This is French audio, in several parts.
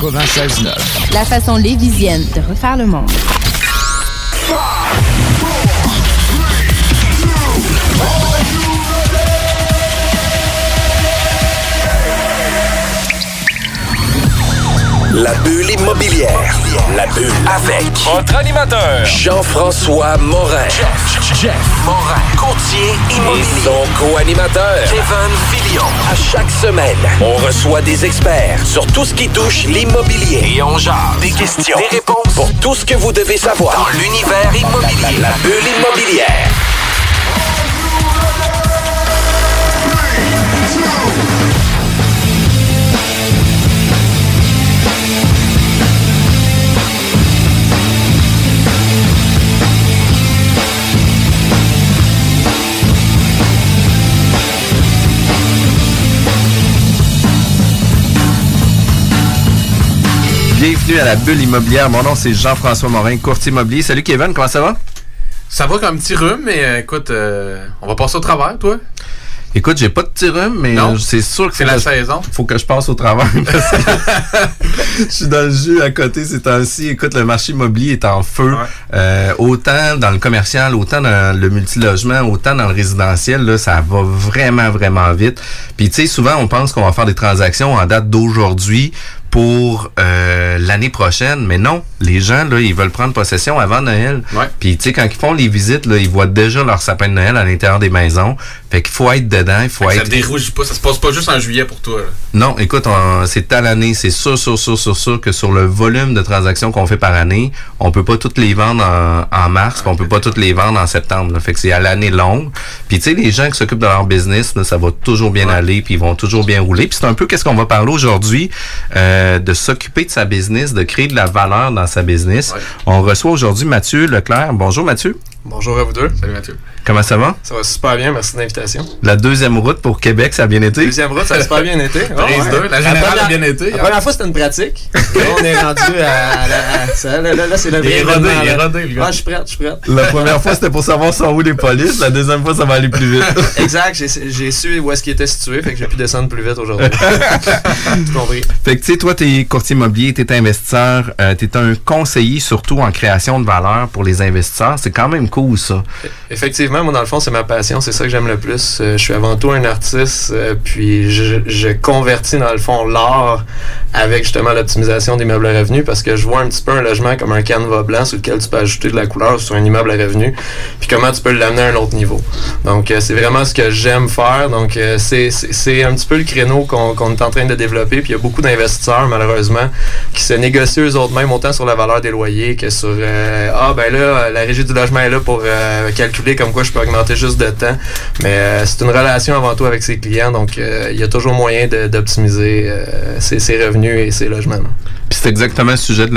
96.9. La façon lévisienne de refaire le monde. La bulle immobilière. La bulle avec Votre animateur, Jean-François Morin. Jeff, Jeff Morin, courtier Et son co-animateur. Kevin Filion. À chaque semaine, on reçoit des experts sur tout ce qui touche l'immobilier. Et on jase. Des questions, des réponses Pour tout ce que vous devez savoir. dans l'univers immobilier. La bulle immobilière. Bienvenue à la bulle immobilière. Mon nom c'est Jean-François Morin, courtier immobilier. Salut Kevin, comment ça va? Ça va comme un petit rhume, mais euh, écoute, euh, on va passer au travers, toi. Écoute, j'ai pas de petit rhume, mais c'est sûr que C'est la que je- saison. faut que je passe au travers. parce que je suis dans le jus à côté ces temps-ci. Écoute, le marché immobilier est en feu. Ouais. Euh, autant dans le commercial, autant dans le multilogement, autant dans le résidentiel, là, ça va vraiment, vraiment vite. Puis tu sais, souvent on pense qu'on va faire des transactions en date d'aujourd'hui pour euh, l'année prochaine, mais non, les gens là, ils veulent prendre possession avant Noël. Ouais. Puis tu sais, quand ils font les visites, là, ils voient déjà leur sapin de Noël à l'intérieur des maisons. Fait qu'il faut être dedans, il faut Ça être dérougit pas, ça se passe pas juste en juillet pour toi. là. non, écoute, on- c'est à l'année, c'est sûr, sûr, sûr, sûr, sûr que sur le volume de transactions qu'on fait par année, on peut pas toutes les vendre en, en mars, puis on peut pas toutes les vendre en septembre. là. Fait que c'est à l'année longue. Puis tu sais, les gens qui s'occupent de leur business, là, ça va toujours bien aller, puis ils vont toujours bien rouler. Puis c'est un peu qu'est-ce qu'on va parler aujourd'hui, euh, de s'occuper de sa business, de créer de la valeur dans sa business. Ouais. On reçoit aujourd'hui Mathieu Leclerc. Bonjour Mathieu. Bonjour à vous deux. Salut Mathieu. Comment ça va? Ça va super bien, merci de l'invitation. La deuxième route pour Québec, ça a bien été? Deuxième route, ça a super bien été. Ah, Prise ouais. deux, la générale première- a bien été, La hein. première fois, c'était une pratique. Là, on est rendu à, à la- à- ça, là, là, là, c'est le Il vrai est rodé, il est rodé, le gars. Ah, je suis prête, je suis prête. La première fois, c'était pour savoir sont où les polices. La deuxième fois, ça va aller plus vite. Exact, j'ai j'ai su où est-ce qu'il était situé, fait que j'ai pu descendre plus vite aujourd'hui. Tout compris. Fait que tu sais, toi, t'es courtier immobilier, t'es investisseur, euh, t'es un conseiller surtout en création de valeur pour les investisseurs. C'est quand même cool, ça? Effectivement, moi, dans le fond, c'est ma passion. C'est ça que j'aime le plus. Euh, je suis avant tout un artiste, euh, puis je, convertis, dans le fond, l'art avec justement l'optimisation des meubles à revenus parce que je vois un petit peu un logement comme un canevas blanc sur lequel tu peux ajouter de la couleur sur un immeuble à revenus, puis comment tu peux l'amener à un autre niveau. Donc, euh, c'est vraiment ce que j'aime faire. Donc, c'est- un petit peu le créneau qu'on est en train de développer. Puis, il y a beaucoup d'investisseurs, malheureusement, qui se négocient eux autres mêmes autant sur la valeur des loyers que sur Ah, ben là, la régie du logement est là pour euh, calculer comme quoi je peux augmenter juste de temps. Mais euh, c'est une relation avant tout avec ses clients. Donc, euh, il y a toujours moyen d'optimiser ses, revenus et ses logements. Puis c'est exactement le sujet de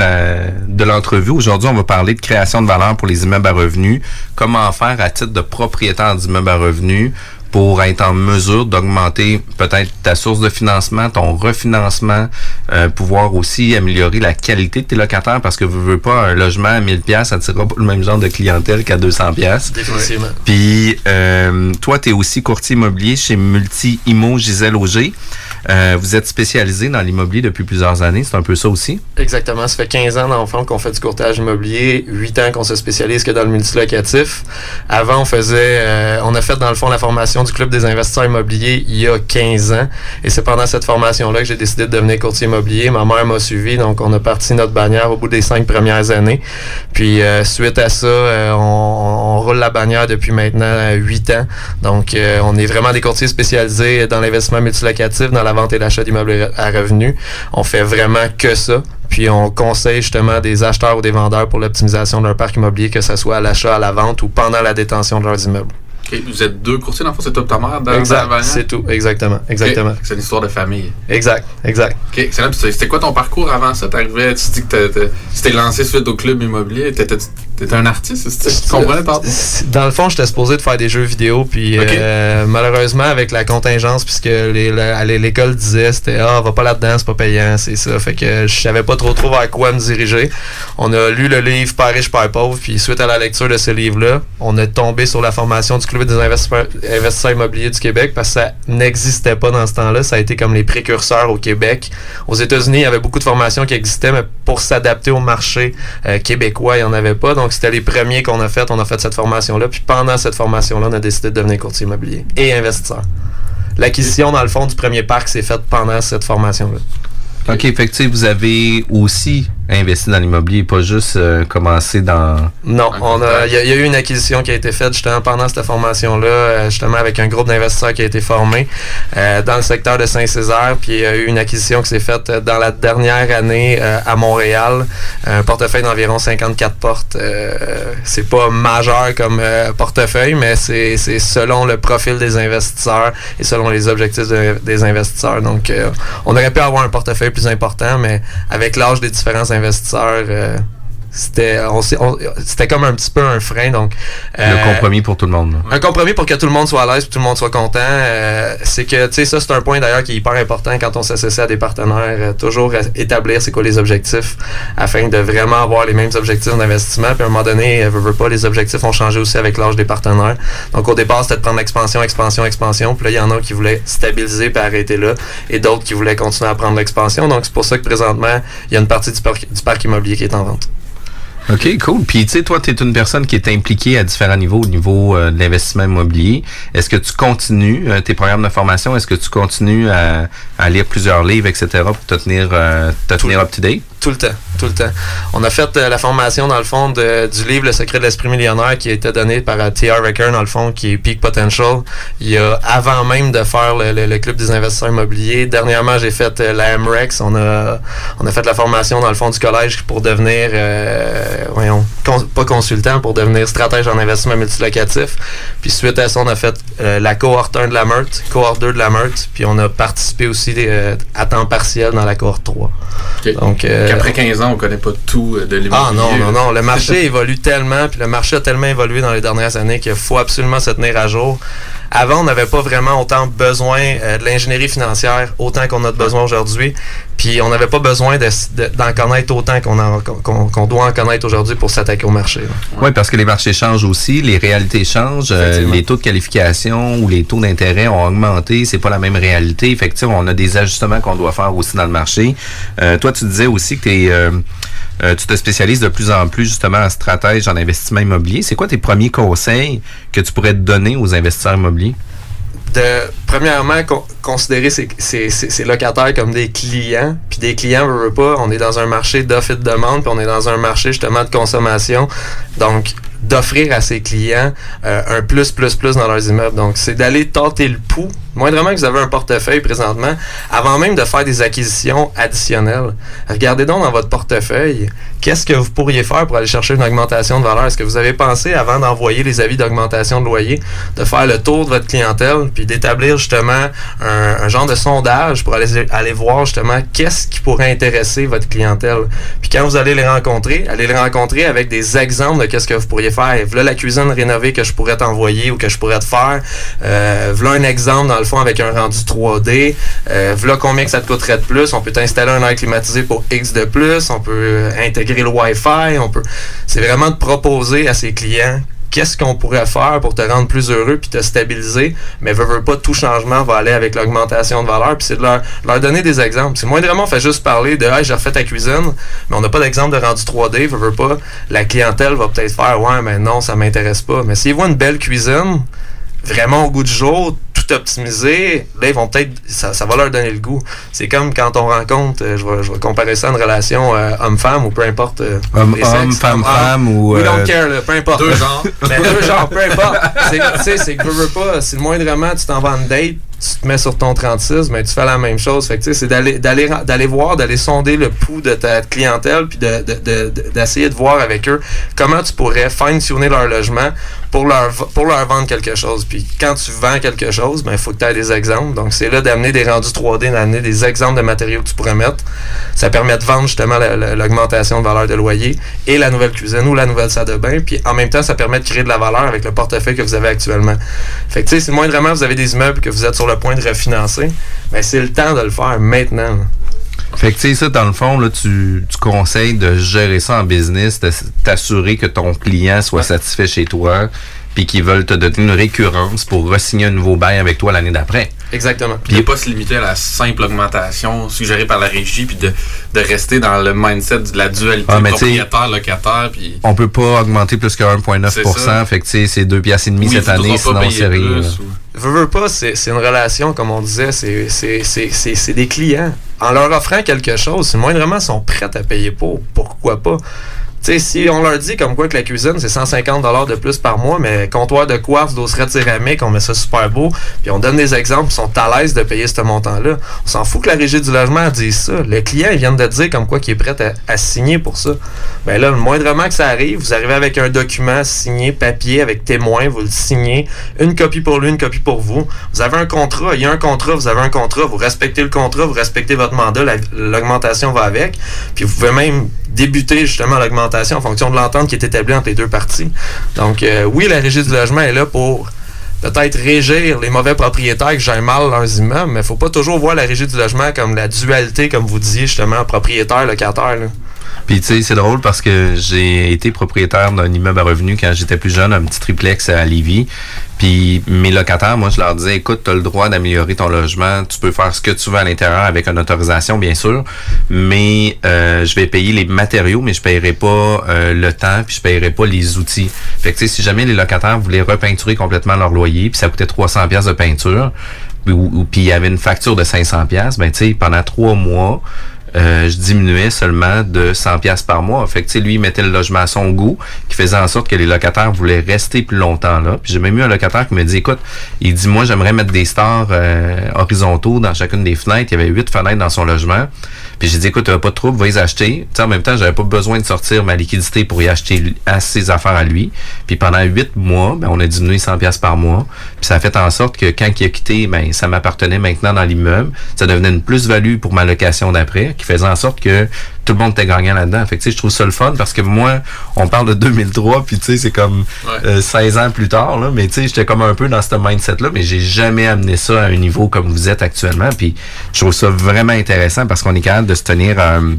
de l'entrevue. Aujourd'hui, on va parler de création de valeur pour les immeubles à revenus. Comment faire à titre de propriétaire d'immeubles à revenus? Pour être en mesure d'augmenter peut-être ta source de financement, ton refinancement, euh, pouvoir aussi améliorer la qualité de tes locataires parce que vous veux pas un logement à 1000 pièces, ça tirera pas le même genre de clientèle qu'à 200 pièces. Définitivement. Puis euh, toi, tu es aussi courtier immobilier chez Multi Imo Gisèle Auger. Euh, vous êtes spécialisé dans l'immobilier depuis plusieurs années, c'est un peu ça aussi? Exactement. Ça fait 15 ans, dans le fond, qu'on fait du courtage immobilier, 8 ans qu'on se spécialise que dans le multilocatif. Avant, on faisait, on a fait, dans le fond, la formation du Club des investisseurs immobiliers il y a 15 ans. Et c'est pendant cette formation-là que j'ai décidé de devenir courtier immobilier. Ma mère m'a suivi, donc on a parti notre bannière au bout des cinq premières années. Puis, euh, suite à ça, euh, on, on roule la bannière depuis maintenant 8 ans. Donc, euh, on est vraiment des courtiers spécialisés dans l'investissement multilocatif, dans la vente et l'achat d'immeubles à revenus. On fait vraiment que ça. Puis on conseille justement des acheteurs ou des vendeurs pour l'optimisation de leur parc immobilier, que ce soit à l'achat, à la vente ou pendant la détention de leurs immeubles. Vous êtes deux courtiers, dans le fond, c'est toi ta mère dans c'est tout, exactement, exactement. C'est une histoire de famille. Exact, exact. Ok, excellent. Puis C'était quoi ton parcours avant ça? T'arrivais, tu dis que tu t'es lancé suite au club immobilier. T'étais- T'es un artiste? Tu comprenais? C'est- Dans le fond, j'étais supposé de faire des jeux vidéo, puis euh, malheureusement, avec la contingence, puisque les- la- à l'école disait, c'était Ah, va pas là-dedans, c'est pas payant, c'est ça. Fait que je savais pas trop trop vers quoi me diriger. On a lu le livre Père riche, Père pauvre, puis suite à la lecture de ce livre-là, on est tombé sur la formation du Club des investisseurs, investisseurs immobiliers du Québec, parce que ça n'existait pas dans ce temps-là. Ça a été comme les précurseurs au Québec. Aux États-Unis, il y avait beaucoup de formations qui existaient, mais pour s'adapter au marché euh, québécois, il n'y en avait pas. Donc, c'était les premiers qu'on a fait. On a fait cette formation-là. Puis pendant cette formation-là, on a décidé de devenir courtier immobilier et investisseur. L'acquisition, dans le fond, du premier parc s'est faite pendant cette formation-là. OK, sais, vous avez aussi investi dans l'immobilier, pas juste euh, commencé dans... Non, on a, il y, a- il y a eu une acquisition qui a été faite justement pendant cette formation-là, euh, justement avec un groupe d'investisseurs qui a été formé euh, dans le secteur de Saint-Césaire. Puis il y a eu une acquisition qui s'est faite dans la dernière année euh, à Montréal, un portefeuille d'environ 54 portes. C'est pas majeur comme portefeuille, mais c'est c'est selon le profil des investisseurs et selon les objectifs de- des investisseurs. Donc, on aurait pu avoir un portefeuille plus important, mais avec l'âge des différents investisseurs, euh, c'était c'était comme un petit peu un frein. Donc, Le euh, compromis pour tout le monde. un compromis pour que tout le monde soit à l'aise tout le monde soit content. euh, c'est que, tu sais, ça, c'est un point d'ailleurs qui est hyper important quand on s'associe à des partenaires. euh, toujours établir c'est quoi les objectifs afin de vraiment avoir les mêmes objectifs d'investissement. Puis à un moment donné, euh, veut, veut pas, les objectifs ont changé aussi avec l'âge des partenaires. Donc au départ, c'était de prendre expansion, expansion, expansion. Puis là, il y en a qui voulaient stabiliser puis arrêter là. Et d'autres qui voulaient continuer à prendre l'expansion. Donc c'est pour ça que présentement, il y a une partie du parc, du parc immobilier qui est en vente. OK, cool. Puis, tu sais, toi, tu es une personne qui est impliquée à différents niveaux au niveau euh, de l'investissement immobilier. Est-ce que tu continues euh, tes programmes de formation? Est-ce que tu continues à, à lire plusieurs livres, etc., pour te tenir, euh, te tenir up-to-date? Tout le temps, tout le temps. On a fait euh, la formation, dans le fond, de- du livre Le secret de l'esprit millionnaire qui a été donné par euh, T.R. Recker, dans le fond, qui est Peak Potential. Il y a, avant même de faire le, le- le club des investisseurs immobiliers, dernièrement, j'ai fait euh, la MREX. On a, on a fait la formation, dans le fond, du collège pour devenir, euh, voyons, cons- pas consultant, pour devenir stratège en investissement multilocatif. Puis suite à ça, on a fait euh, la cohorte 1 de la Meurthe, cohorte 2 de la Meurthe, puis on a participé aussi euh, à temps partiel dans la cohorte 3. Ok. Donc, euh, Qu'après 15 ans, on connaît pas tout euh, de l'immobilier. ah non, non, non. Le marché évolue tellement, puis le marché a tellement évolué dans les dernières années qu'il faut absolument se tenir à jour. Avant, on n'avait pas vraiment autant besoin euh, de l'ingénierie financière, autant qu'on a de besoin aujourd'hui. Puis on n'avait pas besoin de- de- d'en connaître autant qu'on en- qu'on qu'on doit en connaître aujourd'hui pour s'attaquer au marché. Oui, parce que les marchés changent aussi, les réalités changent, euh, les taux de qualification ou les taux d'intérêt ont augmenté, c'est pas la même réalité. Effectivement, on a des ajustements qu'on doit faire aussi dans le marché. Euh, toi, tu disais aussi que t'es, euh, euh, tu te spécialises de plus en plus justement en stratège en investissement immobilier. C'est quoi tes premiers conseils que tu pourrais te donner aux investisseurs immobiliers? de premièrement con- considérer ces, locataires comme des clients puis des clients veut, veut pas on est dans un marché d'offre et de demande puis on est dans un marché justement de consommation donc d'offrir à ses clients euh, un plus plus plus dans leurs immeubles donc c'est d'aller tenter le pouls moindrement que vous avez un portefeuille présentement avant même de faire des acquisitions additionnelles regardez donc dans votre portefeuille qu'est-ce que vous pourriez faire pour aller chercher une augmentation de valeur? Est-ce que vous avez pensé avant d'envoyer les avis d'augmentation de loyer de faire le tour de votre clientèle, puis d'établir justement un, genre de sondage pour aller, aller voir justement qu'est-ce qui pourrait intéresser votre clientèle? Puis quand vous allez les rencontrer, allez les rencontrer avec des exemples de qu'est-ce que vous pourriez faire. Voilà la cuisine rénovée que je pourrais t'envoyer ou que je pourrais te faire. Euh, voilà un exemple dans le fond avec un rendu 3D. Euh, voilà combien que ça te coûterait de plus. On peut t'installer un air climatisé pour X de plus. On peut euh, intégrer le Wi-Fi. On peut. C'est vraiment de proposer à ses clients qu'est-ce qu'on pourrait faire pour te rendre plus heureux puis te stabiliser, mais veux, veux pas tout changement va aller avec l'augmentation de valeur, puis c'est de leur, leur donner des exemples. C'est moindrement on fait juste parler de hey, j'ai refait ta cuisine, mais on n'a pas d'exemple de rendu 3D, veux, veux pas, la clientèle va peut-être faire ouais, mais non, ça m'intéresse pas. Mais s'ils voient une belle cuisine, vraiment au goût du jour, tout optimisé, là, ils vont peut-être, ça, ça va leur donner le goût. C'est comme quand on rencontre, euh, je, vais, je vais comparer ça à une relation euh, homme-femme ou peu importe. euh, Homme, les homme, sexes. femme, Ah, femme ou... We don't care, là, peu importe. Deux genres. Mais deux genres, peu importe. C'est- Tu sais, c'est que veux, veux pas, si le moindrement tu t'en vas en date, tu te mets sur ton 36, mais tu fais la même chose. Fait que tu sais, c'est d'aller d'aller d'aller voir, d'aller sonder le pouls de ta clientèle, puis de- de- de- de- d'essayer de, voir avec eux comment tu pourrais fine-tuner leur logement pour leur, pour leur vendre quelque chose. Puis quand tu vends quelque chose, ben, il faut que tu aies des exemples. Donc, c'est là d'amener des rendus 3D, d'amener des exemples de matériaux que tu pourrais mettre. Ça permet de vendre justement la- la- l'augmentation de valeur de loyer et la nouvelle cuisine ou la nouvelle salle de bain. Puis en même temps, ça permet de créer de la valeur avec le portefeuille que vous avez actuellement. Fait que tu sais, si moindrement vous avez des immeubles que vous êtes sur le point de refinancer, ben, c'est le temps de le faire maintenant. Fait que tu sais ça dans le fond là tu, tu conseilles de gérer ça en business, de t'assurer que ton client soit satisfait chez toi puis qu'ils veulent te donner une récurrence pour re-signer un nouveau bail avec toi l'année d'après. Exactement. Puis de pas se limiter à la simple augmentation suggérée par la régie, puis de, de rester dans le mindset de la dualité Ah, propriétaire-locataire. Puis On peut pas augmenter plus que 1.9 C'est ça. Fait que tu sais c'est deux piastres et demi Oui, cette année sinon c'est rien. Veux, veux pas, c'est c'est une relation, comme on disait, c'est- c'est c'est- c'est- c'est des clients. En leur offrant quelque chose, si moindrement ils sont prêts à payer pour, pourquoi pas? Sais, si on leur dit comme quoi que la cuisine, c'est 150 de plus par mois, mais comptoir de quartz, de céramique, on met ça super beau, puis on donne des exemples, ils sont à l'aise de payer ce montant-là. On s'en fout que la régie du logement dise ça. Le client, vient de dire comme quoi qu'il est prêt à, signer pour ça. Ben là, le moindrement que ça arrive, vous arrivez avec un document signé, papier, avec témoin, vous le signez, une copie pour lui, une copie pour vous. Vous avez un contrat, il y a un contrat, vous avez un contrat, vous respectez le contrat, vous respectez votre mandat, la- l'augmentation va avec, puis vous pouvez même débuter justement l'augmentation en fonction de l'entente qui est établie entre les deux parties. Donc euh, oui, la régie du logement est là pour peut-être régir les mauvais propriétaires qui gèrent mal leurs immeubles, mais faut pas toujours voir la régie du logement comme la dualité, comme vous disiez justement, propriétaire-locataire. Puis tu sais, c'est drôle parce que j'ai été propriétaire d'un immeuble à revenus quand j'étais plus jeune, un petit triplex à Lévis. Puis mes locataires, moi, je leur disais, écoute, tu as le droit d'améliorer ton logement, tu peux faire ce que tu veux à l'intérieur avec une autorisation, bien sûr, mais euh, je vais payer les matériaux, mais je paierai pas euh, le temps, puis je paierai pas les outils. Fait que tu sais, si jamais les locataires voulaient repeinturer complètement leur loyer, puis ça coûtait 300 pièces de peinture, ou, ou- puis il y avait une facture de 500 pièces, ben tu sais, pendant trois mois, euh, je diminuais seulement de 100 pièces par mois. Fait que lui, il mettait le logement à son goût, qui faisait en sorte que les locataires voulaient rester plus longtemps là. Puis j'ai même eu un locataire qui me dit, écoute, il dit, moi, j'aimerais mettre des stars euh, horizontaux dans chacune des fenêtres. Il y avait huit fenêtres dans son logement. Puis j'ai dit, écoute, pas de trouble, va les acheter. Tu sais, en même temps, j'avais pas besoin de sortir ma liquidité pour y acheter à ses affaires à lui. Puis pendant huit mois, ben, on a diminué 100 pièces par mois. Puis ça a fait en sorte que quand il a quitté, ben, ça m'appartenait maintenant dans l'immeuble. Ça devenait une plus-value pour ma location d'après, qui faisait en sorte que tout le monde était gagnant là-dedans. Fait que, tu sais, je trouve ça le fun parce que moi, on parle de 2003, puis tu sais, c'est comme Ouais. euh, 16 ans plus tard, là. Mais tu sais, j'étais comme un peu dans ce mindset-là, mais j'ai jamais amené ça à un niveau comme vous êtes actuellement. Puis je trouve ça vraiment intéressant parce qu'on est capable de se tenir euh,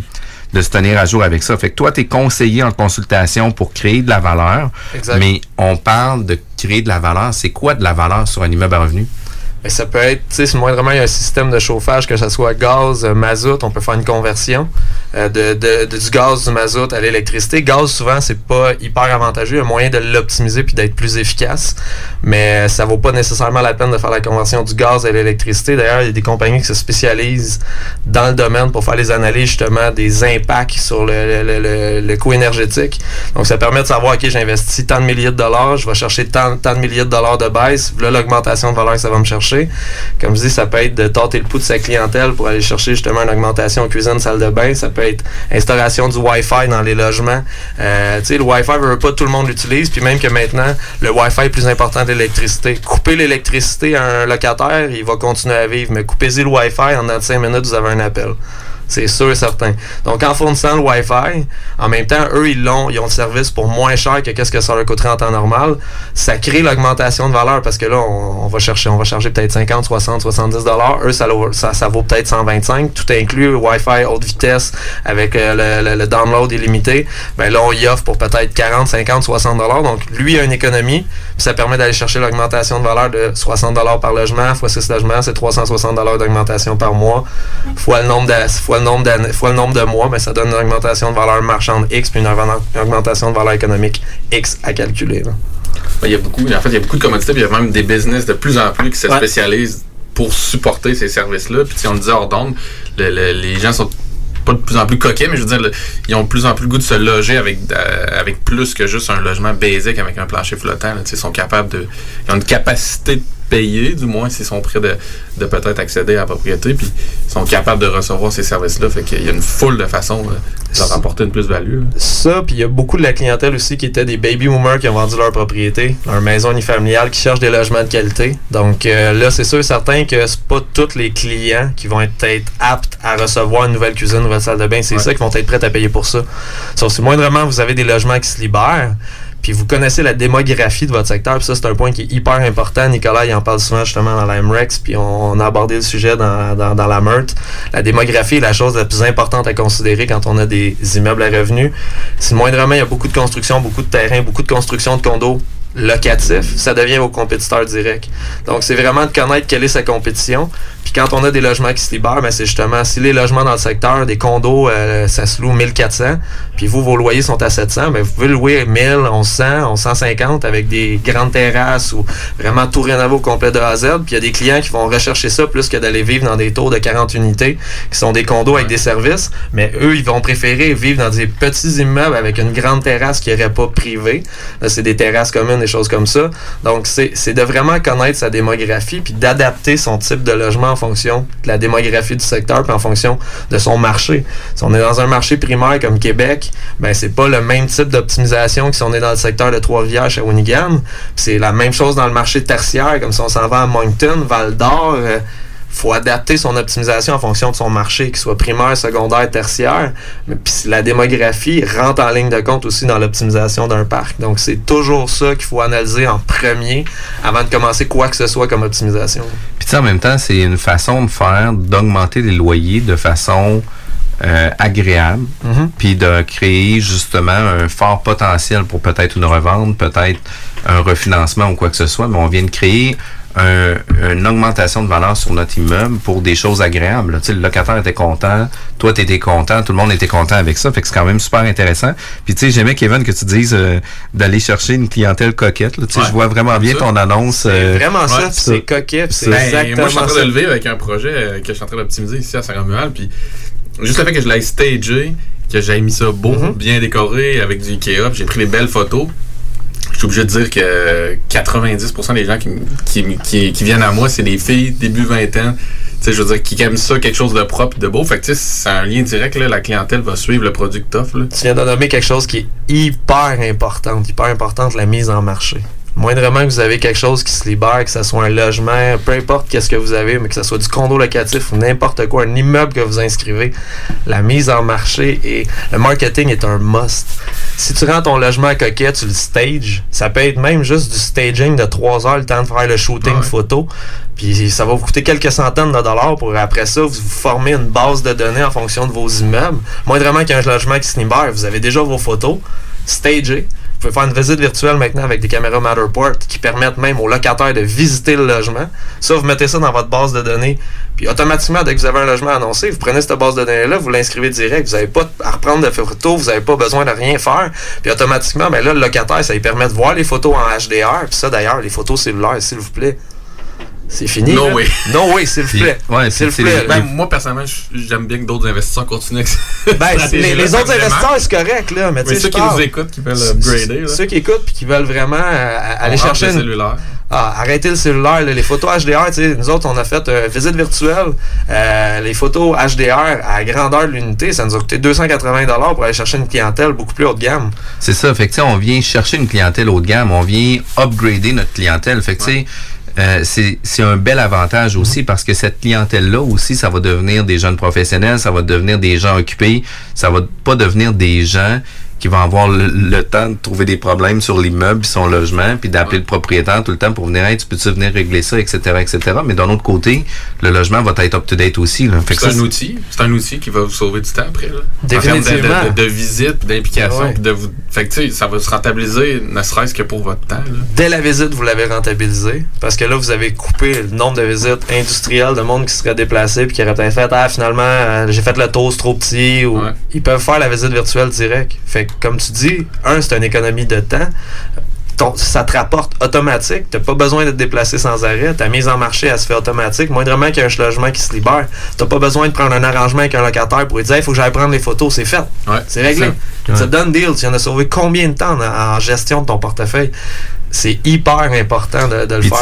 de se tenir à jour avec ça. Fait que toi, tu es conseiller en consultation pour créer de la valeur. Exact. Mais on parle de créer de la valeur. C'est quoi de la valeur sur un immeuble à revenu? Mais ça peut être, tu sais, si moindrement il y a un système de chauffage, que ce soit gaz, euh, mazout, on peut faire une conversion euh, de, de- du gaz, du mazout à l'électricité. Gaz, souvent, c'est pas hyper avantageux. Il y a moyen de l'optimiser puis d'être plus efficace. Mais ça vaut pas nécessairement la peine de faire la conversion du gaz à l'électricité. D'ailleurs, il y a des compagnies qui se spécialisent dans le domaine pour faire les analyses justement des impacts sur le, le, le- le- le coût énergétique. Donc, ça permet de savoir, OK, j'investis tant de milliers de dollars, je vais chercher tant, tant de milliers de dollars de baisse. Là, l'augmentation de valeur que ça va me chercher. Comme je dis, ça peut être de tâter le pouls de sa clientèle pour aller chercher justement une augmentation en cuisine, salle de bain. Ça peut être installation du Wi-Fi dans les logements. Euh, tu sais, le Wi-Fi, veut pas tout le monde l'utilise. Puis même que maintenant, le Wi-Fi est plus important que l'électricité. Couper l'électricité à un locataire, il va continuer à vivre. Mais coupez-y le Wi-Fi, en 5 minutes, vous avez un appel. C'est sûr et certain. Donc, en fournissant le Wi-Fi, en même temps, eux, ils l'ont, ils ont le service pour moins cher que qu'est-ce que ça leur coûterait en temps normal. Ça crée l'augmentation de valeur parce que là, on, va chercher, on va charger peut-être 50, 60, 70 dollars. Eux, ça, ça, ça vaut peut-être 125. Tout inclus, Wi-Fi haute vitesse avec euh, le, le- download illimité. Ben là, on y offre pour peut-être 40, 50, 60 dollars. Donc, lui a une économie. Puis ça permet d'aller chercher l'augmentation de valeur de 60 dollars par logement. Fois 6 logements, c'est 360 dollars d'augmentation par mois. Fois le nombre de, fois le nombre fois le nombre de mois, mais ça donne une augmentation de valeur marchande X puis une, augmen- une augmentation de valeur économique X à calculer. là. Il y a beaucoup, en fait, il y a beaucoup de commodités, puis il y a même des business de plus en plus qui se Ouais. spécialisent pour supporter ces services-là. Puis, si on le disait hors d'onde, le- le- les gens sont pas de plus en plus coquets, mais je veux dire, ils ont de plus en plus le goût de se loger avec, euh, avec plus que juste un logement basique avec un plancher flottant. là. Ils sont capables de. Ils ont une capacité de payer, du moins s'ils sont prêts de, de peut-être accéder à la propriété, puis ils sont capables de recevoir ces services-là. Fait qu'il y a une foule de façons euh, de leur apporter une plus-value. Ça, puis il y a beaucoup de la clientèle aussi qui étaient des baby boomers qui ont vendu leur propriété, leur maison unifamiliale, qui cherchent des logements de qualité. Donc euh, là, c'est sûr et certain que c'est pas tous les clients qui vont être, être aptes à recevoir une nouvelle cuisine, une nouvelle salle de bain. C'est Ouais. ça qui vont être prêts à payer pour ça. Sauf si moindrement vous avez des logements qui se libèrent, puis vous connaissez la démographie de votre secteur, puis ça c'est un point qui est hyper important. Nicolas il en parle souvent justement dans la MREX, puis on, a abordé le sujet dans, dans, dans la meurtre. La démographie est la chose la plus importante à considérer quand on a des immeubles à revenus. Si moindrement il y a beaucoup de construction, beaucoup de terrain, beaucoup de construction de condos locatifs, ça devient vos compétiteurs directs. Donc c'est vraiment de connaître quelle est sa compétition. Puis quand on a des logements qui se libèrent, ben c'est justement si les logements dans le secteur, des condos, euh, ça se loue 1400, puis vous, vos loyers sont à 700, ben vous pouvez louer 1000, 1100, 1150 avec des grandes terrasses ou vraiment tout rénové au complet de A à Z. Puis il y a des clients qui vont rechercher ça plus que d'aller vivre dans des tours de 40 unités qui sont des condos avec des services. Mais eux, ils vont préférer vivre dans des petits immeubles avec une grande terrasse qui n'aurait pas privée. Là, c'est des terrasses communes, des choses comme ça. Donc, c'est c'est de vraiment connaître sa démographie puis d'adapter son type de logement en fonction de la démographie du secteur puis en fonction de son marché. Si on est dans un marché primaire comme Québec, ben c'est pas le même type d'optimisation que si on est dans le secteur de Trois-Rivières, Shawinigan. C'est la même chose dans le marché tertiaire, comme si on s'en va à Moncton, Val-d'Or. euh, faut adapter son optimisation en fonction de son marché, qu'il soit primaire, secondaire, tertiaire. Mais puis la démographie rentre en ligne de compte aussi dans l'optimisation d'un parc. Donc c'est toujours ça qu'il faut analyser en premier avant de commencer quoi que ce soit comme optimisation. Puis tu sais, en même temps, c'est une façon de faire, d'augmenter les loyers de façon euh, agréable, Mhm. puis de créer justement un fort potentiel pour peut-être une revente, peut-être un refinancement ou quoi que ce soit, mais on vient de créer un- une augmentation de valeur sur notre immeuble pour des choses agréables. Tu sais, le locataire était content, toi tu étais content, tout le monde était content avec ça, fait que c'est quand même super intéressant. Puis tu sais, j'aimais Kevin que tu dises euh, d'aller chercher une clientèle coquette. là. Tu sais, Ouais, je vois vraiment bien ça. ton annonce. euh, Vraiment ça, ouais, puis ça. c'est coquet, puis c'est Ben, exactement moi, je suis en train ça. de le vivre avec un projet euh, que je suis en train d'optimiser ici à Saint-Romuald. Puis juste le fait que je l'ai stagé, que j'ai mis ça beau, Mhm. bien décoré avec du Ikea, j'ai pris les belles photos. Je suis obligé de dire que 90% des gens qui, viennent à moi, c'est des filles début vingtaine. Tu sais, je veux dire, qui aiment ça, quelque chose de propre, de beau. Fait que, tu sais, c'est un lien direct, là. La clientèle va suivre le produit que. Tu viens de nommer quelque chose qui est hyper important, hyper importante, la mise en marché. Moindrement que vous avez quelque chose qui se libère, que ce soit un logement, peu importe qu'est-ce que vous avez, mais que ce soit du condo locatif ou n'importe quoi, un immeuble que vous inscrivez, la mise en marché et le marketing est un must. Si tu rends ton logement à coquet, tu le stage, ça peut être même juste du staging de 3 heures, le temps de faire le shooting Ouais. photo. Puis ça va vous coûter quelques centaines de dollars pour après ça, vous, formez une base de données en fonction de vos immeubles. Moindrement qu'il y ait un logement qui se libère, vous avez déjà vos photos stagées. Vous pouvez faire une visite virtuelle maintenant avec des caméras Matterport qui permettent même aux locataires de visiter le logement. Ça, vous mettez ça dans votre base de données. Puis automatiquement, dès que vous avez un logement annoncé, vous prenez cette base de données-là, vous l'inscrivez direct. Vous n'avez pas à reprendre de photos, vous n'avez pas besoin de rien faire. Puis automatiquement, ben là, le locataire, ça lui permet de voir les photos en HDR. Puis ça, d'ailleurs, les photos cellulaires, s'il vous plaît. C'est fini. No là? way. No way, s'il vous plaît. ouais, s'il vous plaît. Ben, moi, personnellement, j'aime bien que d'autres investisseurs continuent avec cette Ben, les, autres vraiment. investisseurs, c'est correct, là. Mais, tu Mais ceux qui nous écoutent, qui veulent upgrader, là. Ceux qui écoutent puis qui veulent vraiment euh, aller on chercher le une, cellulaire. Ah, arrêtez le cellulaire, là, les photos HDR, tu sais, nous autres, on a fait une visite virtuelle. euh, les photos HDR à grandeur de l'unité, ça nous a coûté 280 pour aller chercher une clientèle beaucoup plus haut de gamme. C'est ça. Fait que, on vient chercher une clientèle haut de gamme. On vient upgrader notre clientèle. Fait que, tu sais, euh, c'est c'est un bel avantage aussi parce que cette clientèle-là aussi, ça va devenir des jeunes professionnels, ça va devenir des gens occupés, ça va pas devenir des gens qui vont avoir le, le temps de trouver des problèmes sur l'immeuble, puis son logement, puis d'appeler le propriétaire tout le temps pour venir, hey, tu peux-tu venir régler ça, etc., etc. Mais d'un autre côté, le logement va être up-to-date aussi. C'est un outil. C'est un outil qui va vous sauver du temps après. Là. Définitivement. En termes de, de, de, de visite, d'implication. Ouais. de vous... Fait que tu sais, ça va se rentabiliser, ne serait-ce que pour votre temps. Là. Dès la visite, vous l'avez rentabilisé parce que là, vous avez coupé le nombre de visites industrielles de monde qui serait déplacé puis qui aurait peut-être fait Ah, finalement, euh, j'ai fait le toast trop petit ou Ouais. ils peuvent faire la visite virtuelle direct. Fait que, comme tu dis, un, c'est une économie de temps. Ton- ça te rapporte automatique. Tu pas besoin de te déplacer sans arrêt. Ta mise en marché, elle se fait automatique. Moindrement qu'il y a un logement qui se libère, tu pas besoin de prendre un arrangement avec un locataire pour lui dire il faut que j'aille prendre les photos. C'est fait. Ouais. C'est réglé. Ouais. C'est done deal. Tu viens de sauver combien de temps en, en gestion de ton portefeuille? C'est hyper important de, de le faire.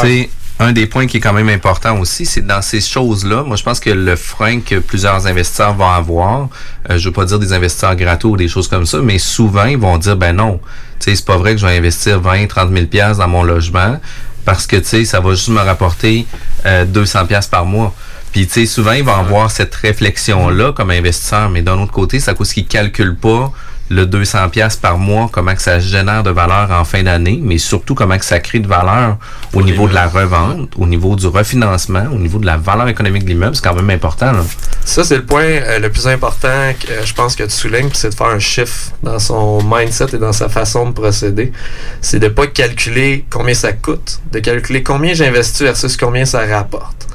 Un des points qui est quand même important aussi, c'est dans ces choses-là, moi je pense que le frein que plusieurs investisseurs vont avoir, euh, je veux pas dire des investisseurs gratos ou des choses comme ça, mais souvent ils vont dire ben non, tu sais c'est pas vrai que je vais investir 20, 30 000 pièces dans mon logement parce que tu sais ça va juste me rapporter euh, 200 pièces par mois. Puis tu sais souvent ils vont avoir cette réflexion là comme investisseur, mais d'un autre côté, c'est à cause qu'ils calculent pas le 200 pièces par mois, comment que ça génère de valeur en fin d'année, mais surtout comment que ça crée de valeur au niveau de la revente, au niveau du refinancement, au niveau de la valeur économique de l'immeuble, c'est quand même important. Là. Ça, c'est le point euh, le plus important que euh, je pense que tu soulignes, c'est de faire un chiffre dans son mindset et dans sa façon de procéder. C'est de pas calculer combien ça coûte, de calculer combien j'investis versus combien ça rapporte.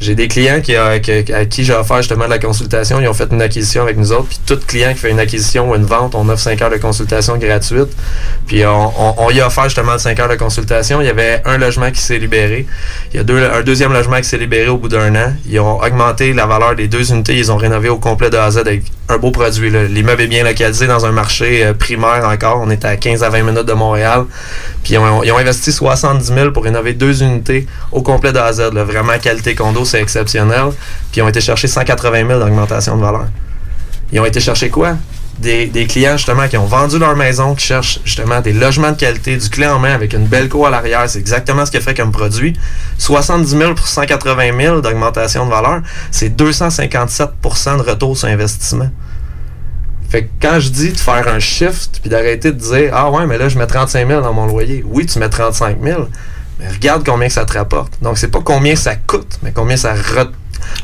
J'ai des clients qui, à qui j'ai offert justement de la consultation. Ils ont fait une acquisition avec nous autres. Puis tout client qui fait une acquisition ou une vente, on offre 5 heures de consultation gratuite. Puis on, y a offert justement 5 heures de consultation. Il y avait un logement qui s'est libéré. Il y a deux, un deuxième logement qui s'est libéré au bout d'un an. Ils ont augmenté la valeur des deux unités. Ils ont rénové au complet de A à Z avec un beau produit. L'immeuble est bien localisé dans un marché euh, primaire encore. On est à 15 à 20 minutes de Montréal. Puis ils ont, investi 70 000 pour rénover deux unités au complet de A à Z. Vraiment qualité condo, c'est exceptionnel. Puis ils ont été chercher 180 000 d'augmentation de valeur. Ils ont été chercher quoi? Des, des clients justement qui ont vendu leur maison, qui cherchent justement des logements de qualité, du clé en main avec une belle cour à l'arrière. C'est exactement ce qu'il fait comme produit. 70 000 pour 180 000 d'augmentation de valeur, c'est 257% de retour sur investissement. Fait que quand je dis de faire un shift puis d'arrêter de dire Ah ouais, mais là, je mets 35 000 dans mon loyer. Oui, tu mets 35 000, mais regarde combien que ça te rapporte. Donc, c'est pas combien ça coûte, mais combien ça re...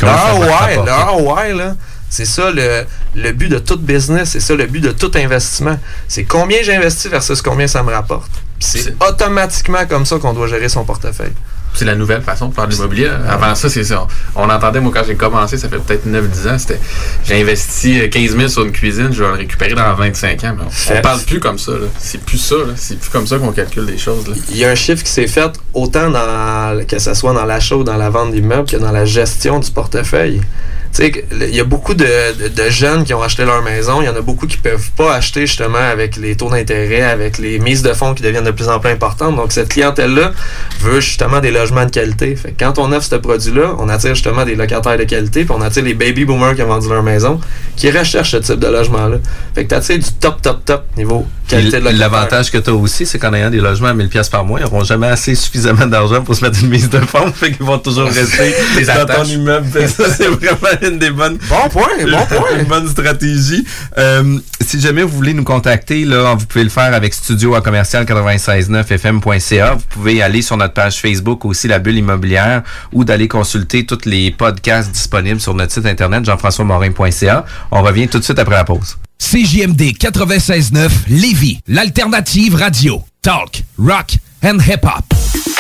Rapporter. le ROI, là, c'est ça le, le but de tout business, c'est ça le but de tout investissement. C'est combien j'investis versus combien ça me rapporte. C'est- automatiquement comme ça qu'on doit gérer son portefeuille. C'est la nouvelle façon de faire de l'immobilier. Avant ça, c'est ça. On entendait, moi, quand j'ai commencé, ça fait peut-être 9-10 ans, c'était j'ai investi euh, 15 000 sur une cuisine, je vais le récupérer dans 25 ans. Mais on, Fait. parle plus comme ça. C'est plus ça. C'est plus comme ça qu'on calcule les choses. là. Il y a un chiffre qui s'est fait autant dans que ce soit dans l'achat ou dans la vente d'immeubles que dans la gestion du portefeuille. Tu sais, il y a beaucoup de, de- de jeunes qui ont acheté leur maison. Il y en a beaucoup qui peuvent pas acheter justement avec les taux d'intérêt, avec les mises de fonds qui deviennent de plus en plus importantes. Donc, cette clientèle-là veut justement des logements de qualité. Fait que quand on offre ce produit-là, on attire justement des locataires de qualité, puis on attire les baby boomers qui ont vendu leur maison, qui recherchent ce type de logement-là. Fait que tu attires du top, top, top niveau qualité de locataire. L'avantage que tu as aussi, c'est qu'en ayant des logements à 1000 pièces par mois, ils n'auront jamais assez suffisamment d'argent pour se mettre une mise de fonds, fait qu'ils vont toujours rester dans ton immeuble. Ça, c'est vraiment une des bonnes Bon point, bon point. une bonne stratégie. Euh, si jamais vous voulez nous contacter, là, vous pouvez le faire avec studio à commercial 969fm.ca. Vous pouvez aller sur notre page Facebook aussi, la bulle immobilière, ou d'aller consulter tous les podcasts disponibles sur notre site internet jean-françois-morin.ca. On revient tout de suite après la pause. CJMD 96.9 Lévis, l'alternative radio. Talk, rock and hip-hop.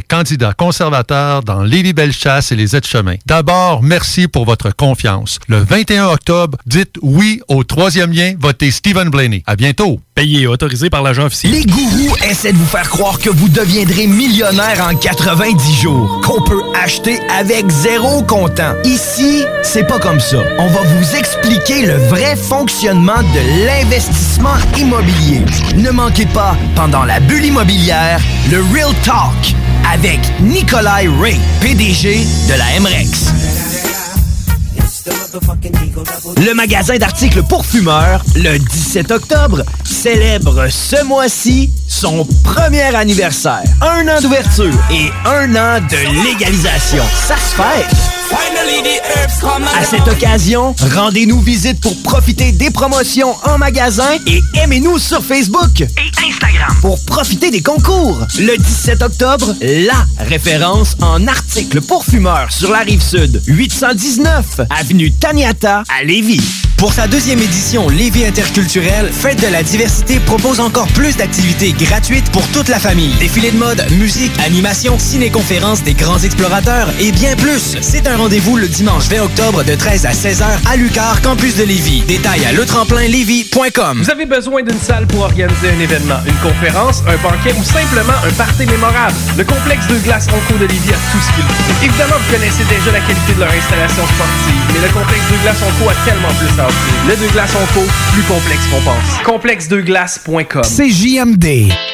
candidat conservateur dans Lévis-Bellechasse et les aides-chemins. D'abord, merci pour votre confiance. Le 21 octobre, dites oui au troisième lien, votez Stephen Blaney. À bientôt. Payé et autorisé par l'agent officiel. Les gourous essaient de vous faire croire que vous deviendrez millionnaire en 90 jours, qu'on peut acheter avec zéro comptant. Ici, c'est pas comme ça. On va vous expliquer le vrai fonctionnement de l'investissement immobilier. Ne manquez pas, pendant la bulle immobilière, le Real Talk avec Nikolai Ray, PDG de la MREX. Le magasin d'articles pour fumeurs, le 17 octobre, célèbre ce mois-ci son premier anniversaire. Un an d'ouverture et un an de légalisation. Ça se fait! À cette occasion, rendez-nous visite pour profiter des promotions en magasin et aimez-nous sur Facebook et Instagram pour profiter des concours. Le 17 octobre, la référence en articles pour fumeurs sur la rive sud, 819 avenue Taniata à Lévis. Pour sa deuxième édition Lévis interculturelle, Fête de la diversité propose encore plus d'activités gratuites pour toute la famille. Défilés de mode, musique, animation, ciné-conférences des grands explorateurs et bien plus. C'est un rendez-vous le dimanche 20 octobre de 13 à 16h à Lucar, campus de Lévis. Détails à letremplinlévis.com. Vous avez besoin d'une salle pour organiser un événement, une conférence, un banquet ou simplement un party mémorable. Le complexe de glace Onco de Lévis a tout ce qu'il faut. Évidemment, vous connaissez déjà la qualité de leur installation sportive, mais le complexe de glace Onco a tellement plus à offrir. Le de glace Onco, plus complexe qu'on pense. Complexedeglace.com. CJMD.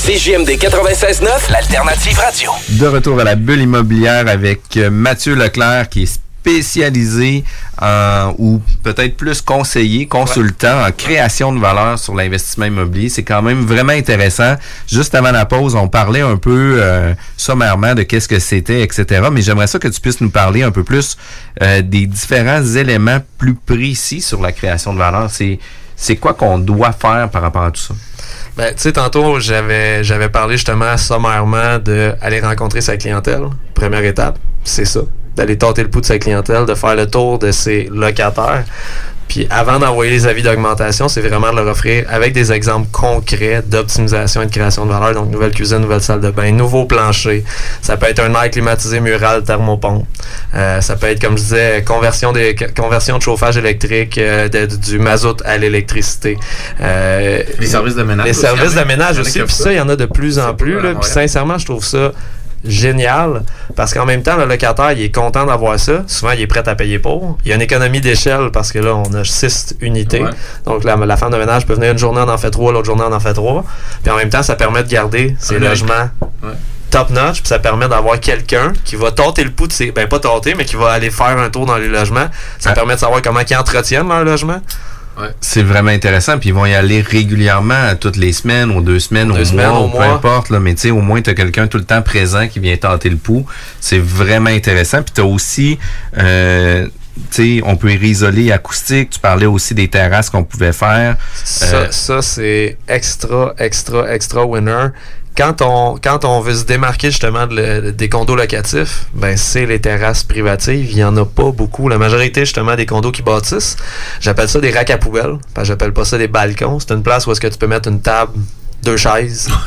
CJMD 96.9, l'alternative radio. De retour à la bulle immobilière avec euh, Mathieu Leclerc qui est spécialisé en, ou peut-être plus conseiller, consultant en création de valeur sur l'investissement immobilier. C'est quand même vraiment intéressant. Juste avant la pause, on parlait un peu euh, sommairement de qu'est-ce que c'était, etc. Mais j'aimerais ça que tu puisses nous parler un peu plus euh, des différents éléments plus précis sur la création de valeur. C'est quoi qu'on doit faire par rapport à tout ça? Ben, tu sais, tantôt, j'avais, j'avais parlé justement sommairement d'aller rencontrer sa clientèle. Première étape, c'est ça. D'aller tenter le pouls de sa clientèle, de faire le tour de ses locataires. Puis avant d'envoyer les avis d'augmentation, c'est vraiment de leur offrir avec des exemples concrets d'optimisation et de création de valeur. Donc, nouvelle cuisine, nouvelle salle de bain, nouveau plancher. Ça peut être un air climatisé mural thermopompe. Euh, ça peut être, comme je disais, conversion, des, conversion de chauffage électrique euh, de- du mazout à l'électricité. Euh, Les services de ménage Les aussi, services de ménage aussi. Puis ça, il y en a de plus en plus. Là, puis sincèrement, je trouve ça génial parce qu'en même temps, le locataire, il est content d'avoir ça. Souvent, il est prêt à payer pour. Il y a une économie d'échelle parce que là, on a six unités. Ouais. Donc, la, la femme de ménage peut venir une journée, on en fait trois, l'autre journée, on en fait trois. Puis en même temps, ça permet de garder ses logements Ouais. top notch, puis ça permet d'avoir quelqu'un qui va tenter le pouls de ses. Ben, pas tenter, mais qui va aller faire un tour dans les logements. Ça Ah. permet de savoir comment ils entretiennent leur logement. C'est vraiment intéressant. Puis ils vont y aller régulièrement, toutes les semaines, ou deux semaines, Deux au semaines, mois, au ou peu mois. importe. Là, mais tu sais, au moins, tu as quelqu'un tout le temps présent qui vient tenter le pouls. C'est vraiment intéressant. Puis tu as aussi, euh, tu sais, on peut isoler acoustique. Tu parlais aussi des terrasses qu'on pouvait faire. Ça, Euh, ça c'est extra, extra, extra winner. Quand on, quand on veut se démarquer justement des condos locatifs, ben c'est les terrasses privatives. Il n'y en a pas beaucoup. La majorité justement des condos qui bâtissent, j'appelle ça des racks à poubelles. J'appelle pas ça des balcons. C'est une place où est-ce que tu peux mettre une table, deux chaises.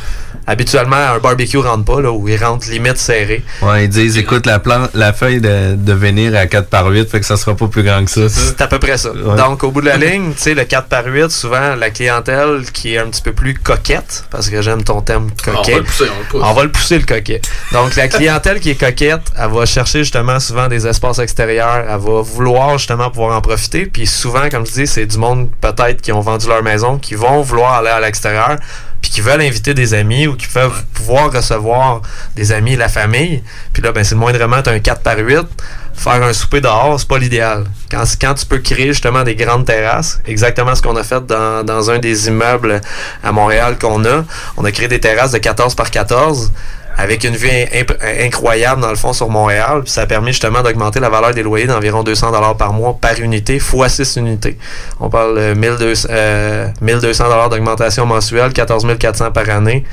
Habituellement, un barbecue rentre pas, là, où il rentre limite serré. Ouais, ils disent, écoute, la, plan la feuille de, de venir à 4 par 8, fait que ça sera pas plus grand que ça. C'est à peu près ça. Ouais. Donc, au bout de la ligne, tu sais, le 4 par 8, souvent, la clientèle qui est un petit peu plus coquette, parce que j'aime ton thème On coquet. va le pousser, on le pousse. On va le pousser le coquet. Donc la clientèle qui est coquette, elle va chercher justement souvent des espaces extérieurs, elle va vouloir justement pouvoir en profiter. Puis souvent, comme je dis, c'est du monde peut-être qui ont vendu leur maison, qui vont vouloir aller à l'extérieur, puis qui veulent inviter des amis ou qui peuvent pouvoir recevoir des amis, la famille. Puis là, ben c'est moindrement un 4 par 8. Faire un souper dehors, c'est pas l'idéal. Quand, quand tu peux créer justement des grandes terrasses, exactement ce qu'on a fait dans, dans un des immeubles à Montréal qu'on a, on a créé des terrasses de 14 par 14 avec une vue imp- incroyable dans le fond sur Montréal. Puis ça a permis justement d'augmenter la valeur des loyers d'environ 200 dollars par mois par unité, fois 6 unités. On parle de 1200 euh, 1200 dollars d'augmentation mensuelle, 14 400 par année,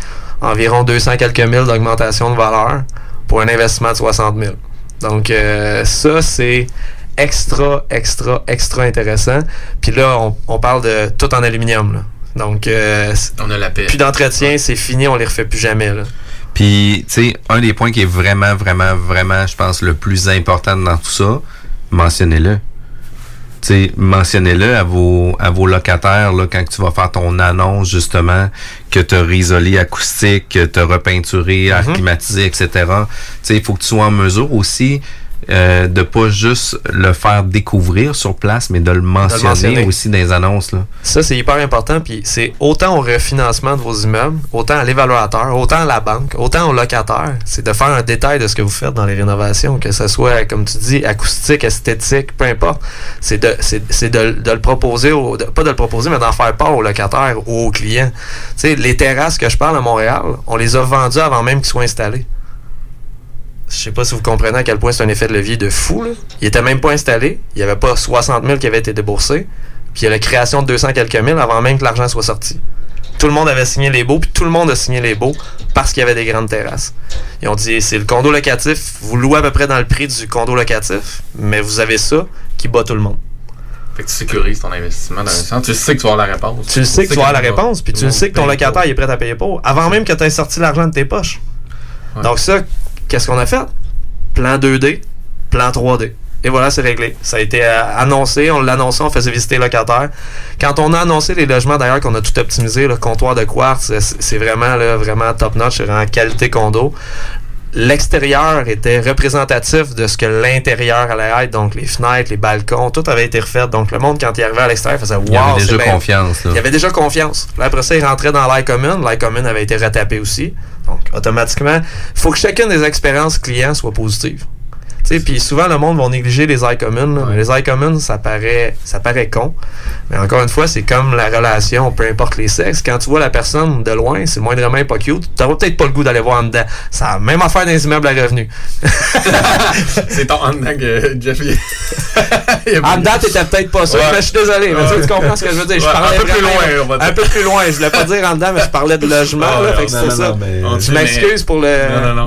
environ 200 quelques mille d'augmentation de valeur pour un investissement de 60 000. Donc euh, ça, c'est extra, extra, extra intéressant. Puis là, on, on parle de tout en aluminium. là. Donc, euh, On a la paix. plus d'entretien, c'est fini, on les refait plus jamais. Là. Puis, tu sais, un des points qui est vraiment, vraiment, vraiment, je pense, le plus important dans tout ça, mentionnez-le. Tu sais, mentionnez-le à vos, à vos locataires, là, quand tu vas faire ton annonce, justement, que tu as isolé acoustique, que tu as repeinturé, air climatisé, etc. Tu sais, il faut que tu sois en mesure aussi euh, de pas juste le faire découvrir sur place, mais de le mentionner, mentionner. aussi dans les annonces. Là. Ça, c'est hyper important. Puis c'est autant au refinancement de vos immeubles, autant à l'évaluateur, autant à la banque, autant au locataire. C'est de faire un détail de ce que vous faites dans les rénovations, que ce soit, comme tu dis, acoustique, esthétique, peu importe. C'est de, c'est, c'est de, de le proposer, au, de- pas de le proposer, mais d'en faire part aux locataires ou aux clients. Tu sais, les terrasses que je parle à Montréal, on les a vendues avant même qu'ils soient installés. Je sais pas si vous comprenez à quel point c'est un effet de levier de fou. Là. Il était même pas installé. Il n'y avait pas 60 000 qui avaient été déboursés. Puis il y a la création de 200 quelques mille avant même que l'argent soit sorti. Tout le monde avait signé les baux, puis tout le monde a signé les baux parce qu'il y avait des grandes terrasses. Ils ont dit, c'est le condo locatif, vous louez à peu près dans le prix du condo locatif, mais vous avez ça qui bat tout le monde. Fait que tu sécurises ton investissement dans un sens. Tu sais que tu vas avoir la réponse. Tu le sais que tu vas avoir la réponse, puis tu le sais que ton locataire est prêt à payer pour, avant même que tu aies sorti l'argent de tes poches. Donc ça, qu'est-ce qu'on a fait? Plan 2D, plan 3D. Et voilà, c'est réglé. Ça a été euh, annoncé, on l'a annoncé, on faisait visiter les locataires. Quand on a annoncé les logements, d'ailleurs, qu'on a tout optimisé, le comptoir de quartz, c'est- vraiment, là, vraiment top-notch, c'est vraiment qualité condo. L'extérieur était représentatif de ce que l'intérieur allait être, donc les fenêtres, les balcons, tout avait été refait. Donc le monde, quand il arrivait à l'extérieur, faisait Wow, Il y avait déjà bien- confiance. Là. il y avait déjà confiance. Là, après ça, il rentrait dans l'air commune. L'air commune avait été retapé aussi. Donc, automatiquement, il faut que chacune des expériences clients soit positive. Tu puis souvent, le monde va négliger les airs communes. Mais les communes, ça paraît, ça paraît con. Mais encore une fois, c'est comme la relation, peu importe les sexes. Quand tu vois la personne de loin, c'est moindrement pas cute. T'auras peut-être pas le goût d'aller voir en dedans. Ça a même affaire dans les immeubles à revenus. c'est ton en dedans que Jeff. En dedans, t'étais peut-être pas sûr, Ouais. mais je suis désolé. Mais tu tu comprends ce que je veux dire? Je Ouais, parlais un peu plus loin, on va dire. Un peu plus loin. Je voulais pas dire en dedans, mais je parlais de logement. Ah, là, fait non, non, ça. mais- Je m'excuse pour le.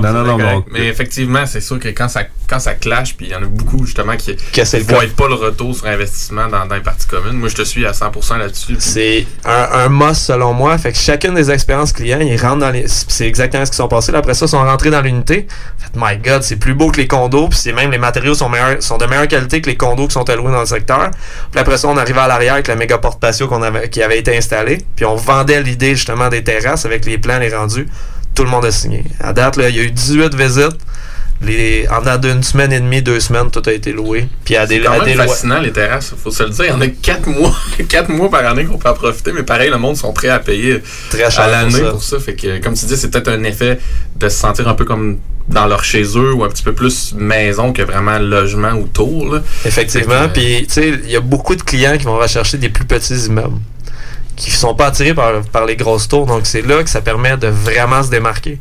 Non, non, non. Mais effectivement, c'est sûr que quand ça, quand ça clash, puis il y en a beaucoup justement qui ne cas. voient pas le retour sur investissement dans, dans les parties communes. Moi, je te suis à 100% là-dessus. C'est un, un must selon moi. Fait que chacune des expériences clients, ils rentrent dans les. C'est exactement ce qui sont passés. Là, après ça, ils sont rentrés dans l'unité. Fait my God, c'est plus beau que les condos. Puis c'est même les matériaux sont meilleurs, sont de meilleure qualité que les condos qui sont alloués dans le secteur. Puis après ça, on arrivait à l'arrière avec la méga porte patio qu'on avait, qui avait été installée. Puis on vendait l'idée justement des terrasses avec les plans, les rendus. Tout le monde a signé. À date, là, il y a eu 18 visites. Les, en dedans d'une semaine et demie, deux semaines, tout a été loué. Puis à des, C'est quand à même fascinant, les terrasses. Faut se le dire. Il y en a 4 mois, quatre mois par année qu'on peut en profiter. Mais pareil, le monde sont prêts à payer Très cher à l'année pour ça. pour ça. Fait que, comme tu dis, c'est peut-être un effet de se sentir un peu comme dans leur chez eux ou un petit peu plus maison que vraiment logement ou tour. là. Effectivement. Puis, tu sais, il y a beaucoup de clients qui vont rechercher des plus petits immeubles qui sont pas attirés par, par les grosses tours. Donc, c'est là que ça permet de vraiment se démarquer.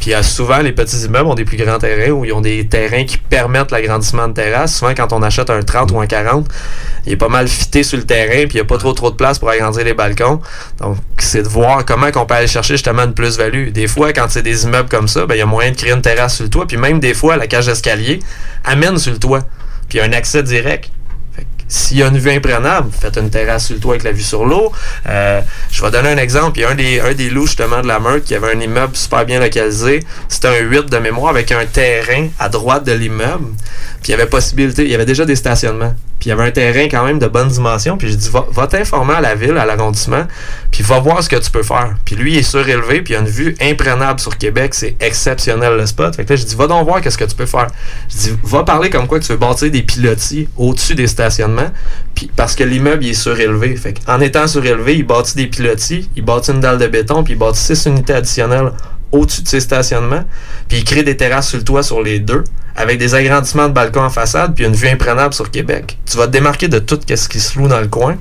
Puis, euh, souvent, les petits immeubles ont des plus grands terrains ou ils ont des terrains qui permettent l'agrandissement de terrasse. Souvent, quand on achète un 30 ou un 40, il est pas mal fité sur le terrain puis il n'y a pas trop trop de place pour agrandir les balcons. Donc, c'est de voir comment qu'on peut aller chercher justement une plus-value. Des fois, quand c'est des immeubles comme ça, ben, il y a moyen de créer une terrasse sur le toit. Puis même des fois, la cage d'escalier amène sur le toit. Puis il y a un accès direct. S'il y a une vue imprenable, faites une terrasse sur le toit avec la vue sur l'eau. Euh, je vais donner un exemple. Il y a un des, un des loups justement de la meute qui avait un immeuble super bien localisé. C'était un 8 de mémoire avec un terrain à droite de l'immeuble. Puis il y avait possibilité, il y avait déjà des stationnements. Puis il y avait un terrain quand même de bonne dimension. Puis je dis, va, va t'informer à la ville, à l'arrondissement, puis va voir ce que tu peux faire. Puis lui, il est surélevé, puis il a une vue imprenable sur Québec. C'est exceptionnel le spot. Fait que là, je dis, va donc voir qu'est-ce que tu peux faire. Je dis, va parler comme quoi que tu veux bâtir des pilotis au-dessus des stationnements. Puis parce que l'immeuble, il est surélevé. Fait en étant surélevé, il bâtit des pilotis, il bâtit une dalle de béton, puis il bâtit six unités additionnelles au-dessus de ses stationnements, puis il crée des terrasses sur le toit sur les deux, avec des agrandissements de balcons en façade, puis une vue imprenable sur Québec. Tu vas te démarquer de tout ce qui se loue dans le coin,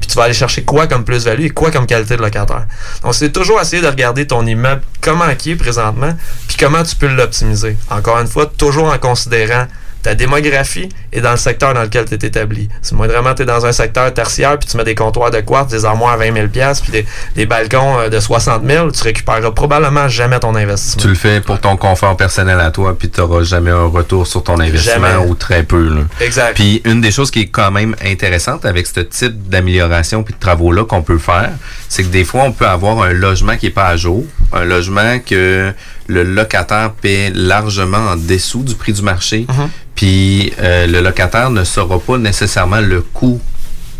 puis tu vas aller chercher quoi comme plus-value et quoi comme qualité de locataire. Donc, c'est toujours essayer de regarder ton immeuble, comment il est présentement, puis comment tu peux l'optimiser. Encore une fois, toujours en considérant ta démographie et dans le secteur dans lequel tu es établi. Si moindrement tu es dans un secteur tertiaire puis tu mets des comptoirs de quartz, des armoires à 20 000 puis des, des balcons euh, de 60 000 tu récupéreras probablement jamais ton investissement. Tu le fais pour ton confort personnel à toi, puis tu n'auras jamais un retour sur ton investissement Jamais. ou très peu. Là. Exact. Puis une des choses qui est quand même intéressante avec ce type d'amélioration puis de travaux-là qu'on peut faire, c'est que des fois, on peut avoir un logement qui est pas à jour, un logement que le locataire paie largement en dessous du prix du marché, Mhm. Puis euh, le locataire ne saura pas nécessairement le coût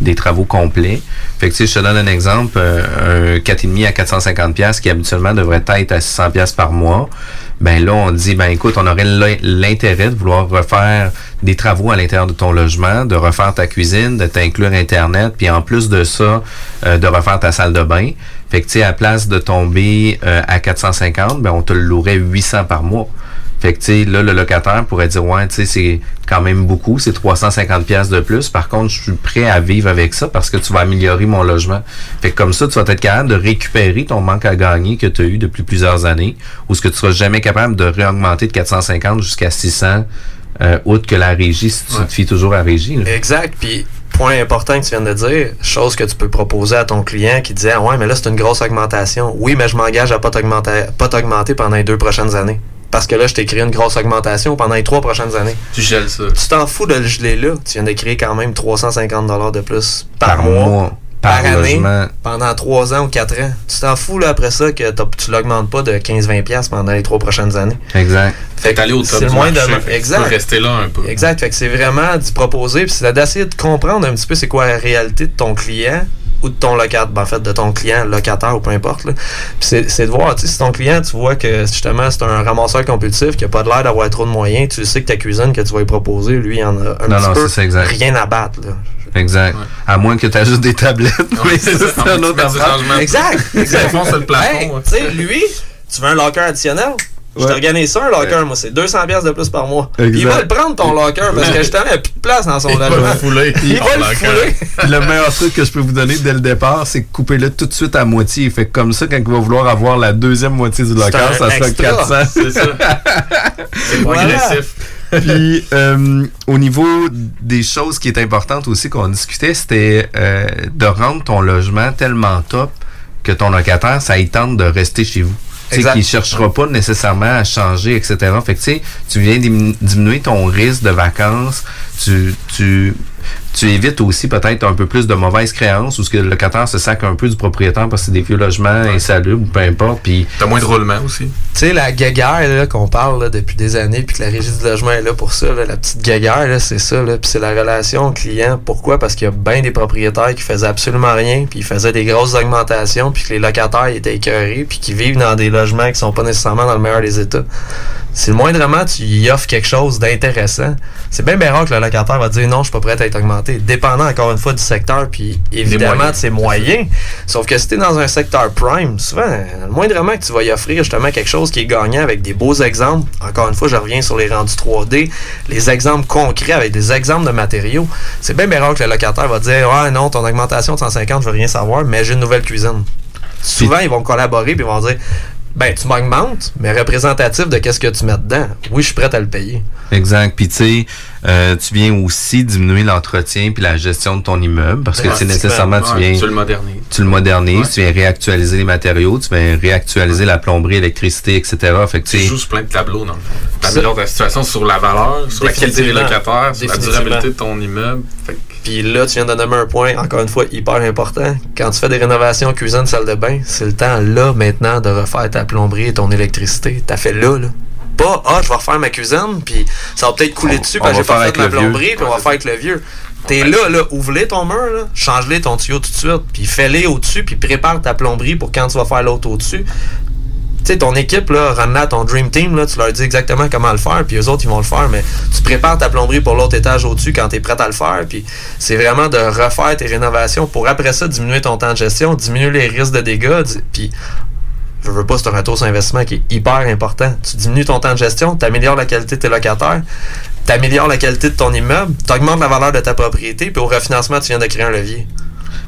des travaux complets. Fait que, je te donne un exemple, euh, un 4,5 à 450 pièces qui habituellement devrait être à 600 pièces par mois, ben là, on dit, ben écoute, on aurait l'intérêt de vouloir refaire des travaux à l'intérieur de ton logement, de refaire ta cuisine, de t'inclure Internet, puis en plus de ça, euh, de refaire ta salle de bain. Fait que, tu sais, à place de tomber euh, à 450, ben on te louerait 800 par mois. Fait que, tu sais, là, le locataire pourrait dire, ouais, tu sais, c'est quand même beaucoup, c'est 350 pièces de plus. Par contre, je suis prêt à vivre avec ça parce que tu vas améliorer mon logement. Fait que comme ça, tu vas être capable de récupérer ton manque à gagner que tu as eu depuis plusieurs années ou ce que tu seras jamais capable de réaugmenter de 450 jusqu'à 600 euh, outre que la régie, si tu te fies toujours à la régie. Exact. Puis, point important que tu viens de dire, chose que tu peux proposer à ton client qui disait, ouais, mais là, c'est une grosse augmentation. Oui, mais je m'engage à pas t'augmenter pendant les deux prochaines années parce que là, je t'ai créé une grosse augmentation pendant les trois prochaines années. Tu gèles ça. Tu t'en fous de le geler là. Tu viens de créer quand même 350 de plus par, mois, par, année, pendant trois ans ou quatre ans. Tu t'en fous là après ça que tu l'augmentes pas de 15-20$ pendant les trois prochaines années. Exact. Fait que au top c'est moins de exact. Tu peux rester là un peu. Exact. Fait que c'est vraiment d'y proposer, puis c'est d'essayer de comprendre un petit peu c'est quoi la réalité de ton client ou de ton locataire, ben, en fait, de ton client, locataire ou peu importe. c'est, de voir, si ton client, tu vois que justement c'est un ramasseur compulsif qui n'a pas de l'air d'avoir trop de moyens, tu sais que ta cuisine que tu vas lui proposer, lui, il en a un non, petit non, peu rien à battre. Exact. À moins que tu aies juste des tablettes. Oui, c'est ça, un autre Exact. exact. le plafond. tu sais, lui, tu veux un locker additionnel? Je t'organise ça, un locker, moi, c'est 200 pièces de plus par mois. Il va le prendre, ton locker, parce que justement, il n'y a plus de place dans son logement. Il va le fouler. Il va le fouler. le meilleur truc que je peux vous donner dès le départ, c'est couper-le tout de suite à moitié. Fait que comme ça, quand il va vouloir avoir la deuxième moitié du locker, ça sera 400. C'est ça. c'est progressif. Puis, euh, au niveau des choses qui est importantes aussi qu'on discutait, c'était euh, de rendre ton logement tellement top que ton locataire, ça y tente de rester chez vous qui ne cherchera pas nécessairement à changer, etc. Fait que tu viens diminuer ton risque de vacances, tu, tu tu évites aussi peut-être un peu plus de mauvaises créances ou ce que le locataire se sac un peu du propriétaire parce que c'est des vieux logements ouais. insalubres ou peu importe. Puis t'as moins de roulement aussi. Tu sais la guéguerre qu'on parle depuis des années puis que la régie du logement est là pour ça, la petite guéguerre c'est ça puis c'est la relation client. Pourquoi? Parce qu'il y a bien des propriétaires qui faisaient absolument rien puis ils faisaient des grosses augmentations puis que les locataires étaient écœurés puis qui vivent dans des logements qui sont pas nécessairement dans le meilleur des états. Si le moindrement tu y offres quelque chose d'intéressant, c'est bien bien rare que le locataire va dire non, je suis pas prêt à être augmenté. Dépendant encore une fois du secteur, puis évidemment de ses moyens. Sauf que si tu es dans un secteur prime, souvent, le moindrement que tu vas y offrir justement quelque chose qui est gagnant avec des beaux exemples, encore une fois, je reviens sur les rendus 3D, les exemples concrets avec des exemples de matériaux, c'est bien bien rare que le locataire va dire Ouais, non, ton augmentation de 150, je veux rien savoir, mais j'ai une nouvelle cuisine. Souvent, ils vont collaborer puis ils vont dire ben tu m'augmentes, mais représentatif de qu'est-ce que tu mets dedans. Oui, je suis prêt à le payer. Exact. Puis tu sais, euh, tu viens aussi diminuer l'entretien puis la gestion de ton immeuble parce que c'est nécessairement tu viens tu le modernises. Tu le modernises, tu viens réactualiser les matériaux, tu viens réactualiser la plomberie, l'électricité, etc. Fait que tu juste plein de tableaux dans le fond. Tu la situation sur la valeur, sur la qualité des locataires, sur la durabilité de ton immeuble. Puis là, tu viens de nommer un point, encore une fois, hyper important. Quand tu fais des rénovations cuisine, salle de bain, c'est le temps là maintenant de refaire ta plomberie et ton électricité. T'as fait là, là. Pas, ah, je vais refaire ma cuisine, puis ça va peut-être couler dessus, parce que j'ai pas fait ma plomberie, puis on va faire avec le vieux. T'es là, là, ouvre-les ton mur, là, change-les ton tuyau tout de suite, puis fais-les au-dessus, puis prépare ta plomberie pour quand tu vas faire l'autre au-dessus. Tu sais, ton équipe, là, là, ton Dream Team, là, tu leur dis exactement comment le faire, puis eux autres, ils vont le faire, mais tu prépares ta plomberie pour l'autre étage au-dessus quand tu es prêt à le faire, puis c'est vraiment de refaire tes rénovations pour après ça diminuer ton temps de gestion, diminuer les risques de dégâts, puis je veux pas, c'est un retour sur investissement qui est hyper important. Tu diminues ton temps de gestion, tu améliores la qualité de tes locataires, tu améliores la qualité de ton immeuble, tu augmentes la valeur de ta propriété, puis au refinancement, tu viens de créer un levier.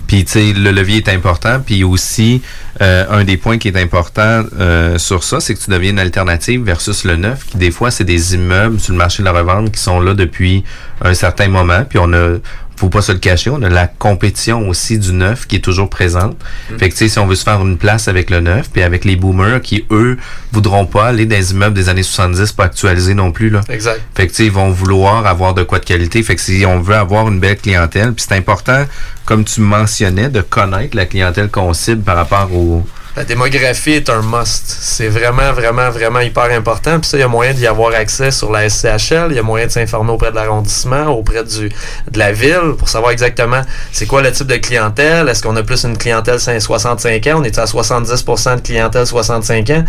Puis, tu sais, le levier est important. Puis aussi, euh, un des points qui est important euh, sur ça, c'est que tu deviens une alternative versus le neuf, qui des fois, c'est des immeubles sur le marché de la revente qui sont là depuis un certain moment. Puis on a faut pas se le cacher, on a la compétition aussi du neuf qui est toujours présente. Mm. Fait que, tu sais, si on veut se faire une place avec le neuf, puis avec les boomers qui, eux, voudront pas aller dans les immeubles des années 70 pas actualisés non plus, là. Exact. Fait que, tu sais, ils vont vouloir avoir de quoi de qualité. Fait que si on veut avoir une belle clientèle, puis c'est important, comme tu mentionnais, de connaître la clientèle qu'on cible par rapport au, la démographie est un must. C'est vraiment, vraiment, vraiment hyper important. Puis ça, il y a moyen d'y avoir accès sur la SCHL. Il y a moyen de s'informer auprès de l'arrondissement, auprès du, de la ville, pour savoir exactement c'est quoi le type de clientèle. Est-ce qu'on a plus une clientèle 65 ans? On est à 70% de clientèle 65 ans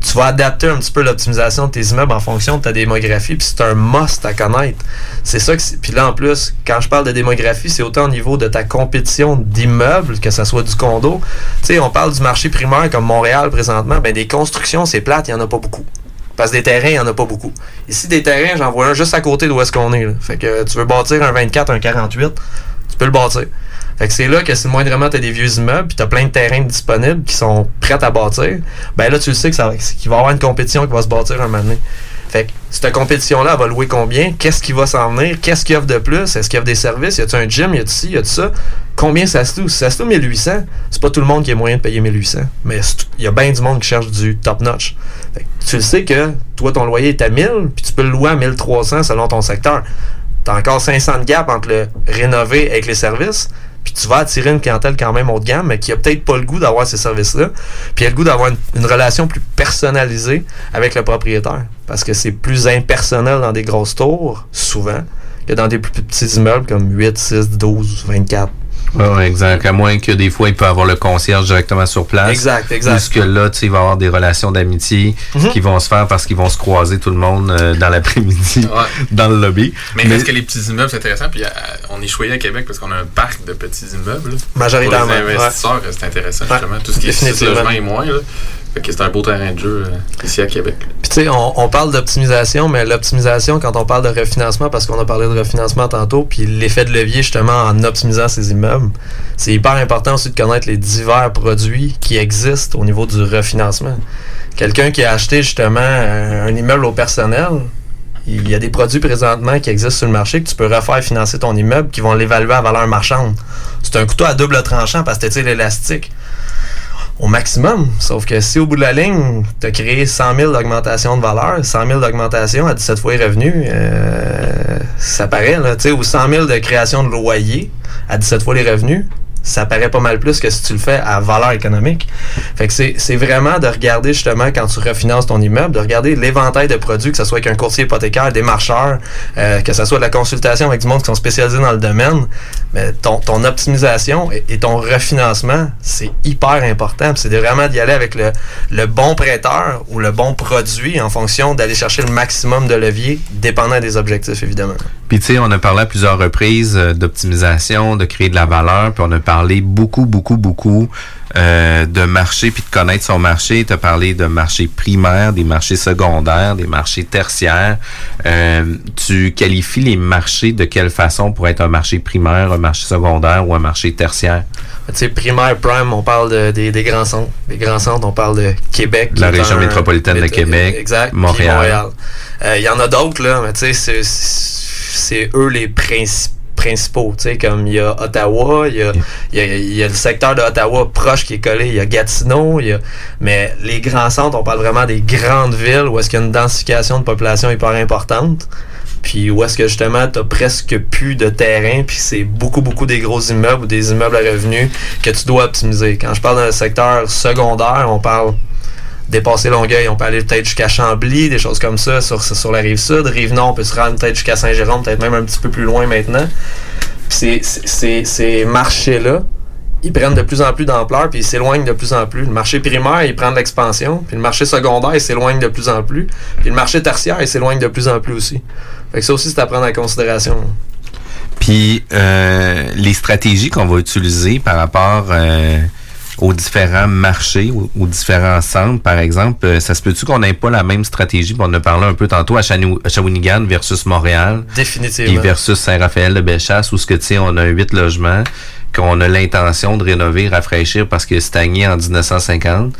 tu vas adapter un petit peu l'optimisation de tes immeubles en fonction de ta démographie, puis c'est un must à connaître. C'est ça que Puis là, en plus, quand je parle de démographie, c'est autant au niveau de ta compétition d'immeubles, que ce soit du condo. Tu sais, on parle du marché primaire comme Montréal présentement, ben des constructions, c'est plate, il n'y en a pas beaucoup. Parce que des terrains, il n'y en a pas beaucoup. Ici, des terrains, j'en vois un juste à côté d'où est-ce qu'on est. Fait que tu veux bâtir un 24, un 48, tu peux le bâtir. Fait que c'est là que si moindrement tu as des vieux immeubles, puis tu as plein de terrains disponibles qui sont prêts à bâtir, ben là, tu le sais que ça, qu'il va y avoir une compétition qui va se bâtir un moment donné. Fait que cette compétition-là, va louer combien? Qu'est-ce qui va s'en venir? Qu'est-ce qu'il offre de plus? Est-ce qu'il offre des services? Y a-tu un gym? Y a-tu ci? Y a-tu ça? Combien ça se loue? Si ça se loue 1800, c'est pas tout le monde qui a moyen de payer 1800. Mais il y a bien du monde qui cherche du top-notch. Tu le sais que toi, ton loyer est à 1000, puis tu peux le louer à 1300 selon ton secteur. Tu as encore 500 de gap entre le rénover avec les services, puis tu vas attirer une clientèle quand même haut de gamme, mais qui a peut-être pas le goût d'avoir ces services-là, puis a le goût d'avoir une, relation plus personnalisée avec le propriétaire. Parce que c'est plus impersonnel dans des grosses tours, souvent, que dans des plus petits immeubles comme 8, 6, 12, 24. Oui, exact. À moins que des fois, il peut avoir le concierge directement sur place. Exact, exact. Puisque là, tu sais, il va y avoir des relations d'amitié Mhm. qui vont se faire parce qu'ils vont se croiser tout le monde euh, dans l'après-midi dans le lobby. Mais, est-ce que les petits immeubles, c'est intéressant? Puis euh, on est choyé à Québec parce qu'on a un parc de petits immeubles. Majoritairement, Pour les investisseurs, c'est intéressant, Ouais, justement. Tout ce qui est logements et moins. Là. C'est un beau terrain de jeu euh, ici à Québec. Puis tu sais, on, parle d'optimisation, mais l'optimisation, quand on parle de refinancement, parce qu'on a parlé de refinancement tantôt, puis l'effet de levier justement en optimisant ces immeubles, c'est hyper important aussi de connaître les divers produits qui existent au niveau du refinancement. Quelqu'un qui a acheté justement un, un immeuble au personnel, il y a des produits présentement qui existent sur le marché que tu peux refaire financer ton immeuble qui vont l'évaluer à valeur marchande. C'est un couteau à double tranchant parce que tu l'élastique au maximum. Sauf que si au bout de la ligne, tu as créé 100 000 d'augmentation de valeur, 100 000 d'augmentation à 17 fois les revenus, euh, ça paraît, là, ou 100 000 de création de loyer à 17 fois les revenus, ça paraît pas mal plus que si tu le fais à valeur économique. Fait que c'est c'est vraiment de regarder justement quand tu refinances ton immeuble, de regarder l'éventail de produits, que ce soit avec un courtier hypothécaire, des marcheurs, euh, que ce soit de la consultation avec du monde qui sont spécialisés dans le domaine. Mais ton, ton optimisation et, ton refinancement, c'est hyper important. C'est vraiment d'y aller avec le, le bon prêteur ou le bon produit en fonction d'aller chercher le maximum de levier, dépendant des objectifs évidemment. Puis tu sais, on a parlé à plusieurs reprises euh, d'optimisation, de créer de la valeur, puis on a parlé beaucoup, beaucoup, beaucoup euh, de marché, puis de connaître son marché. Tu as parlé de marché primaire, des marchés secondaires, des marchés tertiaires. Euh, tu qualifies les marchés de quelle façon pour être un marché primaire, un marché secondaire ou un marché tertiaire? Tu sais, primaire, prime, on parle de- des, des grands centres. Les grands centres, on parle de Québec. La région un- métropolitaine de Québec, Exact. Montréal. Euh, Il y en a d'autres, là, mais tu sais, c'est- eux les princi- principaux. Tu sais, comme il y a Ottawa, il y a, il y, a, y a le secteur de Ottawa proche qui est collé, il y a Gatineau, y a, mais les grands centres, on parle vraiment des grandes villes où est-ce qu'il y a une densification de population hyper importante. Puis où est-ce que justement t'as presque plus de terrain, puis c'est beaucoup beaucoup des gros immeubles ou des immeubles à revenus que tu dois optimiser. Quand je parle d'un secteur secondaire, on parle dépasser Longueuil, on peut aller peut-être jusqu'à Chambly, des choses comme ça sur, sur la rive sud. Rive nord, on peut se rendre peut-être jusqu'à Saint-Jérôme, peut-être même un petit peu plus loin maintenant. C'est- c'est- ces marchés-là, ils prennent de plus en plus d'ampleur, puis ils s'éloignent de plus en plus. Le marché primaire, il prend de l'expansion, puis le marché secondaire, il s'éloigne de plus en plus, puis le marché tertiaire, il s'éloigne de plus en plus aussi. Fait que ça aussi, c'est à prendre en considération. Puis euh, les stratégies qu'on va utiliser par rapport euh, aux différents marchés, aux, aux différents centres, par exemple, euh, ça se peut-tu qu'on n'ait pas la même stratégie? On a parlé un peu tantôt à, Chanou- à Shawinigan versus Montréal. Définitivement. Et versus Saint-Raphaël de Bellechasse, où ce que tu sais, on a huit logements qu'on a l'intention de rénover, rafraîchir parce que stagné en 1950.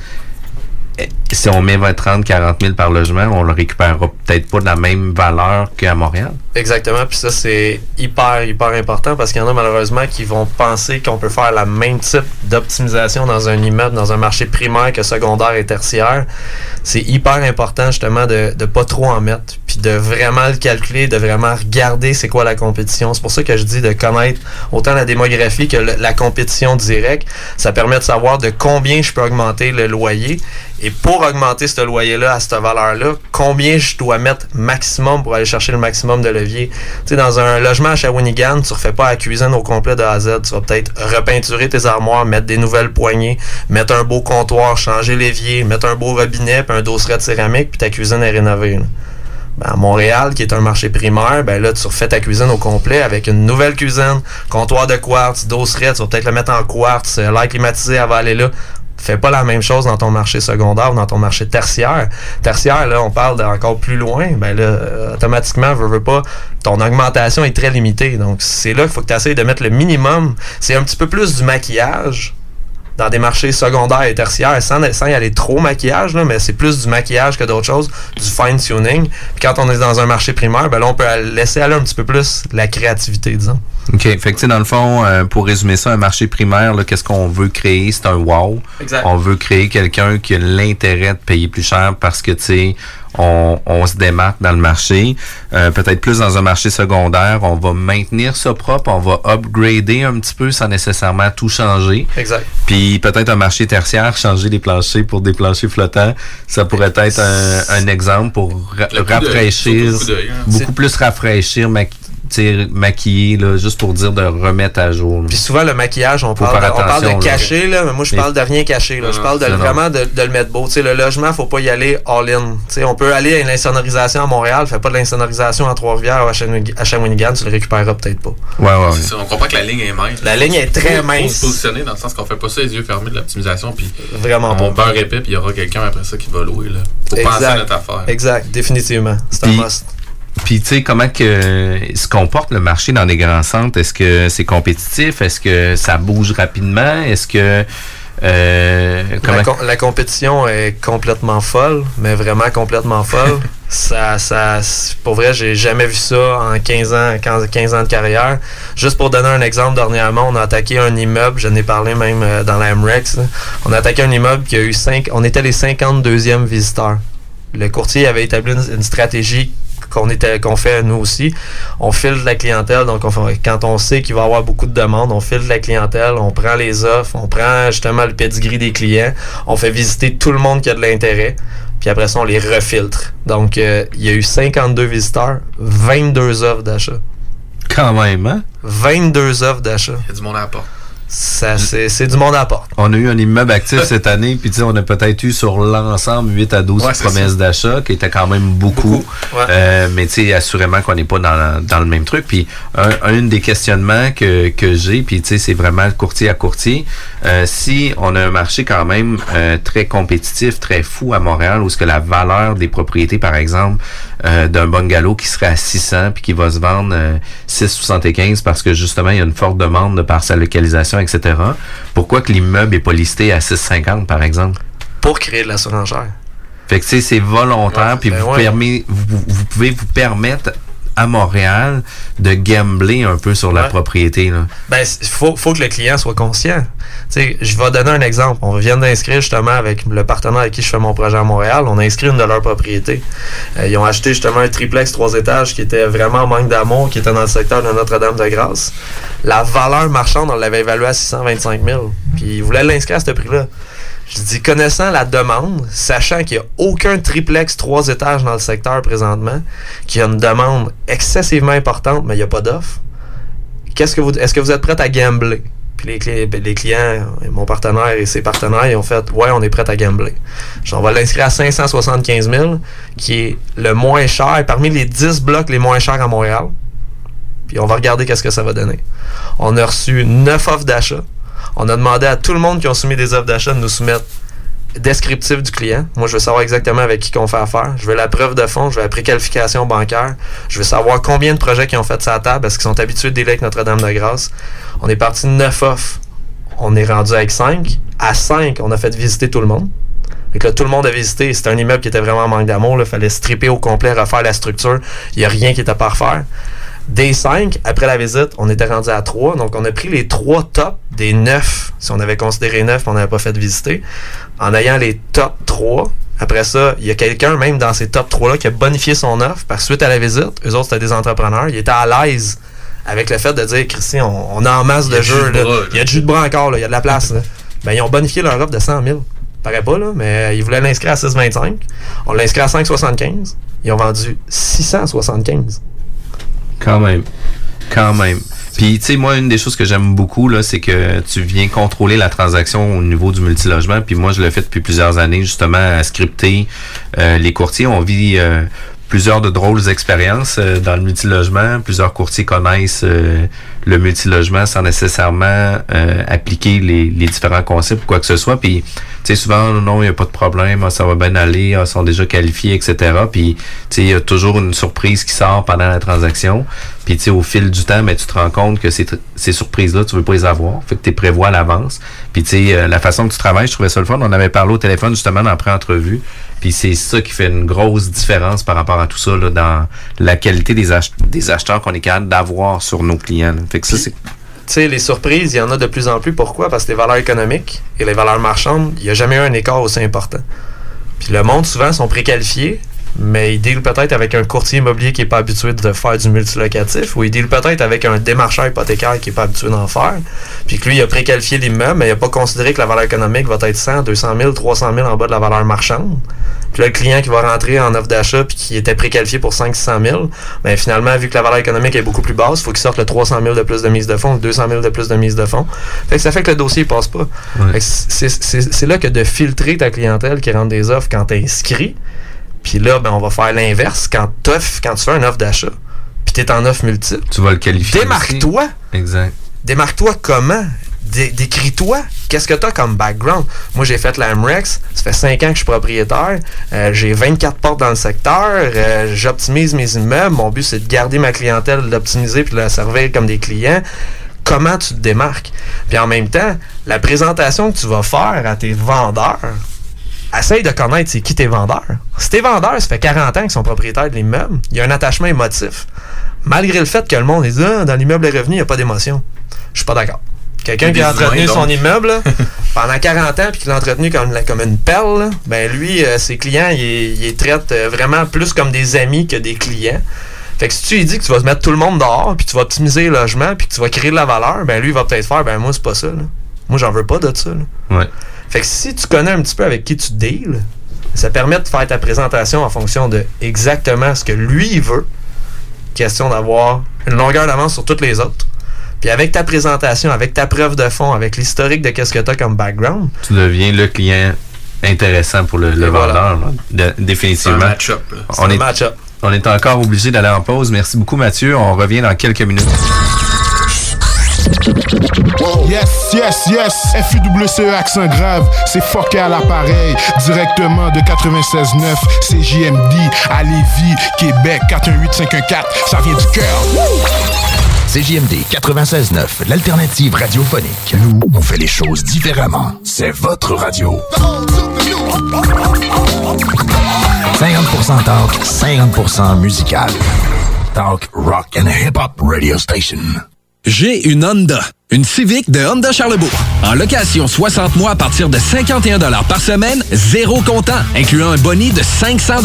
Eh, Si on met 20, 30, 40 000 par logement, on le récupérera peut-être pas de la même valeur qu'à Montréal. Exactement, puis ça c'est hyper hyper important parce qu'il y en a malheureusement qui vont penser qu'on peut faire la même type d'optimisation dans un immeuble, dans un marché primaire que secondaire et tertiaire. C'est hyper important justement de de pas trop en mettre, puis de vraiment le calculer, de vraiment regarder c'est quoi la compétition. C'est pour ça que je dis de connaître autant la démographie que la compétition directe. Ça permet de savoir de combien je peux augmenter le loyer et pour augmenter ce loyer-là à cette valeur-là, combien je dois mettre maximum pour aller chercher le maximum de levier? Tu sais, dans un logement à Shawinigan, tu refais pas la cuisine au complet de A à Z. Tu vas peut-être repeinturer tes armoires, mettre des nouvelles poignées, mettre un beau comptoir, changer l'évier, mettre un beau robinet, puis un dosseret de céramique, puis ta cuisine est rénovée. Ben, à Montréal, qui est un marché primaire, ben là, tu refais ta cuisine au complet avec une nouvelle cuisine, comptoir de quartz, dosseret, tu vas peut-être le mettre en quartz, euh, l'air climatisé, elle va aller là. Fais pas la même chose dans ton marché secondaire ou dans ton marché tertiaire. Tertiaire, là, on parle d'encore plus loin. Ben là, euh, automatiquement, veux, veux pas, ton augmentation est très limitée. Donc, c'est là qu'il faut que tu essayes de mettre le minimum. C'est un petit peu plus du maquillage dans des marchés secondaires et tertiaires, sans, sans y aller trop maquillage, là, mais c'est plus du maquillage que d'autres choses, du fine-tuning. Puis quand on est dans un marché primaire, ben là, on peut laisser aller un petit peu plus la créativité, disons. OK. Fait que, tu sais, dans le fond, euh, pour résumer ça, un marché primaire, là, qu'est-ce qu'on veut créer? C'est un wow. Exact. On veut créer quelqu'un qui a l'intérêt de payer plus cher parce que, tu sais, on, on se démarque dans le marché. Euh, Peut-être plus dans un marché secondaire, on va maintenir ça propre, on va upgrader un petit peu sans nécessairement tout changer. Exact. Puis peut-être un marché tertiaire, changer les planchers pour des planchers flottants, ça pourrait être un, un exemple pour ra- Le rafraîchir, hein. beaucoup plus rafraîchir, maqui- tu sais, maquiller, là, juste pour dire de remettre à jour. Puis souvent, le maquillage, on Faut parle, de, on parle de cacher, là, mais moi, je parle de rien cacher. Là. Non, je parle de, vraiment de, de le mettre beau. Tu sais, le logement, faut pas y aller all-in. Tu sais, on peut aller à une insonorisation à Montréal, fais pas de l'insonorisation à Trois-Rivières ou à Shawinigan- tu le récupéreras peut-être pas. Ouais, ouais, ouais. C'est ça, on comprend que la ligne est mince. La ligne est très Faut- Faut mince. se positionner dans le sens qu'on fait pas ça les yeux fermés de l'optimisation, puis Vraiment on beurre épais, puis il y aura quelqu'un après ça qui va louer. Là, pour penser à notre affaire. Exact, définitivement. C'est un must. Puis, tu sais, comment que se comporte le marché dans les grands centres? Est-ce que c'est compétitif? Est-ce que ça bouge rapidement? Est-ce que... Euh. La, com- la compétition est complètement folle, mais vraiment complètement folle. ça, ça, pour vrai, j'ai jamais vu ça en 15 ans, 15, 15 ans de carrière. Juste pour donner un exemple, dernièrement, on a attaqué un immeuble, je n'ai parlé même euh, dans la MREX. On a attaqué un immeuble qui a eu 5, on était les 52e visiteurs. Le courtier avait établi une, une stratégie qu'on était qu'on fait nous aussi. On filtre la clientèle, donc on fait- quand on sait qu'il va y avoir beaucoup de demandes, on filtre la clientèle, on prend les offres, on prend justement le pedigree des clients, on fait visiter tout le monde qui a de l'intérêt, puis après ça on les refiltre. Donc euh, il y a eu 52 visiteurs, 22 offres d'achat. Quand même, hein? 22 offres d'achat. Il y a du monde à la porte. Ça, c'est c'est du monde à porte. On a eu un immeuble actif cette année, puis tu sais, on a peut-être eu sur l'ensemble 8 à 12 Ouais, c'est promesses d'achat, qui étaient quand même beaucoup. Beaucoup, ouais. Euh, mais tu sais, assurément qu'on n'est pas dans, dans le même truc. Puis un, un des questionnements que, que j'ai, puis tu sais, c'est vraiment courtier à courtier. Euh, si on a un marché quand même euh, très compétitif, très fou à Montréal, où est-ce que la valeur des propriétés, par exemple, euh, d'un bungalow qui serait à 600 puis qui va se vendre euh, 6,75 parce que justement, il y a une forte demande de par sa localisation, etc. Pourquoi que l'immeuble est pas listé à 6,50 par exemple? Pour créer de la surenchère. Fait que tu sais, c'est volontaire, puis ben vous, ouais. permet- vous, vous pouvez vous permettre à Montréal de gambler un peu sur la propriété. Là? Ben, il faut, faut que le client soit conscient. Je vais donner un exemple. On vient d'inscrire justement avec le partenaire avec qui je fais mon projet à Montréal. On a inscrit une de leurs propriétés. Euh, ils ont acheté justement un triplex trois étages qui était vraiment en manque d'amour, qui était dans le secteur de Notre-Dame-de-Grâce. La valeur marchande, on l'avait évaluée à 625 000. Puis ils voulaient l'inscrire à ce prix-là. Je dis, connaissant la demande, sachant qu'il n'y a aucun triplex trois étages dans le secteur présentement, qu'il y a une demande excessivement importante, mais il n'y a pas d'offre, qu'est-ce que vous, est-ce que vous êtes prêt à gambler? Puis les, ben, clients, mon partenaire et ses partenaires, ils ont fait Ouais, on est prêt à gambler. On va l'inscrire à 575 000, qui est le moins cher, parmi les 10 blocs les moins chers à Montréal. Puis on va regarder qu'est-ce que ça va donner. On a reçu 9 offres d'achat. On a demandé à tout le monde qui ont soumis des offres d'achat de nous soumettre descriptif du client. Moi, je veux savoir exactement avec qui qu'on fait affaire. Je veux la preuve de fond, je veux la préqualification bancaire. Je veux savoir combien de projets qui ont fait sa table, est-ce qu'ils sont habitués de délai avec Notre-Dame-de-Grâce. On est parti de 9 offres. On est rendu avec 5. À 5, on a fait visiter tout le monde. Fait que là, tout le monde a visité. C'était un immeuble qui était vraiment en manque d'amour. Il fallait stripper au complet, refaire la structure. Il n'y a rien qui était à refaire. Des 5, après la visite, on était rendu à 3. Donc, on a pris les 3 tops des 9, si on avait considéré 9 on n'avait pas fait visiter, en ayant les top 3. Après ça, il y a quelqu'un, même dans ces top 3-là, qui a bonifié son offre par suite à la visite. Eux autres, c'était des entrepreneurs. Ils étaient à l'aise avec le fait de dire, Christian, on, on a en masse de jeux. de. Il y a du jus de bras encore, là. il y a de la place. là. Ben, ils ont bonifié leur offre de 100 000. Paraît pas, là, mais ils voulaient l'inscrire à 6,25. On l'a inscrit à 5,75. Ils ont vendu 675. Quand même. Quand même. Puis, tu sais, moi, une des choses que j'aime beaucoup, là, c'est que tu viens contrôler la transaction au niveau du multilogement. Puis moi, je le fais depuis plusieurs années, justement, à scripter euh, les courtiers. On vit euh, plusieurs de drôles expériences euh, dans le multilogement. Plusieurs courtiers connaissent le multilogement sans nécessairement appliquer les, les, différents concepts ou quoi que ce soit. Puis, tu sais, souvent, non, il n'y a pas de problème, ah, ça va bien aller, ah, ils sont déjà qualifiés, etc. Puis, tu sais, il y a toujours une surprise qui sort pendant la transaction. Puis, tu sais, au fil du temps, mais tu te rends compte que ces, ces surprises-là, tu veux pas les avoir. Fait que tu prévois à l'avance. Puis, tu sais, la façon que tu travailles, je trouvais ça le fun. On avait parlé au téléphone, justement, dans pré-entrevue. Puis c'est ça qui fait une grosse différence par rapport à tout ça, là, dans la qualité des, des acheteurs qu'on est capable d'avoir sur nos clients. Fait que ça, c'est tu sais, les surprises, il y en a de plus en plus. Pourquoi? Parce que les valeurs économiques et les valeurs marchandes, il n'y a jamais eu un écart aussi important. Puis le monde, souvent, sont préqualifiés, mais ils deal peut-être avec un courtier immobilier qui n'est pas habitué de faire du multilocatif, ou ils deal peut-être avec un démarcheur hypothécaire qui n'est pas habitué d'en faire, puis que lui, il a préqualifié l'immeuble, mais il n'a pas considéré que la valeur économique va être 100, 200 000, 300 000 en bas de la valeur marchande. Puis là, le client qui va rentrer en offre d'achat puis qui était préqualifié pour 500 000, ben finalement, vu que la valeur économique est beaucoup plus basse, il faut qu'il sorte le 300 000 de plus de mise de fonds, 200 000 de plus de mise de fonds. Fait que ça fait que le dossier ne passe pas. C'est là que de filtrer ta clientèle qui rentre des offres quand tu es inscrit. Puis là, ben, on va faire l'inverse quand, quand tu fais une offre d'achat. Puis tu es en offre multiple. Tu vas le qualifier. Démarque-toi. Exact. Démarque-toi comment? décris-toi, qu'est-ce que tu as comme background? Moi, j'ai fait la MREX, ça fait 5 ans que je suis propriétaire, euh, j'ai 24 portes dans le secteur, euh, j'optimise mes immeubles, mon but c'est de garder ma clientèle, d'optimiser puis de la servir comme des clients. Comment tu te démarques? Puis en même temps, la présentation que tu vas faire à tes vendeurs, essaye de connaître c'est qui tes vendeurs. Si tes vendeurs, ça fait 40 ans qu'ils sont propriétaires de l'immeuble, il y a un attachement émotif. Malgré le fait que le monde est dit, ah, dans l'immeuble est revenu, il n'y a pas d'émotion. Je suis pas d'accord. Quelqu'un qui a entretenu son immeuble pendant 40 ans puis qui l'a entretenu comme, comme une perle, ben lui, euh, ses clients, il, les traite euh, vraiment plus comme des amis que des clients. Fait que si tu lui dis que tu vas mettre tout le monde dehors, puis tu vas optimiser le logement, puis que tu vas créer de la valeur, ben lui, il va peut-être faire, ben moi, c'est pas ça. Moi, j'en veux pas de ça. Fait que si tu connais un petit peu avec qui tu deals, ça permet de faire ta présentation en fonction de exactement ce que lui veut. Question d'avoir une longueur d'avance sur toutes les autres. Puis avec ta présentation, avec ta preuve de fond, avec l'historique de qu'est-ce que tu as comme background, tu deviens le client intéressant pour le, vendeur, définitivement. Un match-up. On, match on est encore obligé d'aller en pause. Merci beaucoup, Mathieu. On revient dans quelques minutes. Yes, yes, yes. FUWCE accent grave, c'est fucké à l'appareil. Directement de 96.9, c'est JMD à Lévis, Québec 418-514. Ça vient du cœur. CJMD 96.9, l'alternative radiophonique. Nous, on fait les choses différemment. C'est votre radio. 50% talk, 50% musical. Talk, rock and hip-hop radio station. J'ai une Honda. Une Civic de Honda Charlebourg. En location 60 mois à partir de 51 par semaine, zéro comptant, incluant un boni de 500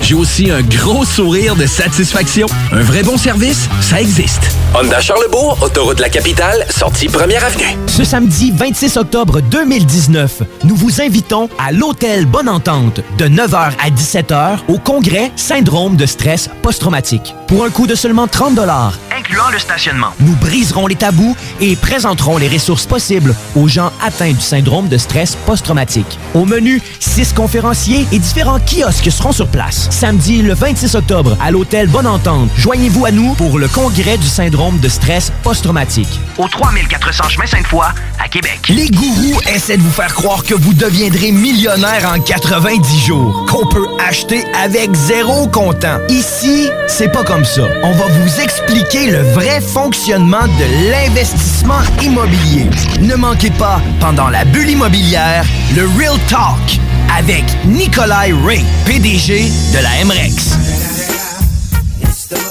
J'ai aussi un gros sourire de satisfaction. Un vrai bon service, ça existe. Honda Charlebourg, autoroute de la capitale, sortie première avenue. Ce samedi 26 octobre 2019, nous vous invitons à l'Hôtel Bonne Entente de 9h à 17h au congrès Syndrome de stress post-traumatique. Pour un coût de seulement 30 incluant le stationnement. Nous briserons les tabous et présenteront les ressources possibles aux gens atteints du syndrome de stress post-traumatique. Au menu, six conférenciers et différents kiosques seront sur place. Samedi le 26 octobre à l'hôtel Bonne Entente, joignez-vous à nous pour le congrès du syndrome de stress post-traumatique. Au 3400 chemin Sainte-Foy, à Québec. Les gourous essaient de vous faire croire que vous deviendrez millionnaire en 90 jours, qu'on peut acheter avec zéro comptant. Ici, c'est pas comme ça. On va vous expliquer le vrai fonctionnement de l'investissement immobilier. Ne manquez pas, pendant la bulle immobilière, le Real Talk avec Nikolai Ray, PDG de la MREX.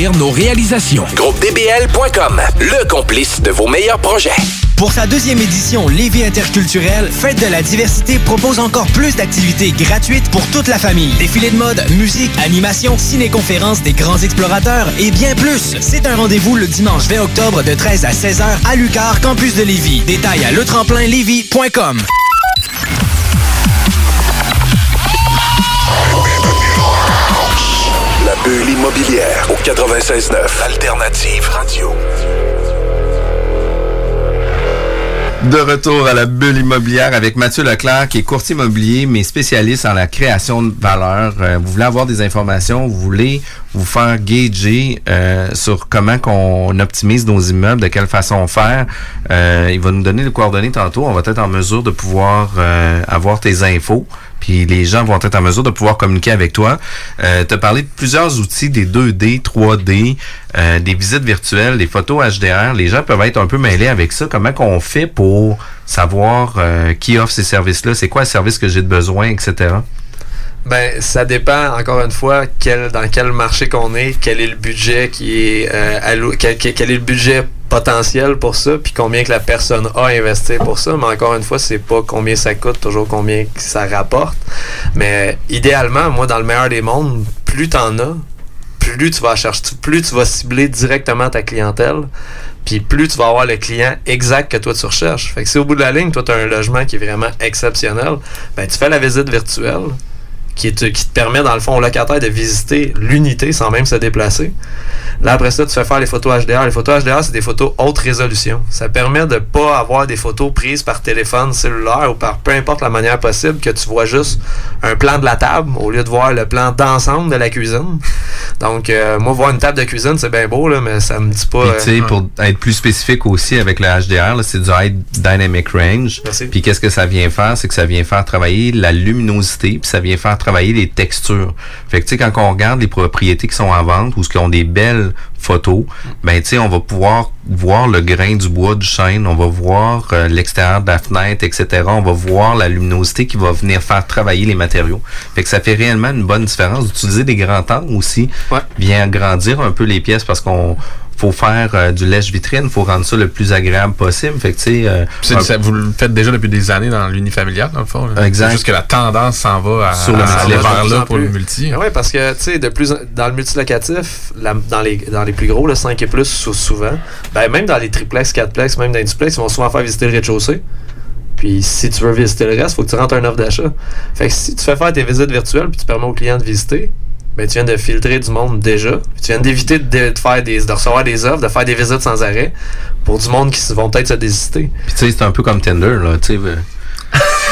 découvrir nos réalisations. GroupeDBL.com, le complice de vos meilleurs projets. Pour sa deuxième édition Lévis interculturelle, Fête de la diversité propose encore plus d'activités gratuites pour toute la famille. Défilés de mode, musique, animation, ciné-conférences des grands explorateurs et bien plus. C'est un rendez-vous le dimanche 20 octobre de 13 à 16h à Lucar, campus de Lévis. Détails à letremplinlévis.com. bulle immobilière au 96.9 Alternative Radio. De retour à la bulle immobilière avec Mathieu Leclerc, qui est courtier immobilier, mais spécialiste en la création de valeur. Euh, vous voulez avoir des informations, vous voulez vous faire gager euh, sur comment qu'on optimise nos immeubles, de quelle façon faire. Euh, il va nous donner les coordonnées tantôt. On va être en mesure de pouvoir avoir tes infos puis les gens vont être en mesure de pouvoir communiquer avec toi. Euh, tu de plusieurs outils, des 2D, 3D, euh, des visites virtuelles, des photos HDR. Les gens peuvent être un peu mêlés avec ça. Comment qu'on fait pour savoir euh, qui offre ces services-là? C'est quoi le service que j'ai de besoin, etc.? Ben, ça dépend, encore une fois, quel, dans quel marché qu'on est, quel est le budget qui est euh, quel, est le budget potentiel pour ça, puis combien que la personne a investi pour ça. Mais encore une fois, c'est pas combien ça coûte, toujours combien ça rapporte. Mais idéalement, moi, dans le meilleur des mondes, plus t'en as, plus tu vas chercher, plus tu vas cibler directement ta clientèle, puis plus tu vas avoir le client exact que toi tu recherches. Fait que si au bout de la ligne, toi, tu as un logement qui est vraiment exceptionnel, ben tu fais la visite virtuelle qui te, qui te permet, dans le fond, au locataire de visiter l'unité sans même se déplacer. Là, après ça, tu fais faire les photos HDR. Les photos HDR, c'est des photos haute résolution. Ça permet de pas avoir des photos prises par téléphone cellulaire ou par peu importe la manière possible que tu vois juste un plan de la table au lieu de voir le plan d'ensemble de la cuisine. Donc, euh, moi, voir une table de cuisine, c'est bien beau, là, mais ça me dit pas... tu sais, euh, pour être plus spécifique aussi avec le HDR, c'est du High Dynamic Range. Puis qu'est-ce que ça vient faire? C'est que ça vient faire travailler la luminosité, puis ça vient faire travailler les textures. Fait que, tu sais, quand on regarde les propriétés qui sont en vente ou ce qui ont des belles photos, ben, tu sais, on va pouvoir voir le grain du bois du chêne, on va voir euh, l'extérieur de la fenêtre, etc. On va voir la luminosité qui va venir faire travailler les matériaux. Fait que ça fait réellement une bonne différence d'utiliser des grands temps aussi, ouais. bien agrandir un peu les pièces parce qu'on faut faire euh, du lèche-vitrine, faut rendre ça le plus agréable possible. Fait que, sais, vous le faites déjà depuis des années dans l'unifamilial, dans le fond. Exact. Juste que la tendance s'en va à, Sur le aller vers là pour le multi. Oui, parce que, tu sais, de plus dans le multilocatif, dans, les, dans les plus gros, le 5 et plus, souvent, ben, même dans les triplex, 4plex, même dans les duplex, ils vont souvent faire visiter le rez-de-chaussée. Puis si tu veux visiter le reste, il faut que tu rentres un offre d'achat. Fait que si tu fais faire tes visites virtuelles puis tu permets aux clients de visiter, ben, tu viens de filtrer du monde déjà. tu viens d'éviter de, faire des, de recevoir des offres, de faire des visites sans arrêt pour du monde qui vont peut-être se désister. Puis tu sais, c'est un peu comme Tinder, là. Tu sais,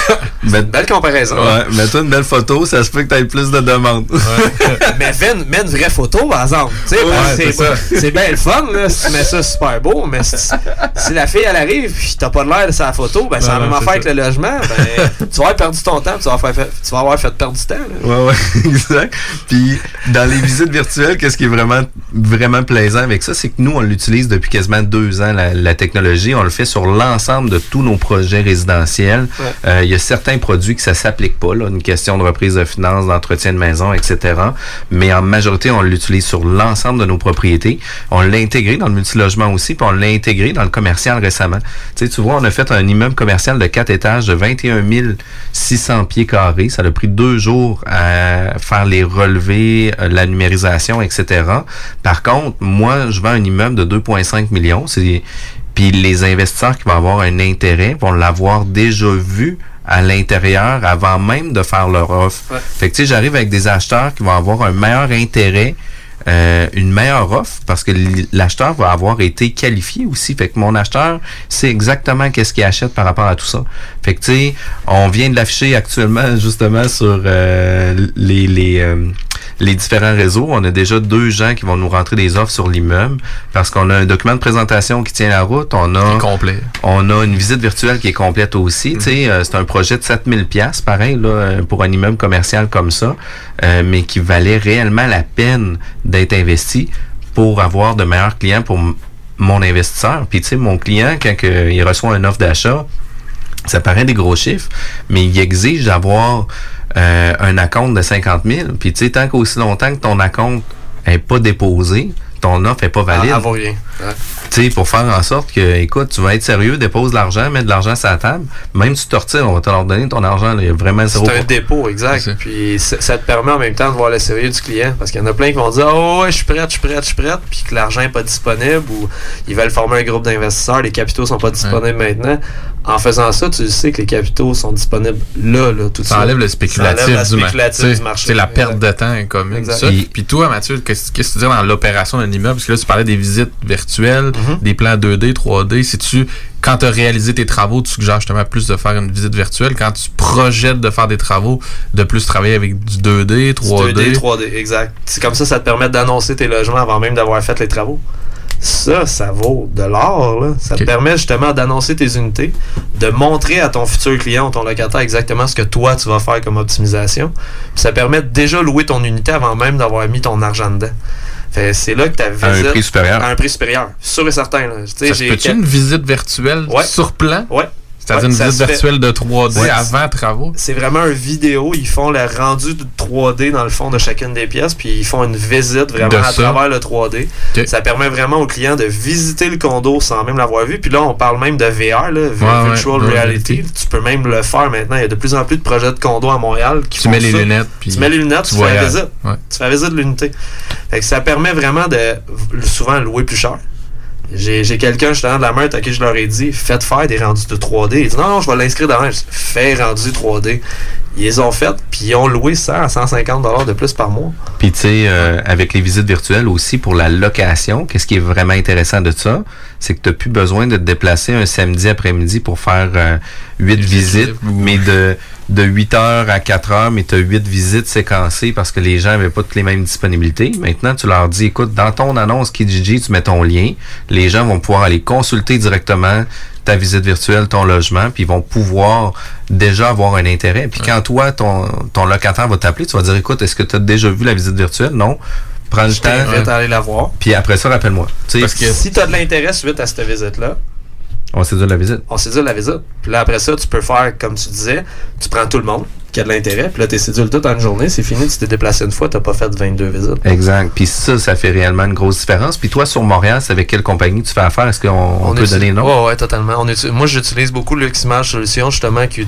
mais, belle comparaison. Ouais, mets-toi une belle photo, ça se peut que tu aies plus de demandes. mais fais une, mets une, vraie photo, par exemple. c'est bien le fun, là, si tu mets ça super beau, mais si, la fille, elle arrive et t'as pas l'air de sa photo, ben, c'est la même affaire avec le logement. Ben, tu vas avoir perdu ton temps, tu vas, faire, tu vas avoir fait perdre du temps. Là. Ouais, ouais, exact. Puis, dans les visites virtuelles, qu'est-ce qui est vraiment, vraiment plaisant avec ça, c'est que nous, on l'utilise depuis quasiment deux ans, la, la, technologie. On le fait sur l'ensemble de tous nos projets résidentiels. Euh, il y a certains produits que ça s'applique pas, là, une question de reprise de finances, d'entretien de maison, etc. Mais en majorité, on l'utilise sur l'ensemble de nos propriétés. On l'a intégré dans le multilogement aussi, puis on l'a intégré dans le commercial récemment. Tu sais, tu vois, on a fait un immeuble commercial de quatre étages de 21 600 pieds carrés. Ça a pris deux jours à faire les relevés, euh, la numérisation, etc. Par contre, moi, je vends un immeuble de 2,5 millions. Puis les investisseurs qui vont avoir un intérêt vont l'avoir déjà vu à l'intérieur avant même de faire leur offre. Fait que tu sais, j'arrive avec des acheteurs qui vont avoir un meilleur intérêt, euh, une meilleure offre parce que l'acheteur va avoir été qualifié aussi. Fait que mon acheteur sait exactement qu'est-ce qu'il achète par rapport à tout ça. Fait que tu sais, on vient de l'afficher actuellement justement sur euh, les les euh, les différents réseaux. On a déjà deux gens qui vont nous rentrer des offres sur l'immeuble parce qu'on a un document de présentation qui tient la route. On a complet. On a une visite virtuelle qui est complète aussi. Tu sais, euh, c'est un projet de 7000 pièces pareil là euh, pour un immeuble commercial comme ça, euh, mais qui valait réellement la peine d'être investi pour avoir de meilleurs clients pour mon investisseur. Puis tu sais, mon client quand il reçoit une offre d'achat, ça paraît des gros chiffres, mais il exige d'avoir euh, un acompte de 50 000. Puis tu sais, tant qu'aussi longtemps que ton acompte n'est pas déposé, ton offre est pas valide. Ah, vaut rien. Ouais. Tu sais, pour faire en sorte que, écoute, tu vas être sérieux, dépose de l'argent, mets de l'argent sur la table. Même si tu te retires, on va te leur donner ton argent. là. Il y a vraiment. C'est un dépôt, exact. Puis ça, ça te permet en même temps de voir le sérieux du client. Parce qu'il y en a plein qui vont dire Oh, ouais, je suis prête, je suis prête, je suis prête. Puis que l'argent n'est pas disponible ou ils veulent former un groupe d'investisseurs, les capitaux sont pas disponibles maintenant. En faisant ça, tu sais que les capitaux sont disponibles là, là, tout de Ça suite. enlève le Ça spéculatif, enlève la du, spéculatif du marché. C'est la perte Exact. de temps commune. Exact. ça. Puis- toi, Mathieu, qu'est-ce qu'est-ce que tu dis dans l'opération d'un immeuble? Parce que là, tu parlais des visites virtuelles, Mm-hmm. des plans 2D, 3D. Si tu, quand tu as réalisé tes travaux, tu suggères justement plus de faire une visite virtuelle. Quand tu projettes de faire des travaux, de plus travailler avec du 2D, 3D. 2D, 3D, exact. C'est comme ça, ça te permet d'annoncer tes logements avant même d'avoir fait les travaux. Ça, ça vaut de l'or. là. Ça te permet justement d'annoncer tes unités, de montrer à ton futur client ou ton locataire exactement ce que toi, tu vas faire comme optimisation. Puis ça permet de déjà louer ton unité avant même d'avoir mis ton argent dedans. Fait, c'est là que ta visite... À un prix supérieur. À un prix supérieur. Sûr et certain. Là. Ça peut-tu une visite virtuelle sur plan? Ouais. C'est-à-dire Ouais, une visite fait. virtuelle de 3D Ouais. avant travaux? C'est vraiment un vidéo. Ils font le rendu de 3D dans le fond de chacune des pièces, puis ils font une visite vraiment De à ça. travers le 3D. Ça permet vraiment au client de visiter le condo sans même l'avoir vu. Puis là, on parle même de VR, là, Ouais, Virtual Reality. Tu peux même le faire maintenant. Il y a de plus en plus de projets de condos à Montréal qui Tu font mets les ça. lunettes, puis tu mets les lunettes, tu tu, fais la visite. Tu fais la visite de l'unité. Ça permet vraiment de souvent louer plus cher. J'ai j'ai quelqu'un justement de la meute à qui je leur ai dit faites faire des rendus de 3D. Il dit non, non, je vais l'inscrire dans un. Je dis, Fais rendu 3D. Ils les ont fait, puis ils ont loué 100 à 150 dollars de plus par mois. Puis tu sais, euh, avec les visites virtuelles aussi pour la location, qu'est-ce qui est vraiment intéressant de ça, c'est que tu n'as plus besoin de te déplacer un samedi après-midi pour faire euh, huit visites, mais de, de 8 heures à 4 heures, mais tu as 8 visites séquencées parce que les gens n'avaient pas toutes les mêmes disponibilités. Maintenant, tu leur dis, écoute, dans ton annonce Kijiji, tu mets ton lien. Les gens vont pouvoir aller consulter directement ta visite virtuelle, ton logement, puis ils vont pouvoir déjà avoir un intérêt. Puis quand toi, ton, ton locataire va t'appeler, tu vas dire, écoute, est-ce que tu as déjà vu la visite virtuelle? Non. Prends le Je temps. t'invite à aller la voir. Puis après ça, rappelle-moi. Tu sais, si tu as de l'intérêt suite à cette visite-là, on dit la visite. on sédule la visite. Puis là, après ça, tu peux faire, comme tu disais, tu prends tout le monde qui a de l'intérêt, puis là, tu sédules tout en une journée, c'est fini, tu t'es déplacé une fois, tu pas fait 22 visites. Exact. Puis ça, ça fait réellement une grosse différence. Puis toi, sur Montréal, c'est avec quelle compagnie tu fais affaire? Est-ce qu'on on peut donner le nom? Ouais, ouais, totalement. On utilise- moi, j'utilise beaucoup l'Ximage Solutions, justement, qui,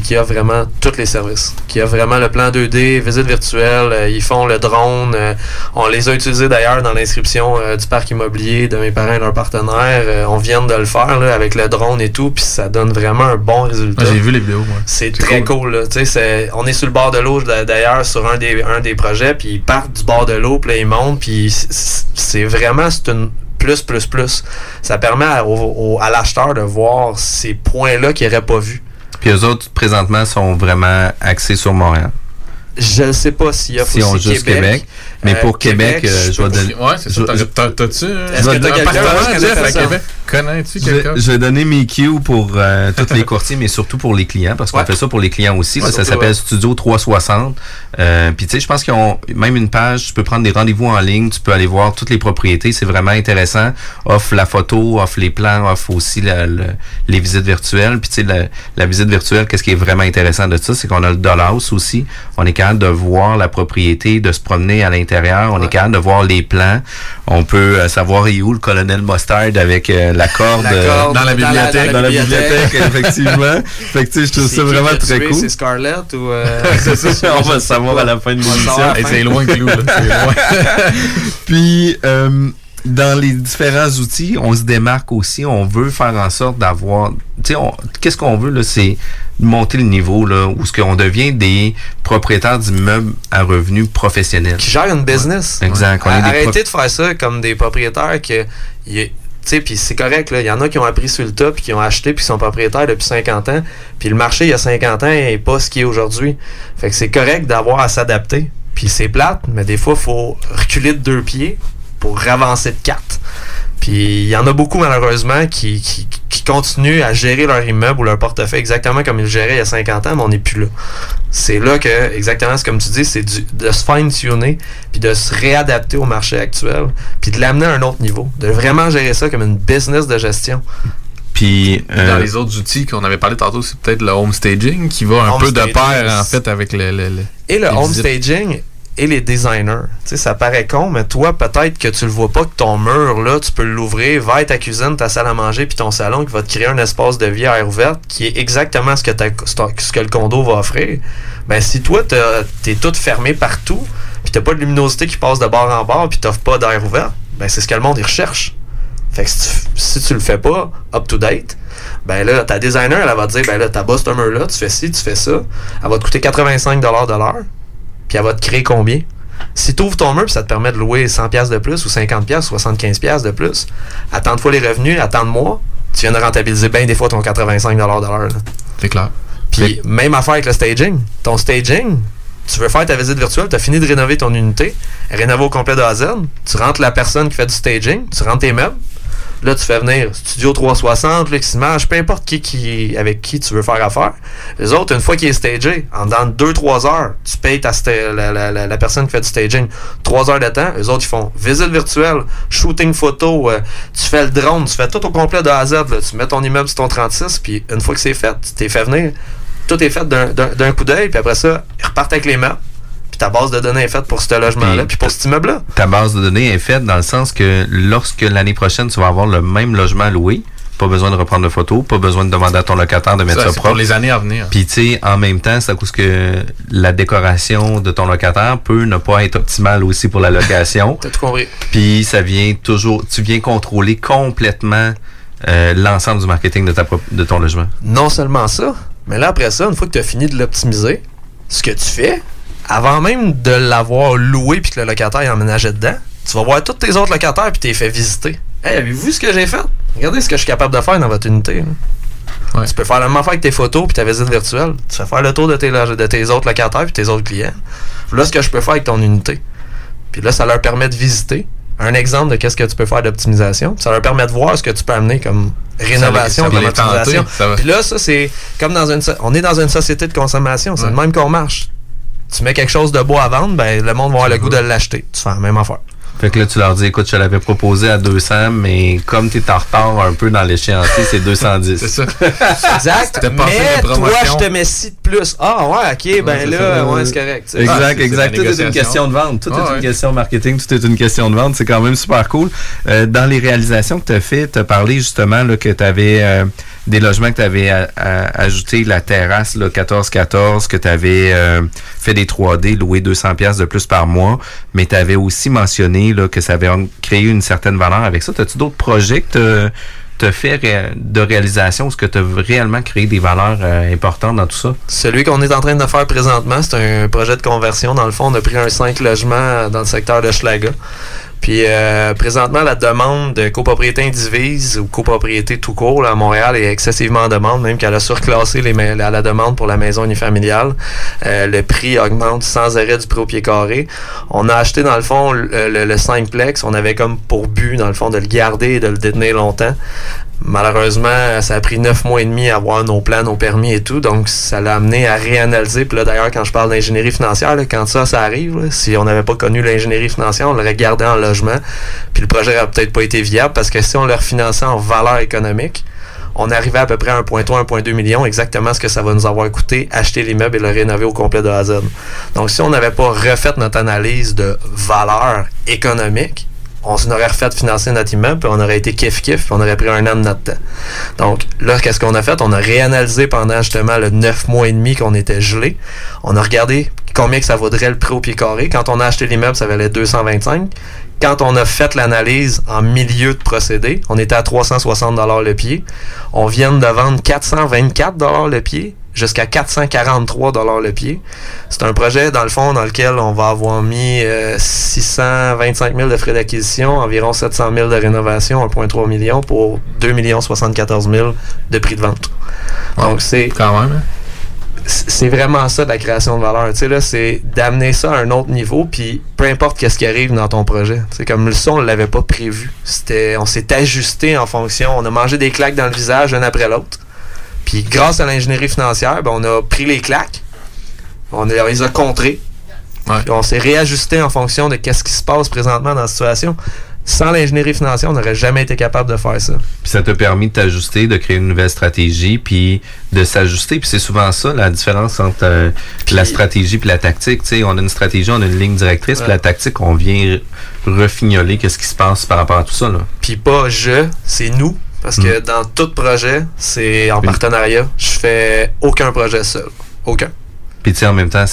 qui, a vraiment tous les services. Qui a vraiment le plan 2D, visite virtuelle, euh, ils font le drone. euh, on les a utilisés d'ailleurs dans l'inscription euh, du parc immobilier de mes parents et leurs partenaires. Euh, on vient de le faire là, avec le drone et tout, puis ça donne vraiment un bon résultat. Ouais, J'ai vu les vidéos, moi. C'est très cool. là. C'est- on est sur le bord de l'eau d'a- d'ailleurs sur un des, un des projets, puis ils partent du bord de l'eau, puis là, ils montent, puis c'est vraiment c'est une plus, plus, plus. Ça permet à, au- au- à l'acheteur de voir ces points-là qu'il n'aurait pas vus. Puis eux autres, présentement, sont vraiment axés sur Montréal. Je ne sais pas s'il y a Si on aussi juste Québec. Québec. Mais Euh, pour Québec, Québec, je vais donner. Ouais, c'est ça. je- T'as- t'as- T'as-tu Est-ce que t'as un quelqu'un partenaire, qui connaît Jeff, à personne? Québec? Connais-tu Je quelqu'un? vais, je vais donner mes cues pour euh, tous les courtiers, mais surtout pour les clients, parce qu'on Ouais. fait ça pour les clients aussi. là. Ça s'appelle. Studio 360. Euh, Puis tu sais, je pense qu'ils ont même une page, tu peux prendre des rendez-vous en ligne, tu peux aller voir toutes les propriétés, c'est vraiment intéressant. Offre la photo, offre les plans, offre aussi la- le- les visites virtuelles. Puis tu sais, la, la visite virtuelle, qu'est-ce qui est vraiment intéressant de ça, c'est qu'on a le dollhouse aussi. On est capable de voir la propriété, de se promener à l'intérieur. On est capable de voir les plans. On peut euh, savoir est où le colonel Mustard avec euh, la corde. La euh, corde dans la bibliothèque. dans la bibliothèque, effectivement. fait que je trouve C'est ça vraiment qui très tué, cool. C'est Scarlett ou. euh, C'est ça, on va le savoir à la fin de l'émission. C'est loin, Clou. C'est loin. Puis, euh, dans les différents outils, on se démarque aussi. On veut faire en sorte d'avoir. Tu sais, qu'est-ce qu'on veut, là? C'est monter le niveau, là, où ce qu'on devient des propriétaires d'immeubles à revenus professionnels. qui gèrent une business. Exact. On est des Arrêtez de faire ça comme des propriétaires que. y- Tu sais, puis c'est correct, là. Il y en a qui ont appris sur le tas, puis qui ont acheté, puis qui sont propriétaires depuis 50 ans. Puis le marché, il y a 50 ans, n'est pas ce qui est aujourd'hui. Fait que c'est correct d'avoir à s'adapter. Puis c'est plate, mais des fois, il faut reculer de deux pieds pour avancer de quatre. Puis il y en a beaucoup, malheureusement, qui, qui, qui continuent à gérer leur immeuble ou leur portefeuille exactement comme ils le géraient il y a 50 ans, mais on n'est plus là. C'est là que, exactement, c'est comme tu dis, c'est de se fine-tuner, puis de se réadapter au marché actuel, puis de l'amener à un autre niveau. De vraiment gérer ça comme une business de gestion. Puis, euh, Dans les autres outils qu'on avait parlé tantôt, c'est peut-être le home staging qui va un Home peu de pair, en fait, avec le. le- le- Et le home visites. staging, et les designers. Tu sais, ça paraît con, mais toi, peut-être que tu le vois pas que ton mur, là, tu peux l'ouvrir vers ta cuisine, ta salle à manger, puis ton salon, qui va te créer un espace de vie à air qui est exactement ce que, ce le condo va offrir. Ben, si toi, t'es tout fermé partout, puis t'as pas de luminosité qui passe de bord en bord, puis t'offres pas d'air ouvert, ben, c'est ce que le monde, recherche. Fait que si tu, si le fais pas up to date, ben là, ta designer, elle va te dire, ben là, ta boss ce mur-là, tu fais ci, tu fais ça. Elle va te coûter 85 de l'heure, puis elle va te créer combien? Si tu ouvres ton mur, puis ça te permet de louer 100$ piastres de plus, ou 50$, piastres, 75$ piastres de plus, à tant de fois les revenus, à tant de mois, tu viens de rentabiliser bien des fois ton 85$ de l'heure. C'est clair. Puis même affaire avec le staging. Ton staging, tu veux faire ta visite virtuelle, tu as fini de rénover ton unité, rénover au complet de A à Z, tu rentres la personne qui fait du staging, tu rentres tes meubles, là tu fais venir Studio 360, Luximage, peu importe qui, qui avec qui tu veux faire affaire. Les autres, une fois qu'il est stagé, en dans 2-3 heures, tu payes ta la, la- la- personne qui fait du staging 3 heures de temps. Les autres, ils font visite virtuelle, shooting photo, euh, tu fais le drone, tu fais tout au complet de A à Z. là. Tu mets ton immeuble sur ton 36, puis une fois que c'est fait, tu t'es fait venir tout est fait d'un- coup d'œil, puis après ça, ils repartent avec les meubles. Puis ta base de données est faite pour ce logement-là, puis pour cet immeuble-là? Ta base de données est faite dans le sens que lorsque l'année prochaine, tu vas avoir le même logement loué, pas besoin de reprendre de photos, pas besoin de demander à ton locataire de mettre Ça, propre. pour les années à venir. Puis tu sais, en même temps, c'est à cause que la décoration de ton locataire peut ne pas être optimale aussi pour la location. T'as tout compris. Puis ça vient toujours, tu viens contrôler complètement euh, l'ensemble du marketing de, ta, prop- de ton logement. Non seulement ça, mais là, après ça, une fois que tu as fini de l'optimiser, ce que tu fais, avant même de l'avoir loué puis que le locataire y emménageait dedans, tu vas voir tous tes autres locataires puis t'es fait visiter. Hey, avez-vous vu ce que j'ai fait? Regardez ce que je suis capable de faire dans votre unité. là. Tu peux faire la même affaire avec tes photos puis ta visite virtuelle. Tu fais faire le tour de tes, loge- de tes autres locataires puis tes autres clients. Là, ce que je peux faire avec ton unité. Puis là, ça leur permet de visiter un exemple de qu'est-ce que tu peux faire d'optimisation. Puis Ça leur permet de voir ce que tu peux amener comme rénovation, ça va comme optimisation. Puis là, ça, c'est comme dans une... so- On est dans une société de consommation. C'est le même qu'on marche. Tu mets quelque chose de beau à vendre, ben le monde va avoir le goût de l'acheter. Tu fais la même affaire. Fait que là, tu leur dis, écoute, je l'avais proposé à 200, mais comme tu es en retard un peu dans l'échéancier, c'est 210. c'est ça. Exact. Mais toi, je te mets ci de plus. Ah ouais, ok, ben là, ouais, c'est correct. Exact, Ah, exact. Tout est une question de vente. Tout Ah est ouais. une question marketing. Tout est une question de vente. C'est quand même super cool. Euh, dans les réalisations que tu as fait, tu as parlé justement là, que tu avais des logements que tu avais ajouté la terrasse là, 14-14, que tu avais fait des 3D, loué 200 pièces de plus par mois, mais tu avais aussi mentionné là, que ça avait créé une certaine valeur avec ça. As-tu d'autres projets que as fait de réalisation? Est-ce que tu as réellement créé des valeurs euh, importantes dans tout ça? Celui qu'on est en train de faire présentement, c'est un projet de conversion. Dans le fond, on a pris un 5 logements dans le secteur de Schlaga. Puis euh, présentement, la demande de copropriété indivise ou copropriété tout court là, à Montréal est excessivement en demande, même qu'elle a surclassé les, la, la demande pour la maison unifamiliale. Euh, le prix augmente sans arrêt du prix au pied carré. On a acheté dans le fond le, le, le 5plex. On avait comme pour but, dans le fond, de le garder et de le détenir longtemps. Malheureusement, ça a pris neuf mois et demi à avoir nos plans, nos permis et tout. Donc, ça l'a amené à réanalyser. Puis là, d'ailleurs, quand je parle d'ingénierie financière, quand ça, ça arrive, si on n'avait pas connu l'ingénierie financière, on l'aurait gardé en logement. Puis le projet n'aurait peut-être pas été viable parce que si on le refinançait en valeur économique, on arrivait à peu près à 1,3, 1,2 million, exactement ce que ça va nous avoir coûté acheter l'immeuble et le rénover au complet de A à Z. Donc, si on n'avait pas refait notre analyse de valeur économique, on s'en aurait refait financer notre immeuble, on aurait été kiff-kiff, puis on aurait pris un an de notre temps. Donc là, qu'est-ce qu'on a fait? On a réanalysé pendant justement le 9 mois et demi qu'on était gelé. On a regardé combien que ça vaudrait le prix au pied carré. Quand on a acheté l'immeuble, ça valait 225. Quand on a fait l'analyse en milieu de procédé, on était à 360 le pied. On vient de vendre 424 le pied jusqu'à 443 le pied. C'est un projet, dans le fond, dans lequel on va avoir mis euh, 625 000 de frais d'acquisition, environ 700 000 de rénovation, 1,3 million pour 2 74 000 de prix de vente. Donc, c'est... Quand même. hein? C'est vraiment ça de la création de valeur. Tu sais, là, c'est d'amener ça à un autre niveau, puis peu importe qu'est-ce qui arrive dans ton projet. Tu sais, comme ça, on l'avait pas prévu. C'était, on s'est ajusté en fonction. On a mangé des claques dans le visage, un après l'autre. Puis grâce à l'ingénierie financière, ben, on a pris les claques, on, a- on les a contrées. Puis on s'est réajusté en fonction de qu'est-ce qui se passe présentement dans la situation. Sans l'ingénierie financière, on n'aurait jamais été capable de faire ça. Puis ça t'a permis de t'ajuster, de créer une nouvelle stratégie, puis de s'ajuster. Puis c'est souvent ça, la différence entre euh, la stratégie puis la tactique. Tu sais, on a une stratégie, on a une ligne directrice, puis la tactique, on vient refignoler qu'est-ce qui se passe par rapport à tout ça. Là. Puis pas je, c'est nous. Parce que dans tout projet, c'est en partenariat. Je fais aucun projet seul. Aucun. Puis tu sais, en même temps,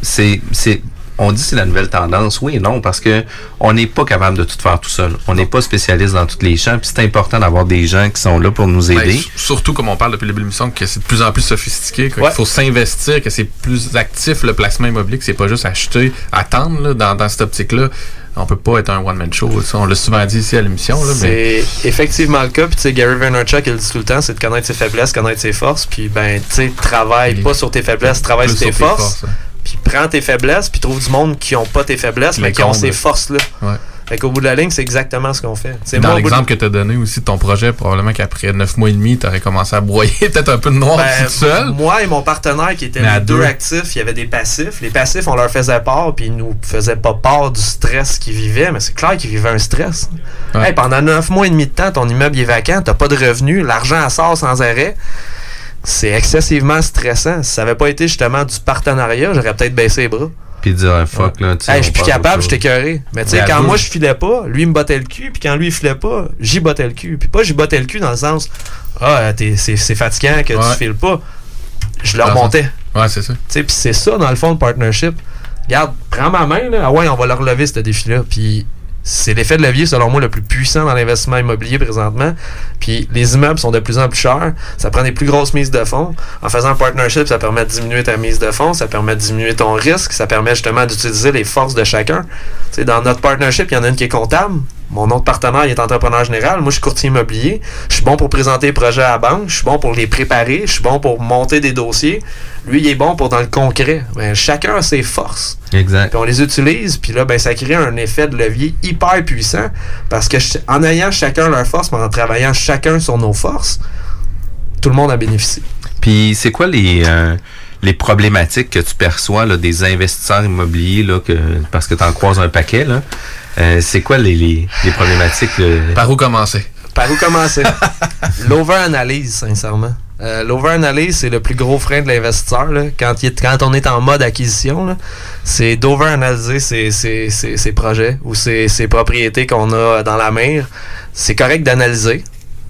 c'est c'est on dit c'est la nouvelle tendance, oui et non, parce que on n'est pas capable de tout faire tout seul. On n'est pas spécialiste dans tous les champs, puis c'est important d'avoir des gens qui sont là pour nous Ben, aider. surtout comme on parle depuis le début de l'émission, que c'est de plus en plus sophistiqué, qu'il Ouais. faut s'investir, que c'est plus actif le placement immobilier, que c'est pas juste acheter, attendre là, dans, dans cette optique-là. On peut pas être un one-man show. ça, on l'a souvent dit ici à l'émission. là, mais C'est effectivement le cas. Puis, tu sais, Gary Vaynerchuk, il le dit tout le temps, c'est de connaître ses faiblesses, connaître ses forces. Puis, ben, tu sais, travaille pas sur tes faiblesses, travaille sur tes sur tes forces. Puis, prends tes faiblesses, puis trouve du monde qui ont pas tes faiblesses, Les mais qui ont ces forces-là. Ouais. Fait qu'au bout de la ligne, c'est exactement ce qu'on fait. Sais, Dans de- l'exemple que tu as donné aussi de ton projet, probablement qu'après 9 mois et demi, tu aurais commencé à broyer peut-être un peu de noir Ben, tout seul. Moi et mon partenaire qui étaient les à deux, deux. actifs, il y avait des passifs. Les passifs, on leur faisait part, puis ils nous faisaient pas part du stress qu'ils vivaient, mais c'est clair qu'ils vivaient un stress. Ouais. Hey, pendant neuf mois et demi de temps, ton immeuble est vacant, t'as pas de revenus, l'argent sort sans arrêt. C'est excessivement stressant. Si ça avait pas été justement du partenariat, j'aurais peut-être baissé les bras. Puis dire fuck, là, tu sais, Hey, je suis plus capable, t'ai écœuré. Mais tu sais, quand moi je filais pas, lui il me bottait le cul, puis quand lui il filait pas, j'y bottais le cul. Puis pas j'y bottais le cul dans le sens Ah, t'es- c'est fatigant que Ouais. tu files pas. Je le remontais. Ouais, c'est ça. Tu sais, puis c'est ça, dans le fond, le partnership. Regarde, prends ma main, là. Ah ouais, on va le relever, ce défi-là. Puis c'est l'effet de levier, selon moi, le plus puissant dans l'investissement immobilier présentement. Puis les immeubles sont de plus en plus chers. Ça prend des plus grosses mises de fonds. En faisant un partnership, ça permet de diminuer ta mise de fonds, ça permet de diminuer ton risque, ça permet justement d'utiliser les forces de chacun. Tu sais, dans notre partnership, il y en a une qui est comptable. Mon autre partenaire, il est entrepreneur général. Moi, je suis courtier immobilier. Je suis bon pour présenter les projets à la banque. Je suis bon pour les préparer. Je suis bon pour monter des dossiers. Lui, il est bon pour dans le concret. Ben, chacun a ses forces. Exact. Puis on les utilise, puis là, ben, ça crée un effet de levier hyper puissant parce que en ayant chacun leur force, mais en travaillant chacun sur nos forces, tout le monde a bénéficié. Puis c'est quoi les euh, les problématiques que tu perçois là, des investisseurs immobiliers là, que, parce que tu en croises un paquet là? Euh, c'est quoi les, les, les problématiques? Par où commencer? Par où commencer? L'over-analyse, sincèrement. Euh, L'over-analyse, c'est le plus gros frein de l'investisseur. Quand, il est- quand on est en mode acquisition, c'est d'over-analyser ses, ses- ses- ses projets ou ses, ses propriétés qu'on a dans la mer. C'est correct d'analyser,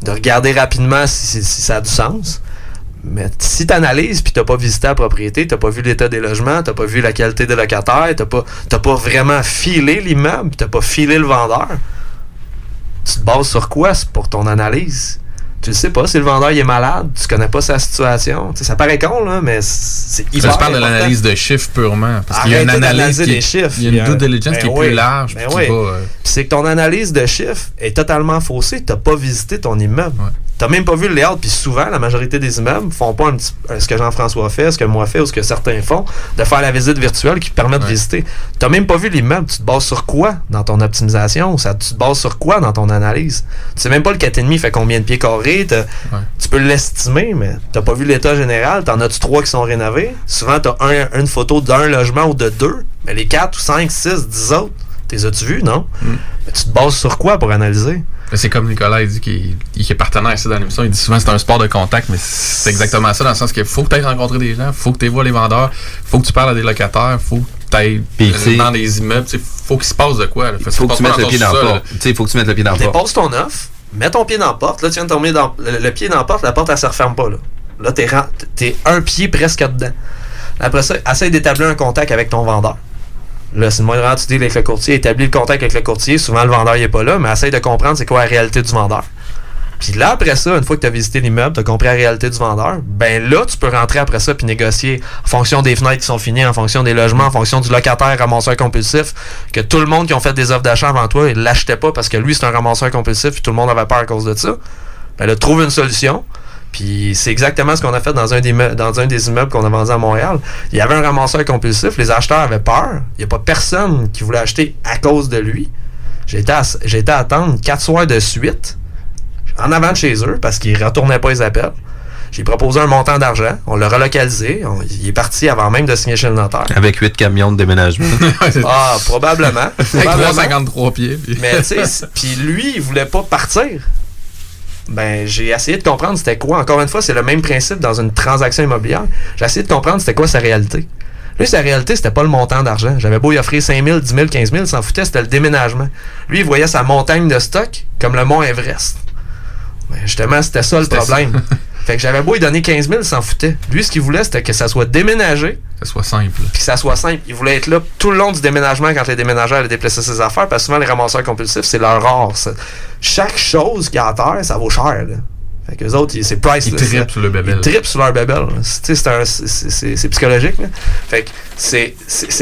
de regarder rapidement si, si- si ça a du sens. Mais si tu analyses puis t'as pas visité la propriété, t'as pas vu l'état des logements, t'as pas vu la qualité des locataires, t'as pas, pas vraiment filé l'immeuble, t'as pas filé le vendeur, tu te bases sur quoi? Pour ton analyse? Tu le sais pas, si le vendeur il est malade, tu connais pas sa situation. Tu ça paraît con, là, mais c'est Ça, hyper je parle de l'analyse de chiffres purement. Parce qu'il y a une analyse qui des est- chiffres. Il y a une due diligence Ben qui est oui, plus large. ben oui. euh, c'est que ton analyse de chiffres est totalement faussée. T'as pas visité ton immeuble. T'as même pas vu le layout. Puis souvent, la majorité des immeubles font pas un petit- euh, ce que Jean-François fait, ce que moi fais ou ce que certains font, de faire la visite virtuelle qui te permet de visiter. T'as même pas vu l'immeuble. Tu te bases sur quoi dans ton optimisation? Ça, tu te bases sur quoi dans ton analyse? Tu sais même pas le 4,5 fait combien de pieds carrés. Tu peux l'estimer, mais t'as pas vu l'état général. T'en as-tu trois qui sont rénovés? Souvent, t'as un, une photo d'un logement ou de deux. Mais les quatre ou cinq, six, dix autres, t'es as-tu vu, non? Mais tu te bases sur quoi pour analyser? C'est comme Nicolas il dit qu'il il est partenaire ici dans l'émission. Il dit souvent que c'est un sport de contact, mais c'est exactement ça dans le sens qu'il faut que tu ailles rencontrer des gens, faut que tu vois les vendeurs, faut que tu parles à des locataires, faut que tu ailles tu dans des immeubles. tu sais, faut qu'il se passe de quoi. Il faut que tu mettes le ton pied dans la porte. Tu il faut que tu mettes le pied dans la porte. Dépose ton offre, mets ton pied dans la porte. Là, tu viens de tomber dans le, le pied dans la porte, la porte, elle se referme pas. Là, là t'es, ren- t'es un pied presque dedans. Après ça, essaye d'établir un contact avec ton vendeur. Là, c'est le moindre tu dis avec le courtier, établis le contact avec le courtier. Souvent, le vendeur n'est pas là, mais essaye de comprendre c'est quoi la réalité du vendeur. Puis là, après ça, une fois que tu as visité l'immeuble, tu as compris la réalité du vendeur, ben là, tu peux rentrer après ça puis négocier en fonction des fenêtres qui sont finies, en fonction des logements, en fonction du locataire ramasseur compulsif, que tout le monde qui ont fait des offres d'achat avant toi, il l'achetaient pas parce que lui, c'est un ramasseur compulsif puis tout le monde avait peur à cause de ça. Ben là, trouve une solution. Puis c'est exactement ce qu'on a fait dans un, des, me- dans un des immeubles qu'on a vendu à Montréal. Il y avait un ramasseur compulsif, les acheteurs avaient peur. Il n'y a pas personne qui voulait acheter à cause de lui. J'ai été, à- j'ai été attendre quatre soirs de suite en avant de chez eux parce qu'ils retournaient pas les appels. J'ai proposé un montant d'argent. On l'a relocalisé. On- il est parti avant même de signer chez le notaire. Avec huit camions de déménagement. Ah, probablement. Avec Probablement. 353 pieds. puis- Mais tu sais, puis lui, il voulait pas partir. Ben, j'ai essayé de comprendre c'était quoi. Encore une fois, c'est le même principe dans une transaction immobilière. J'ai essayé de comprendre c'était quoi sa réalité. Lui, sa réalité, c'était pas le montant d'argent. J'avais beau y offrir 5 000, 10 000, 15 000, il s'en foutait, c'était le déménagement. Lui, il voyait sa montagne de stock comme le mont Everest. Ben, justement, c'était ça le problème. fait que j'avais beau lui donner 15 000, il s'en foutait. Lui, ce qu'il voulait, c'était que ça soit déménagé, Que ce soit simple. puis que ça soit simple. Il voulait être là tout le long du déménagement quand les déménageurs allaient déplacer ses affaires, parce que souvent les ramasseurs compulsifs, c'est leur rare. ça. Chaque chose qu'il y a à terre, ça vaut cher. Là. Fait que les autres, c'est priceless. Ils trippent sur le bébel. Ils trippent sur leur bébel. C'est- psychologique. là. Fait que c'est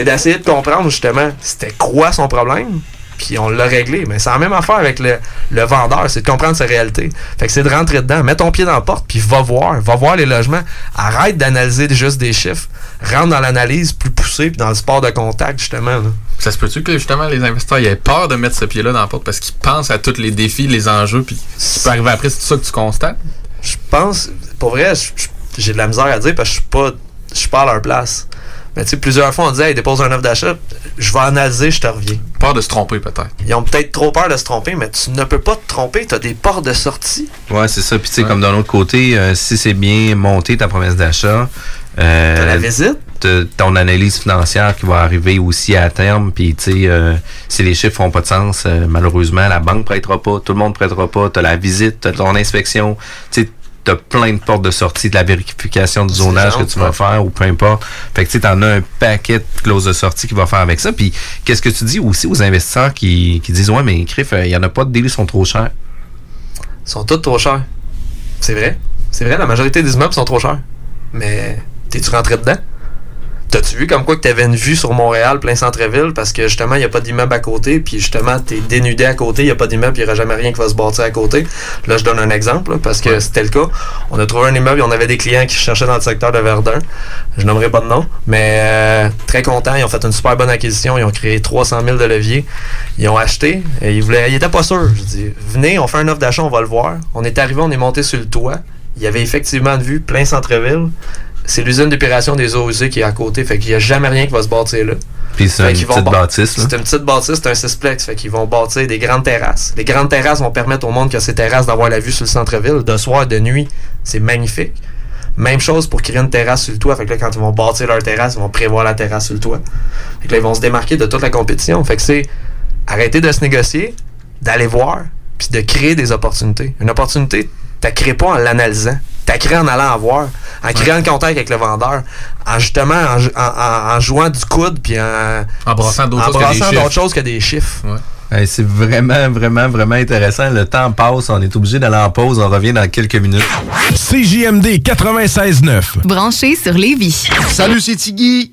d'essayer de comprendre justement c'était quoi son problème, puis on l'a réglé. Mais c'est la même affaire avec le, le vendeur, c'est de comprendre sa réalité. Fait que c'est de rentrer dedans, mets ton pied dans la porte, puis va voir, va voir les logements. Arrête d'analyser juste des chiffres. Rentre dans l'analyse plus poussée, puis dans le sport de contact, justement. là. Ça se peut-tu que justement les investisseurs ils aient peur de mettre ce pied-là dans la porte parce qu'ils pensent à tous les défis, les enjeux, puis ce qui peut arriver après, c'est ça que tu constates? Je pense, pour vrai, j'ai de la misère à dire parce que je suis pas, je suis pas à leur place. Mais tu sais, plusieurs fois, on disait, hey, dépose un offre d'achat, je vais analyser, je te reviens. Peur de se tromper peut-être. Ils ont peut-être trop peur de se tromper, mais tu ne peux pas te tromper, tu as des portes de sortie. Ouais, c'est ça. Puis, tu sais, comme d'un autre côté, euh, si c'est bien monté ta promesse d'achat, euh, T'as la visite. t'as ton analyse financière qui va arriver aussi à terme. Puis, tu sais, euh, si les chiffres font pas de sens, euh, malheureusement, la banque prêtera pas, tout le monde prêtera pas. T'as la visite, t'as ton inspection. Tu sais, t'as plein de portes de sortie, de la vérification du zonage que tu vas faire ou peu importe. Fait que tu sais, t'en as un paquet de clauses de sortie qui va faire avec ça. Puis qu'est-ce que tu dis aussi aux investisseurs qui, qui disent Ouais, mais Criff, il y en a pas de délais, ils sont trop chers? Ils sont tous trop chers. C'est vrai. C'est vrai, la majorité des immeubles sont trop chers. Mais t'es-tu rentré dedans? T'as-tu vu comme quoi que t'avais une vue sur Montréal, plein centre-ville, parce que justement, il n'y a pas d'immeuble à côté, puis justement, t'es dénudé à côté, il n'y a pas d'immeuble, il n'y aura jamais rien qui va se bâtir à côté. Là, je donne un exemple, là, parce que c'était le cas. On a trouvé un immeuble, on avait des clients qui cherchaient dans le secteur de Verdun. Je nommerai pas de nom, mais euh, très contents. Ils ont fait une super bonne acquisition. Ils ont créé 300 000 de levier. Ils ont acheté. Et ils voulaient, ils étaient pas sûrs. Je dis, venez, on fait un offre d'achat, on va le voir. On est arrivé, on est monté sur le toit. Il y avait effectivement une vue plein centre-ville. C'est l'usine d'épuration des eaux usées qui est à côté. Fait qu'il n'y a jamais rien qui va se bâtir là. Puis c'est une petite bâ- bâtisse. C'est une petite bâtisse, c'est un sixplex. Fait qu'ils vont bâtir des grandes terrasses. Les grandes terrasses vont permettre au monde qui a ces terrasses d'avoir la vue sur le centre-ville, de soir, de nuit. C'est magnifique. Même chose pour créer une terrasse sur le toit. Fait que là, quand ils vont bâtir leur terrasse, ils vont prévoir la terrasse sur le toit. Fait que là, ils vont se démarquer de toute la compétition. Fait que c'est arrêter de se négocier, d'aller voir, puis de créer des opportunités. Une opportunité, tu crées pas en l'analysant. Tu crées en allant voir, en créant le contact avec le vendeur, en justement en, jou- en- en- en jouant du coude, puis en, En brassant d'autres choses que des brassant chiffres. d'autres choses que des chiffres. Hey, c'est vraiment, vraiment, vraiment intéressant. Le temps passe, on est obligé d'aller en pause, on revient dans quelques minutes. CJMD 96.9. Branché sur Lévis. Salut, c'est Tiggy.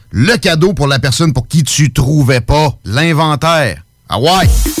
le cadeau pour la personne pour qui tu trouvais pas l'inventaire. Ah ouais!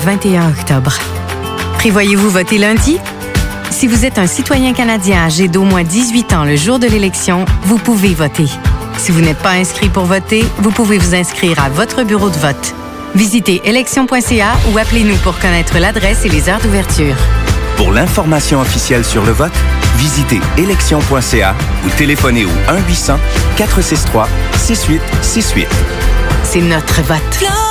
21 octobre. Prévoyez-vous voter lundi? Si vous êtes un citoyen canadien âgé d'au moins 18 ans le jour de l'élection, vous pouvez voter. Si vous n'êtes pas inscrit pour voter, vous pouvez vous inscrire à votre bureau de vote. Visitez élection.ca ou appelez-nous pour connaître l'adresse et les heures d'ouverture. Pour l'information officielle sur le vote, visitez élection.ca ou téléphonez au 1-800-463-6868. C'est notre vote.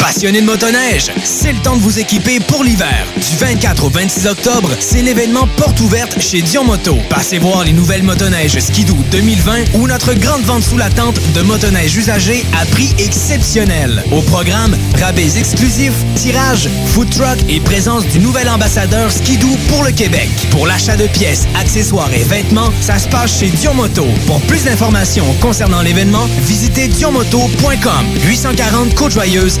Passionné de motoneige, c'est le temps de vous équiper pour l'hiver. Du 24 au 26 octobre, c'est l'événement porte ouverte chez Dion Moto. Passez voir les nouvelles motoneiges Skidoo 2020 ou notre grande vente sous la tente de motoneige usagées à prix exceptionnel. Au programme, rabais exclusifs, tirage, food truck et présence du nouvel ambassadeur Skidoo pour le Québec. Pour l'achat de pièces, accessoires et vêtements, ça se passe chez Dion Moto. Pour plus d'informations concernant l'événement, visitez dionmoto.com. 840 Côte-Joyeuse,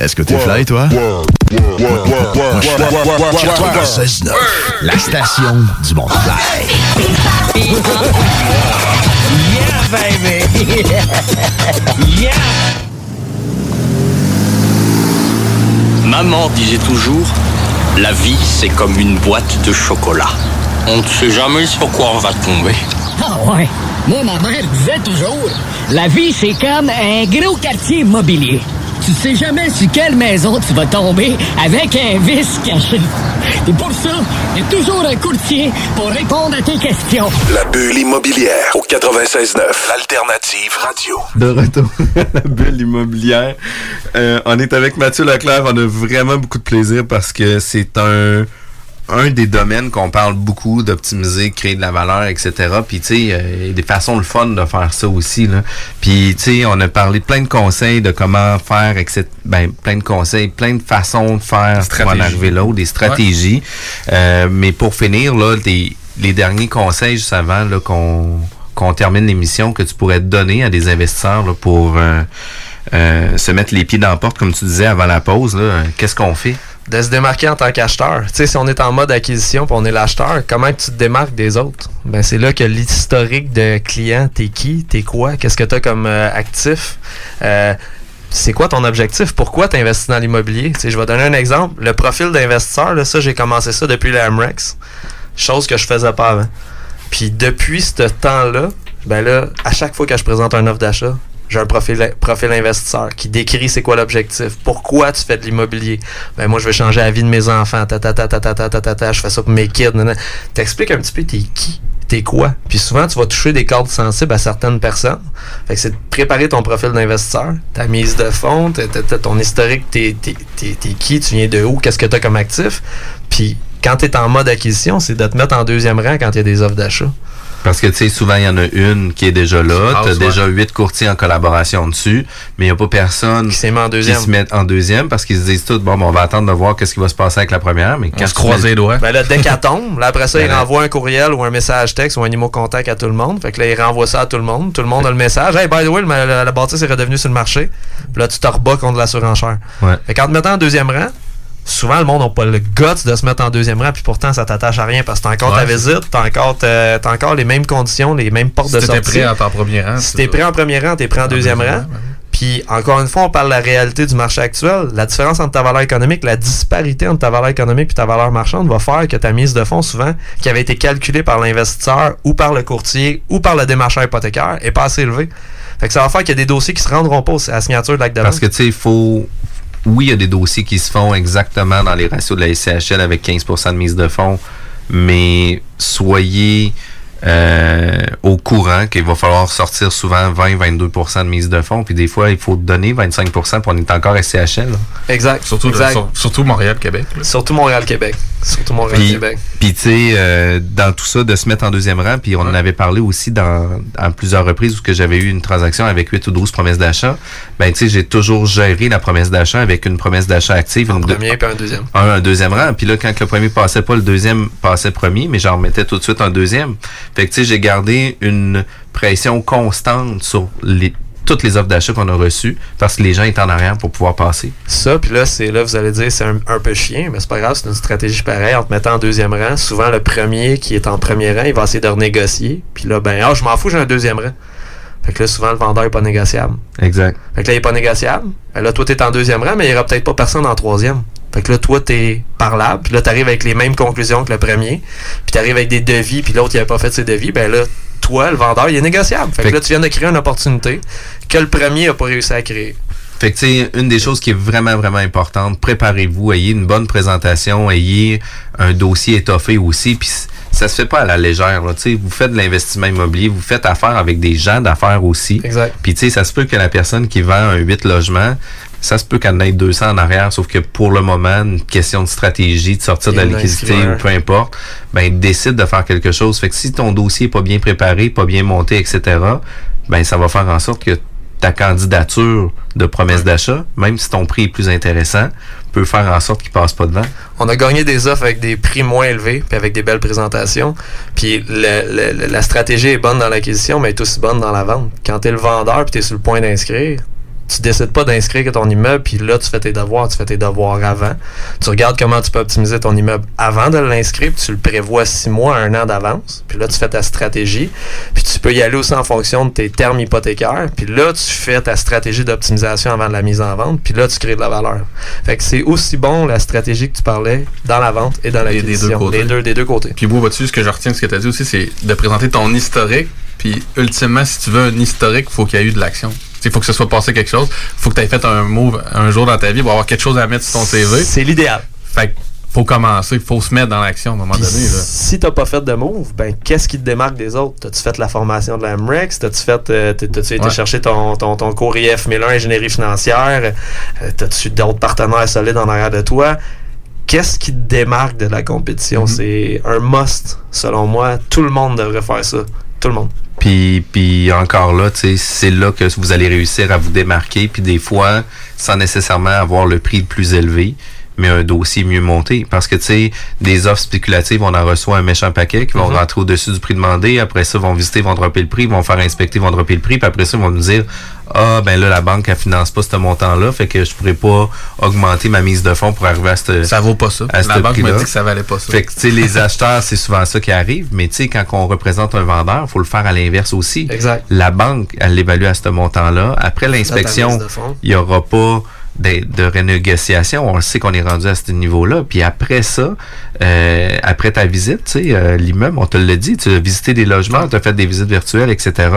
Est-ce que t'es fly, toi? 96.9, la station du monde fly. Yeah, baby! yeah! Maman disait toujours, la vie c'est comme une boîte de chocolat. On ne sait jamais sur quoi on va tomber. Ah ouais. Moi, ma mère disait toujours, la vie, c'est comme un gros quartier immobilier. Tu sais jamais sur quelle maison tu vas tomber avec un vice caché. Et pour ça, il y a toujours un courtier pour répondre à tes questions. La bulle immobilière au 96.9, l'alternative radio. De retour à la bulle immobilière. Euh, on est avec Mathieu Leclerc. On a vraiment beaucoup de plaisir parce que c'est un un des domaines qu'on parle beaucoup d'optimiser, créer de la valeur, etc. Puis tu sais, il y a des façons le fun de faire ça aussi. Là. Puis tu sais, on a parlé de plein de conseils de comment faire, etc. Ben, plein de conseils, plein de façons de faire pour en arriver là, ou des stratégies. Euh, mais pour finir, là, des, les derniers conseils juste avant là, qu'on qu'on termine l'émission que tu pourrais donner à des investisseurs là, pour euh, euh, se mettre les pieds dans la porte, comme tu disais avant la pause. là. Qu'est-ce qu'on fait? De se démarquer en tant qu'acheteur. Tu sais, si on est en mode acquisition puis on est l'acheteur, comment tu te démarques des autres? Ben, c'est là que l'historique de client, t'es qui, t'es quoi, qu'est-ce que t'as comme euh, actif, euh, c'est quoi ton objectif? Pourquoi tu investis dans l'immobilier? Je vais donner un exemple. Le profil d'investisseur, ça, j'ai commencé ça depuis la MREX. Chose que je faisais pas avant. Puis depuis ce temps-là, ben là, à chaque fois que je présente un offre d'achat, j'ai un profil, profil investisseur qui décrit c'est quoi l'objectif. Pourquoi tu fais de l'immobilier? Ben, moi, je veux changer la vie de mes enfants. Ta, ta, ta, ta, ta, ta, ta, ta, je fais ça pour mes kids. T'expliques un petit peu t'es qui? T'es quoi? Puis souvent, tu vas toucher des cordes sensibles à certaines personnes. Fait que c'est de préparer ton profil d'investisseur, ta mise de fonds, ton historique, t'es, qui, tu viens de où, qu'est-ce que t'as comme actif. Puis quand tu es en mode acquisition, c'est de te mettre en deuxième rang quand il y a des offres d'achat. Parce que, tu sais, souvent, il y en a une qui est déjà là. Tu as déjà huit courtiers en collaboration dessus, mais il n'y a pas personne qui, en deuxième. se met en deuxième parce qu'ils se disent tous, bon, on va attendre de voir qu'est-ce qui va se passer avec la première. Mais quand se tu croise les doigts. Ben là, dès qu'elle tombe, là, après ça, il Ben là. renvoie un courriel ou un message texte ou un imo contact à tout le monde. Fait que là, il renvoie ça à tout le monde. Tout le monde a le message. Hey, by the way, la, la bâtisse est redevenue sur le marché. Puis là, tu te rebats contre la surenchère. Ouais. Fait qu'en te mettant en deuxième rang, souvent, le monde n'a pas le guts de se mettre en deuxième rang. Puis pourtant, ça t'attache à rien parce que t'as encore ta Ouais, visite, t'as encore, t'as encore les mêmes conditions, les mêmes portes Si de sortie. pris en en premier rang, Si t'es pris en premier rang, t'es pris en deuxième rang. Puis, encore une fois, on parle de la réalité du marché actuel. La différence entre ta valeur économique, la disparité entre ta valeur économique et ta valeur marchande va faire que ta mise de fonds, souvent, qui avait été calculée par l'investisseur ou par le courtier ou par le démarcheur hypothécaire, est pas assez élevée. Fait que ça va faire qu'il y a des dossiers qui se rendront pas à la signature de l'acte de Parce que, tu sais, il faut. Oui, il y a des dossiers qui se font exactement dans les ratios de la SCHL avec 15% de mise de fonds, mais soyez euh, au courant qu'il va falloir sortir souvent 20-22% de mise de fonds, puis des fois, il faut donner 25% puis on est encore SCHL. là. Exact. Surtout, Exact. sur- surtout Montréal, Québec. là. Surtout Montréal-Québec. Surtout mon Puis, Québec. puis tu sais, euh, dans tout ça, de se mettre en deuxième rang, puis on en avait parlé aussi dans, à plusieurs reprises où que j'avais eu une transaction avec 8 ou 12 promesses d'achat. Ben, tu sais, j'ai toujours géré la promesse d'achat avec une promesse d'achat active. Un premier puis un deuxième. un, un deuxième rang. Puis là, quand le premier passait pas, le deuxième passait premier, mais j'en remettais tout de suite un deuxième. Fait que, tu sais, j'ai gardé une pression constante sur les, toutes les offres d'achat qu'on a reçues parce que les gens étaient en arrière pour pouvoir passer. Ça, puis là, c'est là, vous allez dire, c'est un, un peu chien, mais c'est pas grave, c'est une stratégie pareille. En te mettant en deuxième rang, souvent, le premier qui est en premier rang, il va essayer de renégocier. Puis là, ben, ah, je m'en fous, j'ai un deuxième rang. Fait que là, souvent, le vendeur est pas négociable. Exact. Fait que là, il est pas négociable. Ben là, toi, t'es en deuxième rang, mais il y aura peut-être pas personne en troisième. Fait que là, toi, t'es parlable, puis là, t'arrives avec les mêmes conclusions que le premier, puis t'arrives avec des devis, puis l'autre, il avait pas fait ses devis, ben là, toi, le vendeur, il est négociable. Fait, Fait que là, tu viens de créer une opportunité que le premier a pas réussi à créer. Fait que, tu sais, une des choses qui est vraiment, vraiment importante, préparez-vous, ayez une bonne présentation, ayez un dossier étoffé aussi, puis ça se fait pas à la légère, là, tu sais, vous faites de l'investissement immobilier, vous faites affaire avec des gens d'affaires aussi. Exact. Puis, tu sais, ça se peut que la personne qui vend un 8 logements, ça se peut qu'elle en ait 200 en arrière, sauf que pour le moment, une question de stratégie, de sortir de la liquidité ou peu importe, ben, décide de faire quelque chose. Fait que si ton dossier est pas bien préparé, pas bien monté, etc., ben, ça va faire en sorte que ta candidature de promesse d'achat, même si ton prix est plus intéressant, peut faire en sorte qu'il passe pas devant. On a gagné des offres avec des prix moins élevés, puis avec des belles présentations. Puis le- le- la stratégie est bonne dans l'acquisition, mais elle est aussi bonne dans la vente. Quand tu es le vendeur, puis tu es sur le point d'inscrire, tu décides pas d'inscrire ton immeuble, puis là, tu fais tes devoirs, tu fais tes devoirs avant. Tu regardes comment tu peux optimiser ton immeuble avant de l'inscrire, puis tu le prévois six mois, un an d'avance. Puis là, tu fais ta stratégie. Puis tu peux y aller aussi en fonction de tes termes hypothécaires. Puis là, tu fais ta stratégie d'optimisation avant de la mise en vente. Puis là, tu crées de la valeur. Fait que c'est aussi bon la stratégie que tu parlais dans la vente et dans Des- l'acquisition. des deux des deux côtés. Puis, beau, vois-tu, ce que je retiens de ce que tu as dit aussi, c'est de présenter ton historique. Puis, ultimement, si tu veux un historique, il faut qu'il y ait eu de l'action. Il faut que ce soit passé quelque chose. faut que tu aies fait un move un jour dans ta vie pour avoir quelque chose à mettre sur ton CV. C'est l'idéal. Fait que faut commencer, faut se mettre dans l'action à un moment donné. Là. si t'as pas fait de move, ben qu'est-ce qui te démarque des autres? T'as-tu fait la formation de la MREX? T'as-tu fait euh, t'as- t'as-tu été Ouais. chercher ton, ton, ton cours IF 1001 ingénierie financière? Euh, T'as-tu d'autres partenaires solides en arrière de toi? Qu'est-ce qui te démarque de la compétition? C'est un must, selon moi. Tout le monde devrait faire ça. Tout le monde. Puis, encore là, c'est là que vous allez réussir à vous démarquer. Puis des fois, sans nécessairement avoir le prix le plus élevé, mais un dossier mieux monté. Parce que, tu sais, des offres spéculatives, on en reçoit un méchant paquet qui vont Mhm. rentrer au-dessus du prix demandé. Après ça, vont visiter, vont dropper le prix, vont faire inspecter, vont dropper le prix. Puis après ça, ils vont nous dire, ah, ben là, la banque, elle finance pas ce montant-là. Fait que je pourrais pas augmenter ma mise de fonds pour arriver à ce Ça vaut pas ça. à La banque m'a dit que ça valait pas ça. Fait que, tu sais, les acheteurs, c'est souvent ça qui arrive. Mais, tu sais, quand on représente un vendeur, faut le faire à l'inverse aussi. Exact. La banque, elle l'évalue à ce montant-là. Après l'inspection, il n'y aura pas de, de renégociation. On le sait qu'on est rendu à ce niveau-là. Puis après ça, euh, après ta visite, tu sais, euh, l'immeuble, on te l'a dit, tu as visité des logements, tu as fait des visites virtuelles, etc.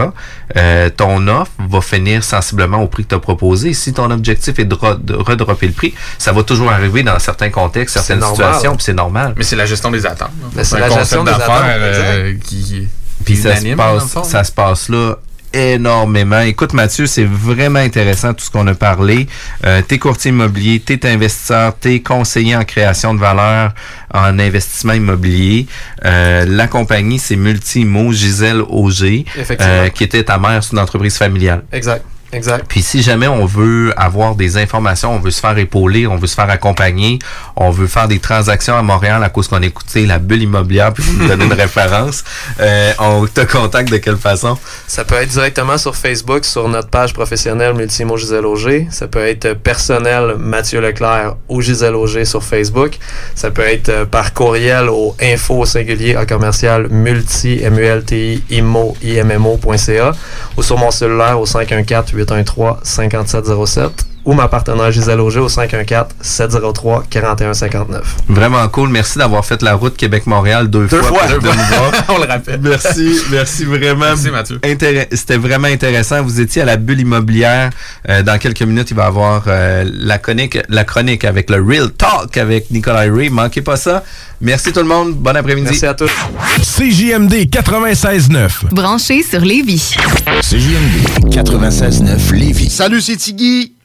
Euh, ton offre va finir sensiblement au prix que tu as proposé. Si ton objectif est de, re- de redropper le prix, ça va toujours arriver dans certains contextes, certaines situations, puis c'est normal. Mais c'est la gestion des attentes. c'est un la concept gestion des d'affaires, attentes, euh, qui Puis qui ça se, le passe, ça se passe là énormément. Écoute Mathieu, c'est vraiment intéressant tout ce qu'on a parlé. Euh, t'es courtier immobilier, t'es investisseur, t'es conseiller en création de valeur en investissement immobilier. Euh, la compagnie, c'est Multimo Gisèle Auger, euh, qui était ta mère, c'est une entreprise familiale. Exact. Exact. Puis si jamais on veut avoir des informations, on veut se faire épauler, on veut se faire accompagner, on veut faire des transactions à Montréal à cause qu'on a écouté la bulle immobilière puis vous nous donnez une référence, euh, on te contacte de quelle façon? Ça peut être directement sur Facebook, sur notre page professionnelle Multimo Gisèle Auger. Ça peut être personnel Mathieu Leclerc ou Gisèle Auger sur Facebook. Ça peut être euh, par courriel au info singulier à commercial multi m u l t i immo immo.ca ou sur mon cellulaire au 514 813 5707 ou ma partenaire Gisèle Auger au 514 703 4159. Vraiment cool. Merci d'avoir fait la route Québec-Montréal deux, Deux fois. fois. Deux voir. On le rappelle. Merci, merci vraiment. Merci, Mathieu. Intér- C'était vraiment intéressant. Vous étiez à la bulle immobilière. Euh, dans quelques minutes, il va y avoir euh, la, chronique, la chronique avec le Real Talk avec Nicolas Ray. Manquez pas ça. Merci tout le monde. Bon après-midi. Merci à tous. CJMD 96.9. Branché sur Lévis. CJMD 96.9 Lévis. Salut, c'est Tiggy.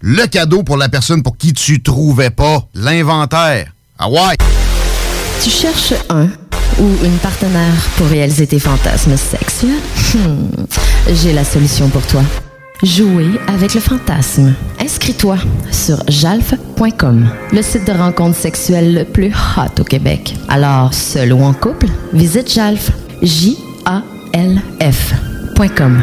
le cadeau pour la personne pour qui tu trouvais pas l'inventaire. Ah! Tu cherches un ou une partenaire pour réaliser tes fantasmes sexuels? Hmm, J'ai la solution pour toi. Jouer avec le fantasme. Inscris-toi sur jalf.com, le site de rencontre sexuelle le plus hot au Québec. Alors, seul ou en couple, visite jalf. J-A-L-F.com.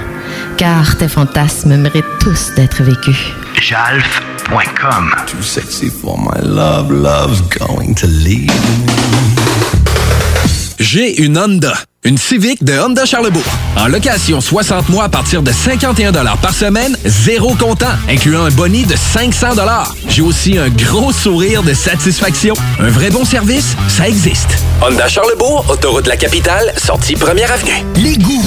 Car tes fantasmes méritent tous d'être vécus. Jalf.com. Too sexy for my love, love's going to leave J'ai une Honda. Une Civic de Honda Charlebourg. En location 60 mois à partir de 51 par semaine, zéro comptant, incluant un boni de 500 J'ai aussi un gros sourire de satisfaction. Un vrai bon service, ça existe. Honda Charlebourg, autoroute de la capitale, sortie première avenue. Les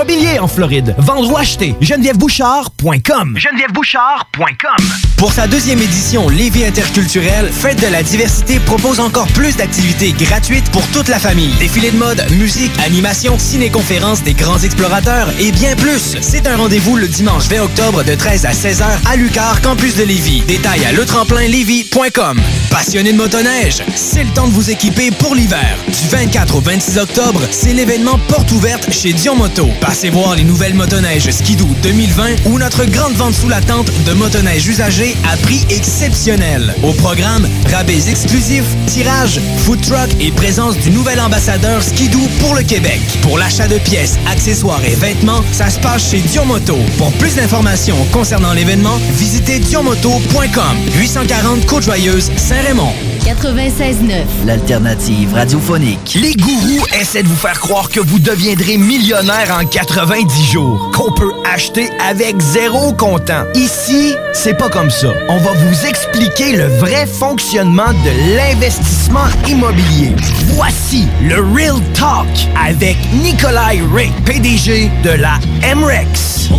l'immobilier en Floride. Vendre ou acheter, genevièvebouchard.com. genevièvebouchard.com. Pour sa deuxième édition Lévis interculturelle, Fête de la diversité propose encore plus d'activités gratuites pour toute la famille. Défilés de mode, musique, animation, ciné-conférences des grands explorateurs et bien plus. C'est un rendez-vous le dimanche 20 octobre de 13 à 16h à Lucar, campus de Lévis. Détails à letremplinlévis.com. Passionné de motoneige, c'est le temps de vous équiper pour l'hiver. Du 24 au 26 octobre, c'est l'événement porte ouverte chez Dion Moto. Passez voir les nouvelles motoneiges Skidoo 2020 ou notre grande vente sous la tente de motoneige usagée à prix exceptionnel. Au programme, rabais exclusifs, tirage, food truck et présence du nouvel ambassadeur Skidoo pour le Québec. Pour l'achat de pièces, accessoires et vêtements, ça se passe chez Dion Moto. Pour plus d'informations concernant l'événement, visitez dionmoto.com. 840 Côte-Joyeuse, Saint-Raymond. 96.9. L'alternative radiophonique. Les gourous essaient de vous faire croire que vous deviendrez millionnaire en 90 jours, qu'on peut acheter avec zéro comptant. Ici, c'est pas comme ça. On va vous expliquer le vrai fonctionnement de l'investissement immobilier. Voici le Real Talk avec Nikolai Ray, PDG de la MREX.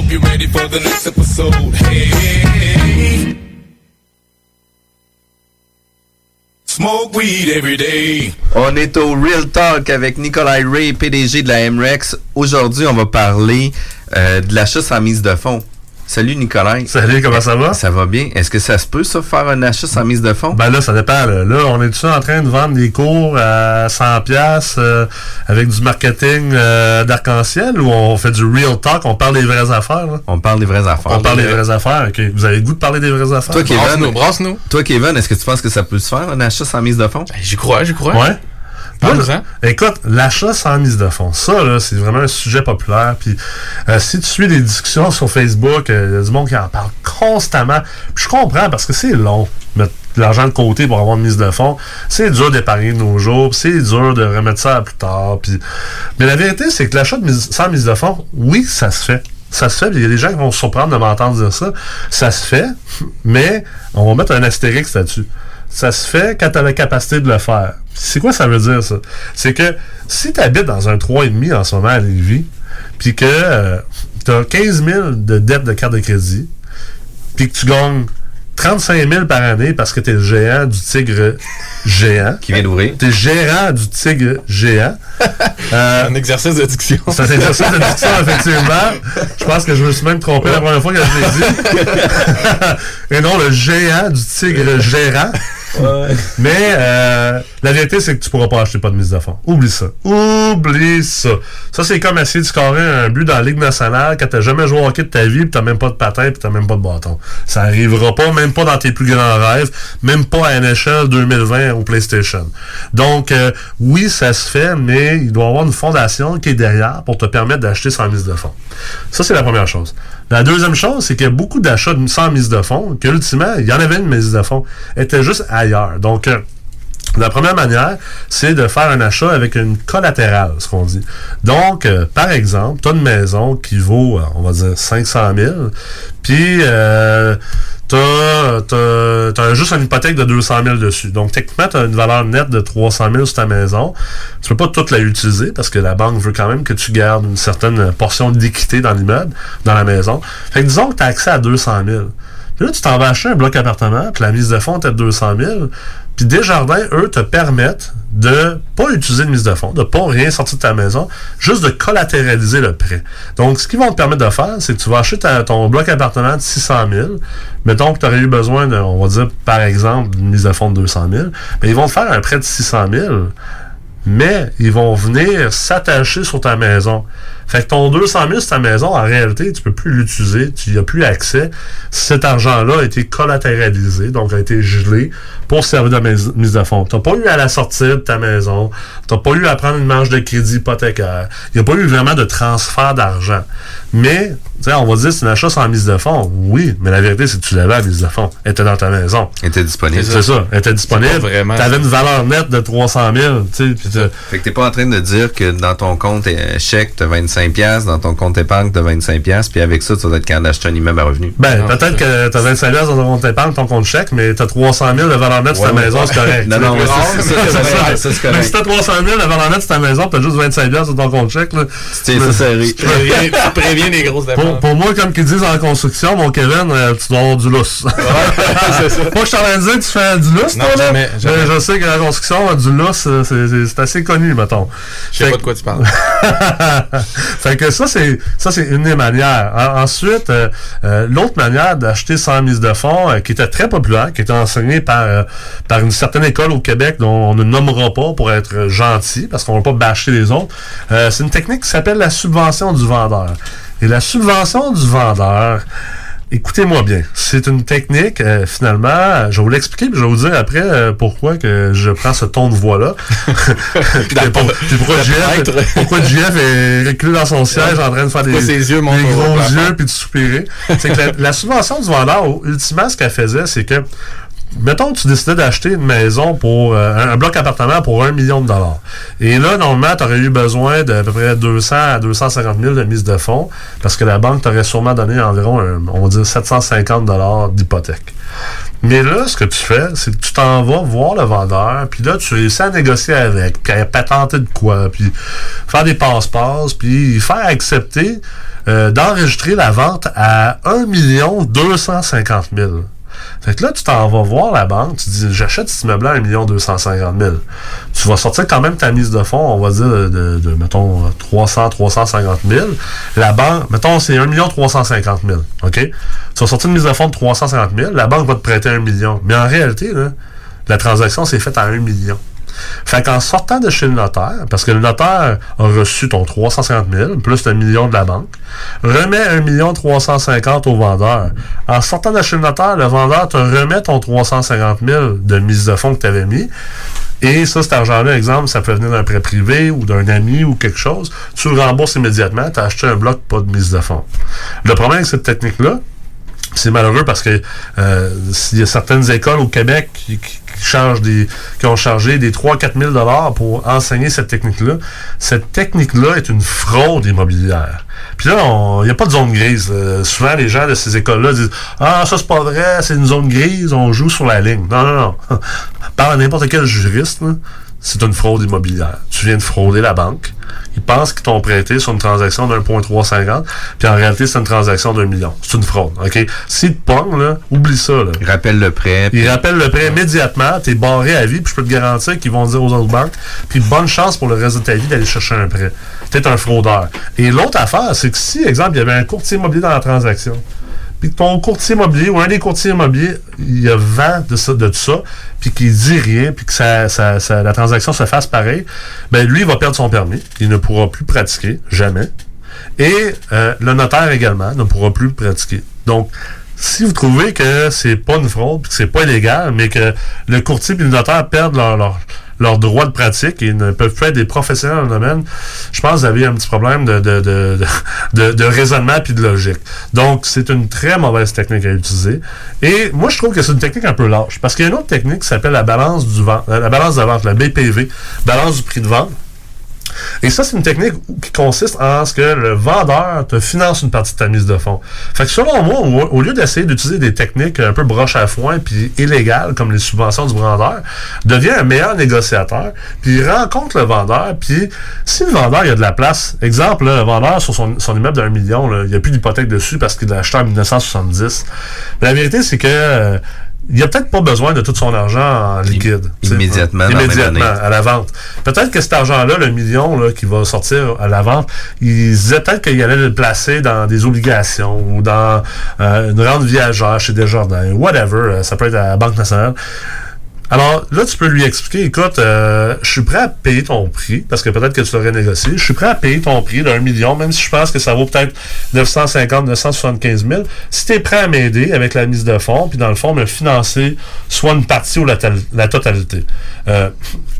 Smoke weed every day. On est au Real Talk avec Nikolai Ray, PDG de la MREX. Aujourd'hui, on va parler euh, de l'achat sans mise de fonds. Salut Nikolai. Salut, comment ça va? Ça va bien. Est-ce que ça se peut, ça, faire un achat sans mise de fonds? Ben là, ça dépend. Là, Là, on est-tu en train de vendre des cours à 100$ piastres, euh, avec du marketing euh, d'arc-en-ciel ou on fait du real talk, on parle des vraies affaires? là? On parle des vraies affaires. On parle des vraies affaires, ok. Vous avez le goût de parler des vraies affaires? Toi, Kevin, Toi, Kevin, est-ce que tu penses que ça peut se faire, un achat sans mise de fonds? J'y crois, j'y crois. Ouais. Écoute, l'achat sans mise de fonds, ça, là, c'est vraiment un sujet populaire. Puis, euh, si tu suis des discussions sur Facebook, euh, il y a du monde qui en parle constamment. Puis, je comprends parce que c'est long mettre de l'argent de côté pour avoir une mise de fonds. C'est dur d'épargner nos jours. C'est dur de remettre ça à plus tard. Puis, mais la vérité, c'est que l'achat sans mise de fonds, oui, ça se fait. ça se fait, il y a des gens qui vont se surprendre de m'entendre dire ça. Ça se fait, mais on va mettre un astérix là-dessus. Ça se fait quand tu as la capacité de le faire. C'est quoi ça veut dire, ça? C'est que si tu habites dans un 3,5 en ce moment à Lévis, puis que tu as 15 000 de dettes de carte de crédit, puis que tu gagnes 35 000 par année parce que tu es le géant du tigre géant. Qui vient d'ouvrir. Tu es gérant du tigre géant. Euh, un exercice de diction. C'est un exercice de diction, effectivement. Je pense que je me suis même trompé la première fois que je l'ai dit. Et non, le géant du tigre gérant. Mais euh, la vérité, c'est que tu pourras pas acheter pas de mise de fond. Oublie ça. Oublie ça. Ça, c'est comme essayer de scorer un but dans la Ligue nationale quand t'as jamais joué au hockey de ta vie, pis t'as même pas de patin, pis t'as même pas de bâton. Ça arrivera pas, même pas dans tes plus grands rêves, même pas à NHL 2020 au PlayStation. Donc, euh, oui, ça se fait, mais il doit y avoir une fondation qui est derrière pour te permettre d'acheter sans mise de fond. Ça, c'est la première chose. La deuxième chose, c'est qu'il y a beaucoup d'achats sans mise de fond, qu'ultimement, il y en avait une mise de fond, était juste ailleurs. Donc, euh, la première manière, c'est de faire un achat avec une collatérale, ce qu'on dit. Donc, euh, par exemple, tu as une maison qui vaut, euh, on va dire, 500 000, puis euh, tu as, juste une hypothèque de 200 000 dessus. Donc, techniquement, tu as une valeur nette de 300 000 sur ta maison. Tu peux pas toute la utiliser parce que la banque veut quand même que tu gardes une certaine portion d'équité dans l'immeuble, dans la maison. Fait que disons que tu as accès à 200 000. Puis là, tu t'en vas acheter un bloc appartement, puis la mise de fonds est de 200 000. Puis Desjardins, eux, te permettent de pas utiliser de mise de fonds, de pas rien sortir de ta maison, juste de collatéraliser le prêt. Donc, ce qu'ils vont te permettre de faire, c'est que tu vas acheter ton bloc appartement de 600 000. Mettons que tu aurais eu besoin, de, on va dire, par exemple, d'une mise de fonds de 200 000. Mais ils vont te faire un prêt de 600 000 mais ils vont venir s'attacher sur ta maison. Fait que ton 200 000 sur ta maison, en réalité, tu peux plus l'utiliser, tu n'y as plus accès. Cet argent-là a été collatéralisé, donc a été gelé pour servir de mise de fonds. Tu n'as pas eu à la sortir de ta maison, tu n'as pas eu à prendre une marge de crédit hypothécaire, il n'y a pas eu vraiment de transfert d'argent. Mais, tu on va dire c'est un achat sans mise de fonds. Oui, mais la vérité, c'est que tu l'avais à mise de fonds. Elle était dans ta maison. Elle était disponible. C'est ça, elle était disponible. Vraiment- Tu avais une valeur nette de 300 000, tu sais, puis t'as- Fait que t'es pas en train de dire que dans ton compte euh, chèque, t'as 25$, piastres, dans ton compte épargne, t'as 25$, piastres, puis avec ça, tu vas être capable d'acheter un immeuble à revenu. Ben, peut-être que t'as 25 dans ton compte épargne, ton compte chèque, mais t'as 300 000 de valeur nette sur ta maison, c'est correct. Non, non, Tu c'est- correct. Mais si t'as 300 000 de valeur nette sur ta maison, t'as juste 25 sur ton compte chèque, ça serré. Tu préviens- tu les grosses dépenses. Pour moi, comme qu'ils disent en construction, mon Kevin, euh, tu dois avoir du lousse. c'est ça. Moi, je suis en train de dire que tu fais du lousse, Non, toi, là. jamais, jamais. Mais Je sais que la construction, du lousse, euh, c'est- c'est c'est assez connu, mettons. Je sais Fait pas de quoi tu parles. fait que ça, c'est ça c'est une des manières. En- ensuite, euh, euh, l'autre manière d'acheter sans mise de fonds, qui était très populaire, qui était enseignée par, par une certaine école au Québec dont on ne nommera pas pour être gentil, parce qu'on ne va pas bâcher les autres, c'est une technique qui s'appelle la subvention du vendeur. Et la subvention du vendeur, Écoutez-moi bien, c'est une technique, euh, finalement, je vais vous l'expliquer, puis je vais vous dire après euh, pourquoi que je prends ce ton de voix-là. puis, pour- puis pourquoi, JF, pourquoi est reculé dans son siège en train de faire des, ses yeux gros yeux puis de soupirer. C'est que la, la subvention du vendeur, ultimement, ce qu'elle faisait, c'est que Mettons que tu décidais d'acheter une maison pour euh, un, bloc appartement pour un million de dollars. Et là, normalement, tu aurais eu besoin d'à peu près 200 à 250 000 de mise de fonds parce que la banque t'aurait sûrement donné environ, un- on va dire, 750 dollars d'hypothèque. Mais là, ce que tu fais, c'est que tu t'en vas voir le vendeur, puis là, tu réussis à négocier avec, puis à patenter de quoi, puis faire des passe-passe, puis faire accepter euh, d'enregistrer la vente à 1 250 000. Fait que là, tu t'en vas voir la banque, tu dis j'achète cet immeuble-là à 1 250 000. Tu vas sortir quand même ta mise de fonds, on va dire de, de, de, mettons 300 350 000. La banque, mettons c'est 1 350 000. OK? Tu vas sortir une mise de fonds de 350 000, la banque va te prêter 1 million. Mais en réalité, là, la transaction s'est faite à 1 million. Fait qu'en sortant de chez le notaire, parce que le notaire a reçu ton 350 000 plus le million de la banque, remet 1 million 350 au vendeur. En sortant de chez le notaire, le vendeur te remet ton 350 000 de mise de fonds que tu avais mis. Et ça, cet argent-là, exemple, ça peut venir d'un prêt privé ou d'un ami ou quelque chose. Tu le rembourses immédiatement, tu as acheté un bloc, pas de mise de fonds. Le problème avec cette technique-là, C'est malheureux parce que euh, il y a certaines écoles au Québec qui, qui- des, qui ont chargé des 3-4 000 dollars pour enseigner cette technique-là. Cette technique-là est une fraude immobilière. Puis là, il n'y a pas de zone grise. Souvent, les gens de ces écoles-là disent Ah, ça, c'est pas vrai, c'est une zone grise, on joue sur la ligne. Non, non, non. Parle à n'importe quel juriste, c'est une fraude immobilière. Tu viens de frauder la banque. Ils pensent qu'ils t'ont prêté sur une transaction d'un point 350, puis en réalité, c'est une transaction d'un million. C'est une fraude, OK? S'ils te pognent, là, oublie ça, là. Ils rappellent le prêt. Ils rappellent le prêt immédiatement, t'es barré à vie, puis je peux te garantir qu'ils vont dire aux autres banques, puis bonne chance pour le reste de ta vie d'aller chercher un prêt. T'es un fraudeur. Et l'autre affaire, c'est que si, exemple, il y avait un courtier immobilier dans la transaction, puis ton courtier immobilier ou un des courtiers immobiliers, il a vent de, ça, de tout ça, puis qu'il dit rien, puis que ça, ça- ça- la transaction se fasse pareil, ben lui, il va perdre son permis. Il ne pourra plus pratiquer, jamais. Et euh, le notaire également ne pourra plus pratiquer. Donc, si vous trouvez que c'est pas une fraude, puis que c'est pas illégal, mais que le courtier et le notaire perdent leur, leur, leur droit de pratique et ne peuvent plus être des professionnels dans le domaine, je pense que vous avez un petit problème de, de, de, de, de- raisonnement puis de logique. Donc, c'est une très mauvaise technique à utiliser. Et moi, je trouve que c'est une technique un peu lâche. Parce qu'il y a une autre technique qui s'appelle la balance du vent, la balance de vente, la BPV, balance du prix de vente. Et ça, c'est une technique qui consiste en ce que le vendeur te finance une partie de ta mise de fonds. Fait que selon moi, au, lieu d'essayer d'utiliser des techniques un peu broche à foin puis illégales comme les subventions du vendeur, devient un meilleur négociateur, puis rencontre le vendeur, puis si le vendeur il a de la place, exemple, là, le vendeur sur son, son immeuble d'un million, là, il n'y a plus d'hypothèque dessus parce qu'il l'a acheté en 1970. La vérité, c'est que euh, il n'y a peut-être pas besoin de tout son argent en liquide. immédiatement, Immédiatement, à la vente. Peut-être que cet argent-là, le million là, qui va sortir à la vente, il disait peut-être qu'il allait le placer dans des obligations ou dans euh, une rente viagère chez Desjardins, whatever. euh, Ça peut être à la Banque nationale. Alors là, tu peux lui expliquer, écoute, euh, je suis prêt à payer ton prix, parce que peut-être que tu l'aurais négocié, je suis prêt à payer ton prix d'un million, même si je pense que ça vaut peut-être 950, 975 000. Si tu es prêt à m'aider avec la mise de fonds, puis dans le fond, me financer soit une partie ou la, tal- la totalité. Euh,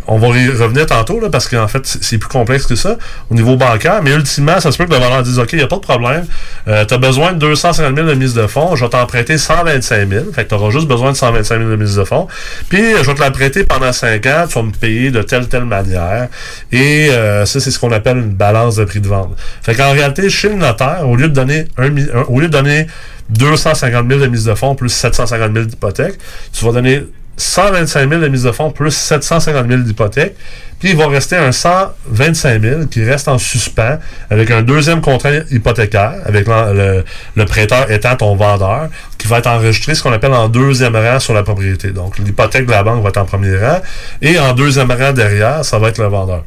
on va y revenir tantôt, là, parce qu'en fait, c'est plus complexe que ça au niveau bancaire, mais ultimement, ça se peut que le vendeur dise, OK, il n'y a pas de problème, euh, tu as besoin de 250 000 de mise de fonds, je vais t'emprunter 125 000, fait que tu auras juste besoin de 125 000 de mise de fonds, puis je vais te la prêter pendant 5 ans, tu vas me payer de telle telle manière, et euh, ça, c'est ce qu'on appelle une balance de prix de vente. Fait qu'en réalité, chez le notaire, au lieu de donner un- au lieu de donner 250 000 de mise de fonds plus 750 000 d'hypothèque, tu vas donner 125 000 de mise de fonds plus 750 000 d'hypothèque. Puis il va rester un 125 000 qui reste en suspens avec un deuxième contrat hypothécaire, avec le, le prêteur étant ton vendeur, qui va être enregistré ce qu'on appelle en deuxième rang sur la propriété. Donc l'hypothèque de la banque va être en premier rang et en deuxième rang derrière, ça va être le vendeur.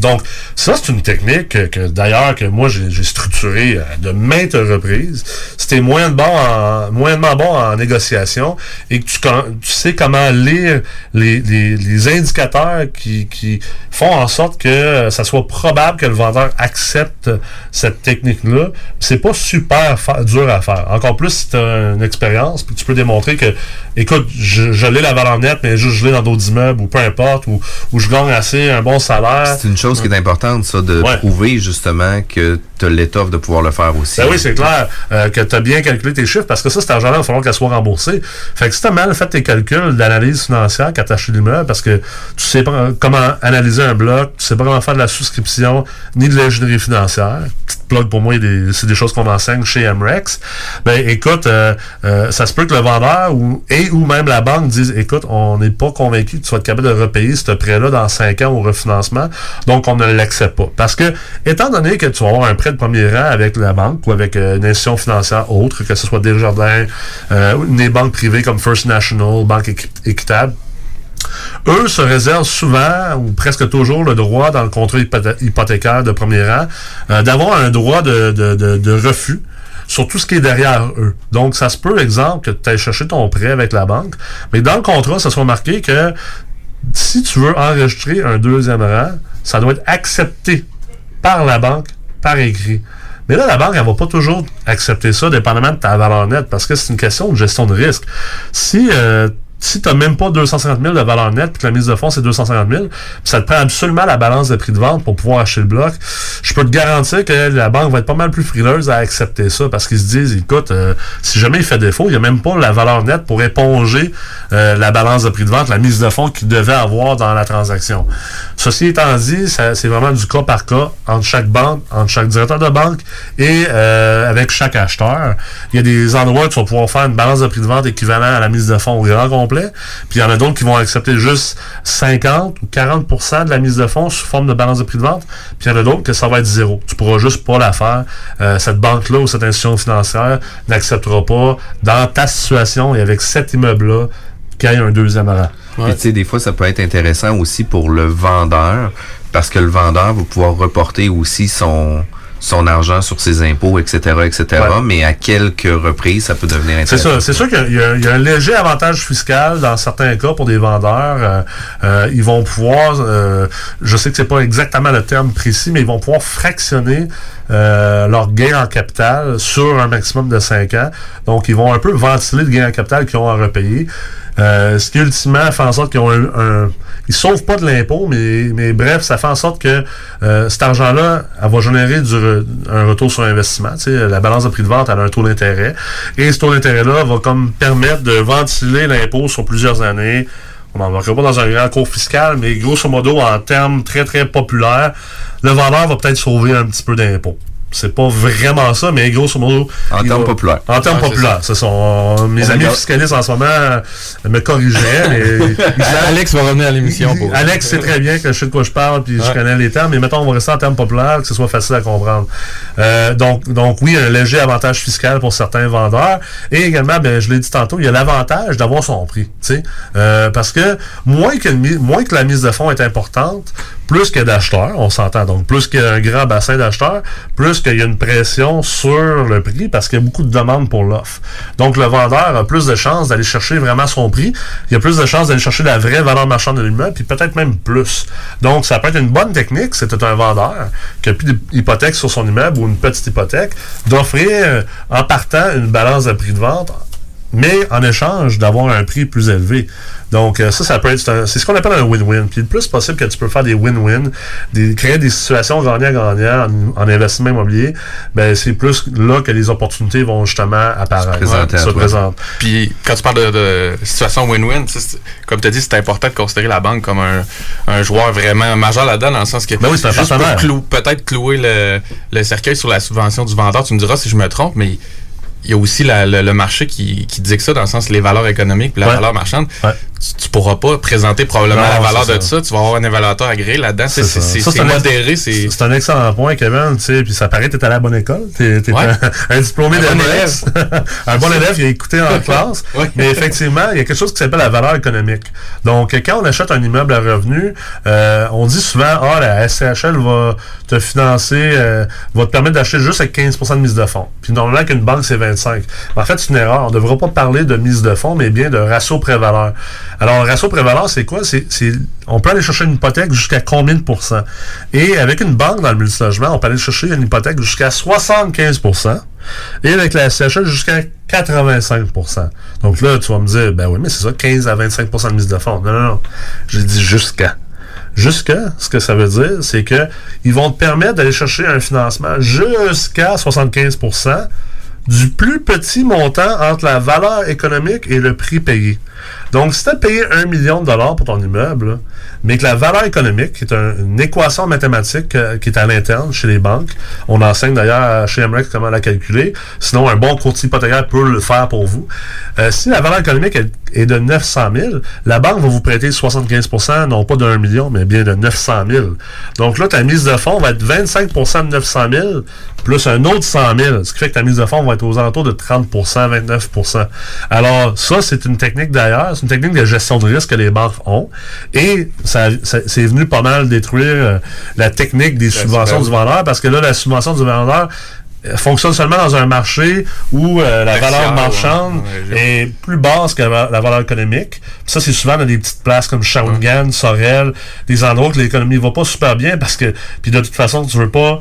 Donc, ça, c'est une technique que, que, d'ailleurs, que moi, j'ai structurée euh, de maintes reprises. C'était moyen bon en, moyennement bon en négociation et que tu, tu sais comment lire les, les, les indicateurs qui, qui font en sorte que euh, ça soit probable que le vendeur accepte cette technique-là. C'est pas super dur à faire. Encore plus si tu as une expérience puis tu peux démontrer que, écoute, je, je l'ai la valeur nette, mais juste je l'ai dans d'autres immeubles ou peu importe, ou, ou je gagne assez un bon salaire. Qui est importante, ça, de Ouais. prouver justement que tu as l'étoffe de pouvoir le faire aussi. Ben oui, c'est clair euh, que tu as bien calculé tes chiffres parce que ça, cet argent-là, il va falloir qu'elle soit remboursée. Fait que si tu as mal fait tes calculs d'analyse financière acheté l'immeuble parce que tu sais pas comment analyser un bloc, tu sais pas comment faire de la souscription ni de l'ingénierie financière. Petite plug pour moi, c'est des choses qu'on enseigne chez MREX. Ben écoute, euh, euh, ça se peut que le vendeur ou, et ou même la banque dise écoute, on n'est pas convaincu que tu vas être capable de repayer ce prêt-là dans 5 ans au refinancement, donc on ne l'accepte pas. Parce que, étant donné que tu vas avoir un prêt de premier rang avec la banque ou avec euh, une institution financière autre, que ce soit Desjardins, euh, des banques privées comme First National, Banque Équi- Équitable, eux se réservent souvent ou presque toujours le droit dans le contrat hypothé- hypothécaire de premier rang euh, d'avoir un droit de refus sur tout ce qui est derrière eux. Donc, ça se peut, exemple, que tu ailles chercher ton prêt avec la banque, mais dans le contrat, ça soit marqué que si tu veux enregistrer un deuxième rang, ça doit être accepté par la banque, par écrit. Mais là, la banque, elle va pas toujours accepter ça, dépendamment de ta valeur nette, parce que c'est une question de gestion de risque. Si euh, si tu n'as même pas 250 000 de valeur nette, puis que la mise de fonds, c'est 250 000, puis ça te prend absolument la balance de prix de vente pour pouvoir acheter le bloc, je peux te garantir que la banque va être pas mal plus frileuse à accepter ça, parce qu'ils se disent, écoute, euh, si jamais il fait défaut, il n'y a même pas la valeur nette pour éponger euh, la balance de prix de vente, la mise de fonds qu'il devait avoir dans la transaction. Ceci étant dit, c'est vraiment du cas par cas entre chaque banque, entre chaque directeur de banque et euh, avec chaque acheteur. Il y a des endroits où tu vas pouvoir faire une balance de prix de vente équivalent à la mise de fonds au grand complet. Puis il y en a d'autres qui vont accepter juste 50 ou 40% de la mise de fonds sous forme de balance de prix de vente. Puis il y en a d'autres que ça va être zéro. Tu pourras juste pas la faire. Euh, cette banque-là ou cette institution financière n'acceptera pas dans ta situation et avec cet immeuble-là qu'il y ait un deuxième rang. Puis, tu sais, des fois, ça peut être intéressant aussi pour le vendeur, parce que le vendeur va pouvoir reporter aussi son son argent sur ses impôts, etc., etc. Mais à quelques reprises, ça peut devenir C'est intéressant. ça. C'est sûr qu'il y, a- il y a un léger avantage fiscal dans certains cas pour des vendeurs. Euh, euh, ils vont pouvoir, euh, je sais que c'est pas exactement le terme précis, mais ils vont pouvoir fractionner euh, leur gain en capital sur un maximum de 5 ans. Donc, ils vont un peu ventiler le gain en capital qu'ils ont à repayer. Euh, ce qui ultimement fait en sorte qu'ils ont un, un- ils sauvent pas de l'impôt, mais, mais bref, ça fait en sorte que euh, cet argent-là, elle va générer du re- un retour sur investissement. La balance de prix de vente, elle a un taux d'intérêt. Et ce taux d'intérêt-là va comme permettre de ventiler l'impôt sur plusieurs années. On n'en va pas dans un grand cours fiscal, mais grosso modo, en termes très très populaires, le vendeur va peut-être sauver un petit peu d'impôt. C'est pas vraiment ça, mais grosso modo. En termes populaires. En termes c'est populaires, c'est ça. On- Mes On amis regarde. fiscalistes en ce moment euh, me corrigeraient, mais. Alex va revenir à l'émission pour. Alex sait très bien que je sais de quoi je parle, puis je connais les termes, mais mettons, on va rester en termes populaires, que ce soit facile à comprendre. Euh, donc, donc, oui, un léger avantage fiscal pour certains vendeurs. Et également, ben, je l'ai dit tantôt, il y a l'avantage d'avoir son prix. tu sais. Euh, parce que moins que, moins que la mise de fonds est importante, plus que d'acheteurs, on s'entend. Donc, plus qu'il y a un grand bassin d'acheteurs, plus qu'il y a une pression sur le prix parce qu'il y a beaucoup de demandes pour l'offre. Donc, le vendeur a plus de chances d'aller chercher vraiment son prix. Il y a plus de chances d'aller chercher la vraie valeur marchande de l'immeuble, puis peut-être même plus. Donc, ça peut être une bonne technique, c'était un vendeur qui a plus d'hypothèque sur son immeuble ou une petite hypothèque, d'offrir euh, en partant une balance de prix de vente mais en échange d'avoir un prix plus élevé. Donc euh, ça, ça peut être, c'est un- c'est ce qu'on appelle un win-win. Puis le plus possible que tu peux faire des win-win, des, créer des situations gagnant-gagnant en, en investissement immobilier, ben c'est plus là que les opportunités vont justement apparaître. présenter se toi. présentent. Puis quand tu parles de, de situation win-win, tu sais, c'est- comme tu as dit, c'est important de considérer la banque comme un, un joueur vraiment majeur là-dedans, dans le sens que Ben oui, c'est un juste pour partenaire. clou- peut-être clouer le, le cercueil sur la subvention du vendeur, tu me diras si je me trompe, mais il y a aussi la- le, le marché qui, qui dit que ça, dans le sens les valeurs économiques puis la Ouais. valeur marchande. Tu, tu pourras pas présenter probablement Non, la valeur de ça. Tu vas avoir un évaluateur agréé là-dedans. C'est ça. Ça, modéré. C'est C'est un excellent point, Kevin. Puis ça paraît que tu à la bonne école. Tu es, Ouais. un, un diplômé Un bon d'Alex. un bon élève, il a écouté en classe. Mais effectivement, il y a quelque chose qui s'appelle la valeur économique. Donc, quand on achète un immeuble à revenu, euh, on dit souvent, ah, la SCHL va te financer, euh, va te permettre d'acheter juste avec 15% de mise de fonds. Puis normalement, qu'une banque, c'est 25. Mais en fait, c'est une erreur. On ne devra pas parler de mise de fonds, mais bien de ratio pré-valeur. Alors, ratio pré-valeur, c'est quoi? C'est, on peut aller chercher une hypothèque jusqu'à combien de pourcents? Et avec une banque dans le multilogement, on peut aller chercher une hypothèque jusqu'à 75% et avec la SCHL jusqu'à 85% Donc là, tu vas me dire, ben oui, mais c'est ça, 15 à 25% de mise de fonds. Non, non, non. J'ai dit jusqu'à. Jusqu'à, ce que ça veut dire, c'est que ils vont te permettre d'aller chercher un financement jusqu'à 75 du plus petit montant entre la valeur économique et le prix payé. Donc, si tu as payé 1 million de dollars pour ton immeuble, mais que la valeur économique, qui est un- une équation mathématique euh, qui est à l'interne chez les banques, on enseigne d'ailleurs chez MREX comment la calculer, sinon un bon courtier hypothécaire peut le faire pour vous. Euh, si la valeur économique est, est de 900 000, la banque va vous prêter 75% non pas de 1 million, mais bien de 900 000. Donc là, ta mise de fonds va être 25% de 900 000 plus un autre 100 000, ce qui fait que ta mise de fonds va être aux alentours de 30% 29% Alors, ça, c'est une technique d'ailleurs, c'est une technique de gestion de risque que les banques ont. Et ça, ça- c'est venu pas mal détruire euh, la technique des subventions du vendeur parce que là, la subvention du vendeur euh, fonctionne seulement dans un marché où euh, la valeur marchande ouais, ouais, est plus basse que la la valeur économique. Puis ça, c'est souvent dans des petites places comme Shawinigan, Sorel, des endroits où l'économie va pas super bien parce que, puis de toute façon, tu veux pas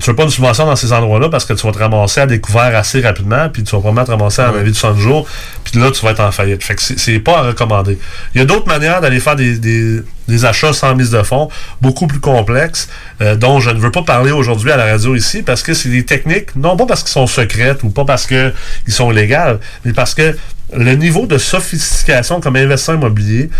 tu veux pas une subvention dans ces endroits-là parce que tu vas te ramasser à découvert assez rapidement, puis tu vas probablement te ramasser à un avis de 60 jours, puis là, tu vas être en faillite. Fait que c'est- pas à recommander. Il y a d'autres manières d'aller faire des, des- des achats sans mise de fonds, beaucoup plus complexes, euh, dont je ne veux pas parler aujourd'hui à la radio ici, parce que c'est des techniques, non pas parce qu'ils sont secrètes ou pas parce qu'ils sont légales, mais parce que le niveau de sophistication comme investisseur immobilier,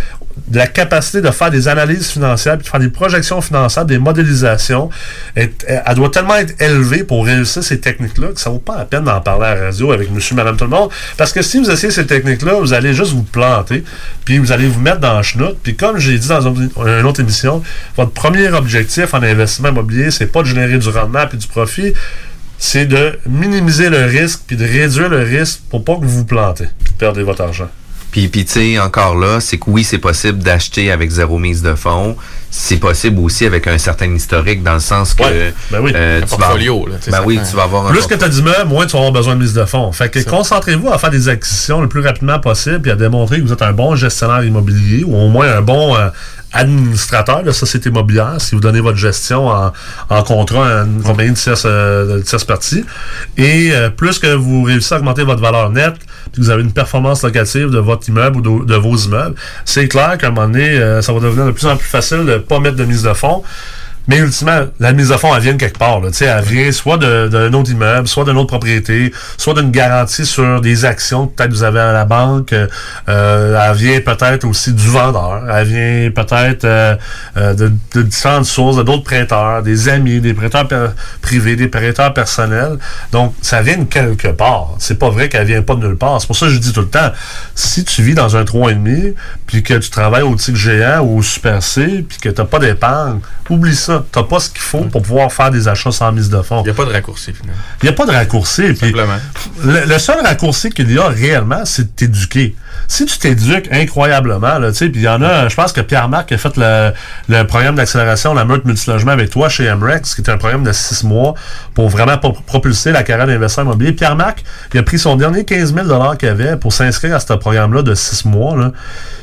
de la capacité de faire des analyses financières, puis de faire des projections financières, des modélisations, elle doit tellement être élevée pour réussir ces techniques-là que ça vaut pas la peine d'en parler à la radio avec monsieur, madame, tout le monde. Parce que si vous essayez ces techniques-là, vous allez juste vous planter, puis vous allez vous mettre dans le chenoute. Puis comme j'ai dit dans une, autre émission, votre premier objectif en investissement immobilier, c'est pas de générer du rendement puis du profit, c'est de minimiser le risque puis de réduire le risque pour pas que vous vous plantez, perdre votre argent. Puis, puis tu sais, encore là, c'est que oui, c'est possible d'acheter avec zéro mise de fonds. C'est possible aussi avec un certain historique, dans le sens que... ben oui. euh, Un tu vas- portfolio, là, sais, Ben oui, fait- tu vas avoir un... Plus que tu as d'immeubles, moins tu vas avoir besoin de mise de fonds. Fait que concentrez-vous à faire des acquisitions le plus rapidement possible et à démontrer que vous êtes un bon gestionnaire immobilier ou au moins un bon euh, administrateur de société immobilière si vous donnez votre gestion en, en contrat à une compagnie de tierce, euh, partie. Et euh, plus que vous réussissez à augmenter votre valeur nette, puis vous avez une performance locative de votre immeuble ou de, de vos immeubles, c'est clair qu'à un moment donné, euh, ça va devenir de plus en plus facile de ne pas mettre de mise de fonds. Mais ultimement, la mise à fond, elle vient de quelque part. Là. Elle vient soit d'un autre immeuble, soit d'une autre propriété, soit d'une garantie sur des actions que peut-être vous avez à la banque. Euh, elle vient peut-être aussi du vendeur. Elle vient peut-être euh, euh, de, de différentes sources, d'autres prêteurs, des amis, des prêteurs privés, des prêteurs personnels. Donc, ça vient de quelque part. C'est pas vrai qu'elle vient pas de nulle part. C'est pour ça que je dis tout le temps, si tu vis dans un 3,5, puis que tu travailles au Tigre géant ou au Super C, puis que tu n'as pas d'épargne, oublie ça. Tu n'as pas ce qu'il faut pour pouvoir faire des achats sans mise de fonds. Il n'y a pas de raccourci, finalement. Il n'y a pas de raccourci. Simplement. Le, le seul raccourci qu'il y a réellement, c'est de t'éduquer. Si tu t'éduques incroyablement, là, tu sais, puis il y en a, je pense que Pierre-Marc a fait le, le programme d'accélération, la meute multilogement avec toi chez MREX, qui est un programme de six mois pour vraiment pro- propulser la carrière d'investisseur immobilier. Pierre-Marc, il a pris son dernier 15 000 qu'il avait pour s'inscrire à ce programme-là de six mois, là.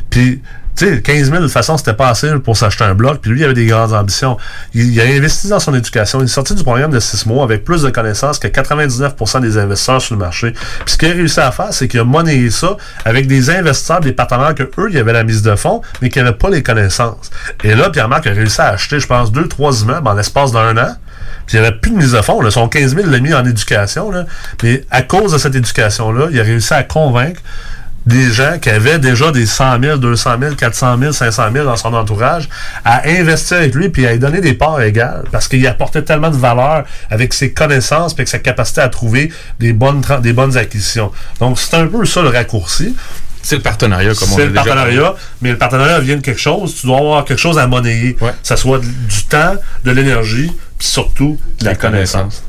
Puis, tu sais, 15 000, de toute façon, c'était pas assez pour s'acheter un bloc. Puis lui, il avait des grandes ambitions. Il, il a investi dans son éducation. Il est sorti du programme de 6 mois avec plus de connaissances que 99% des investisseurs sur le marché. Puis ce qu'il a réussi à faire, c'est qu'il a monnayé ça avec des investisseurs, des partenaires que eux, il y avait la mise de fonds, mais qui n'avaient pas les connaissances. Et là, Pierre-Marc a réussi à acheter, je pense, deux, trois immeubles en l'espace d'un an. Puis il n'y avait plus de mise de fonds. Là. Son 15 000, il l'a mis en éducation. Là. Mais à cause de cette éducation-là, il a réussi à convaincre des gens qui avaient déjà des 100 000, 200 000, 400 000, 500 000 dans son entourage, à investir avec lui puis à lui donner des parts égales parce qu'il apportait tellement de valeur avec ses connaissances puis avec sa capacité à trouver des bonnes, des bonnes acquisitions. Donc, c'est un peu ça le raccourci. C'est le partenariat, comme on C'est a le déjà partenariat, parlé. mais le partenariat vient de quelque chose. Tu dois avoir quelque chose à monnayer. Que ça soit du temps, de l'énergie, puis surtout de la connaissance.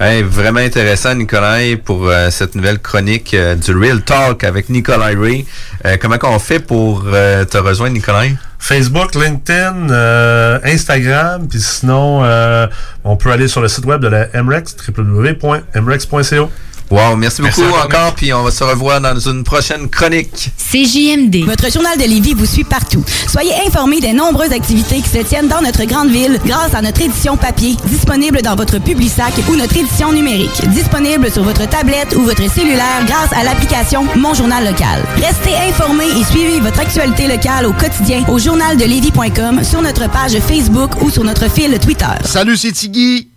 Hey, vraiment intéressant, Nicolas, pour euh, cette nouvelle chronique euh, du Real Talk avec Nicolas Ray. Euh, comment qu'on fait pour euh, te rejoindre, Nicolas? Facebook, LinkedIn, euh, Instagram, puis sinon, euh, on peut aller sur le site web de la MREX, www.mrex.co. Wow, merci beaucoup encore, puis on va se revoir dans une prochaine chronique. CJMD. Votre journal de Lévis vous suit partout. Soyez informés des nombreuses activités qui se tiennent dans notre grande ville grâce à notre édition papier, disponible dans votre Publisac ou notre édition numérique, disponible sur votre tablette ou votre cellulaire grâce à l'application Mon Journal Local. Restez informés et suivez votre actualité locale au quotidien au journaldelévis.com, sur notre page Facebook ou sur notre fil Twitter. Salut, c'est Tiggy.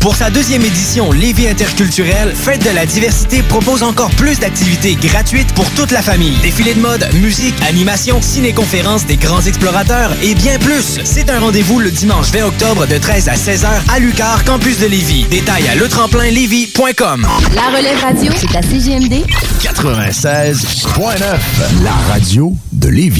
Pour sa deuxième édition Lévis interculturelle, Fête de la diversité propose encore plus d'activités gratuites pour toute la famille. Défilés de mode, musique, animation, ciné-conférences des grands explorateurs et bien plus. C'est un rendez-vous le dimanche 20 octobre de 13 à 16h à Lucar, campus de Lévis. Détails à letremplinlévis.com. La relève radio, c'est à CGMD 96.9, la radio de Lévis.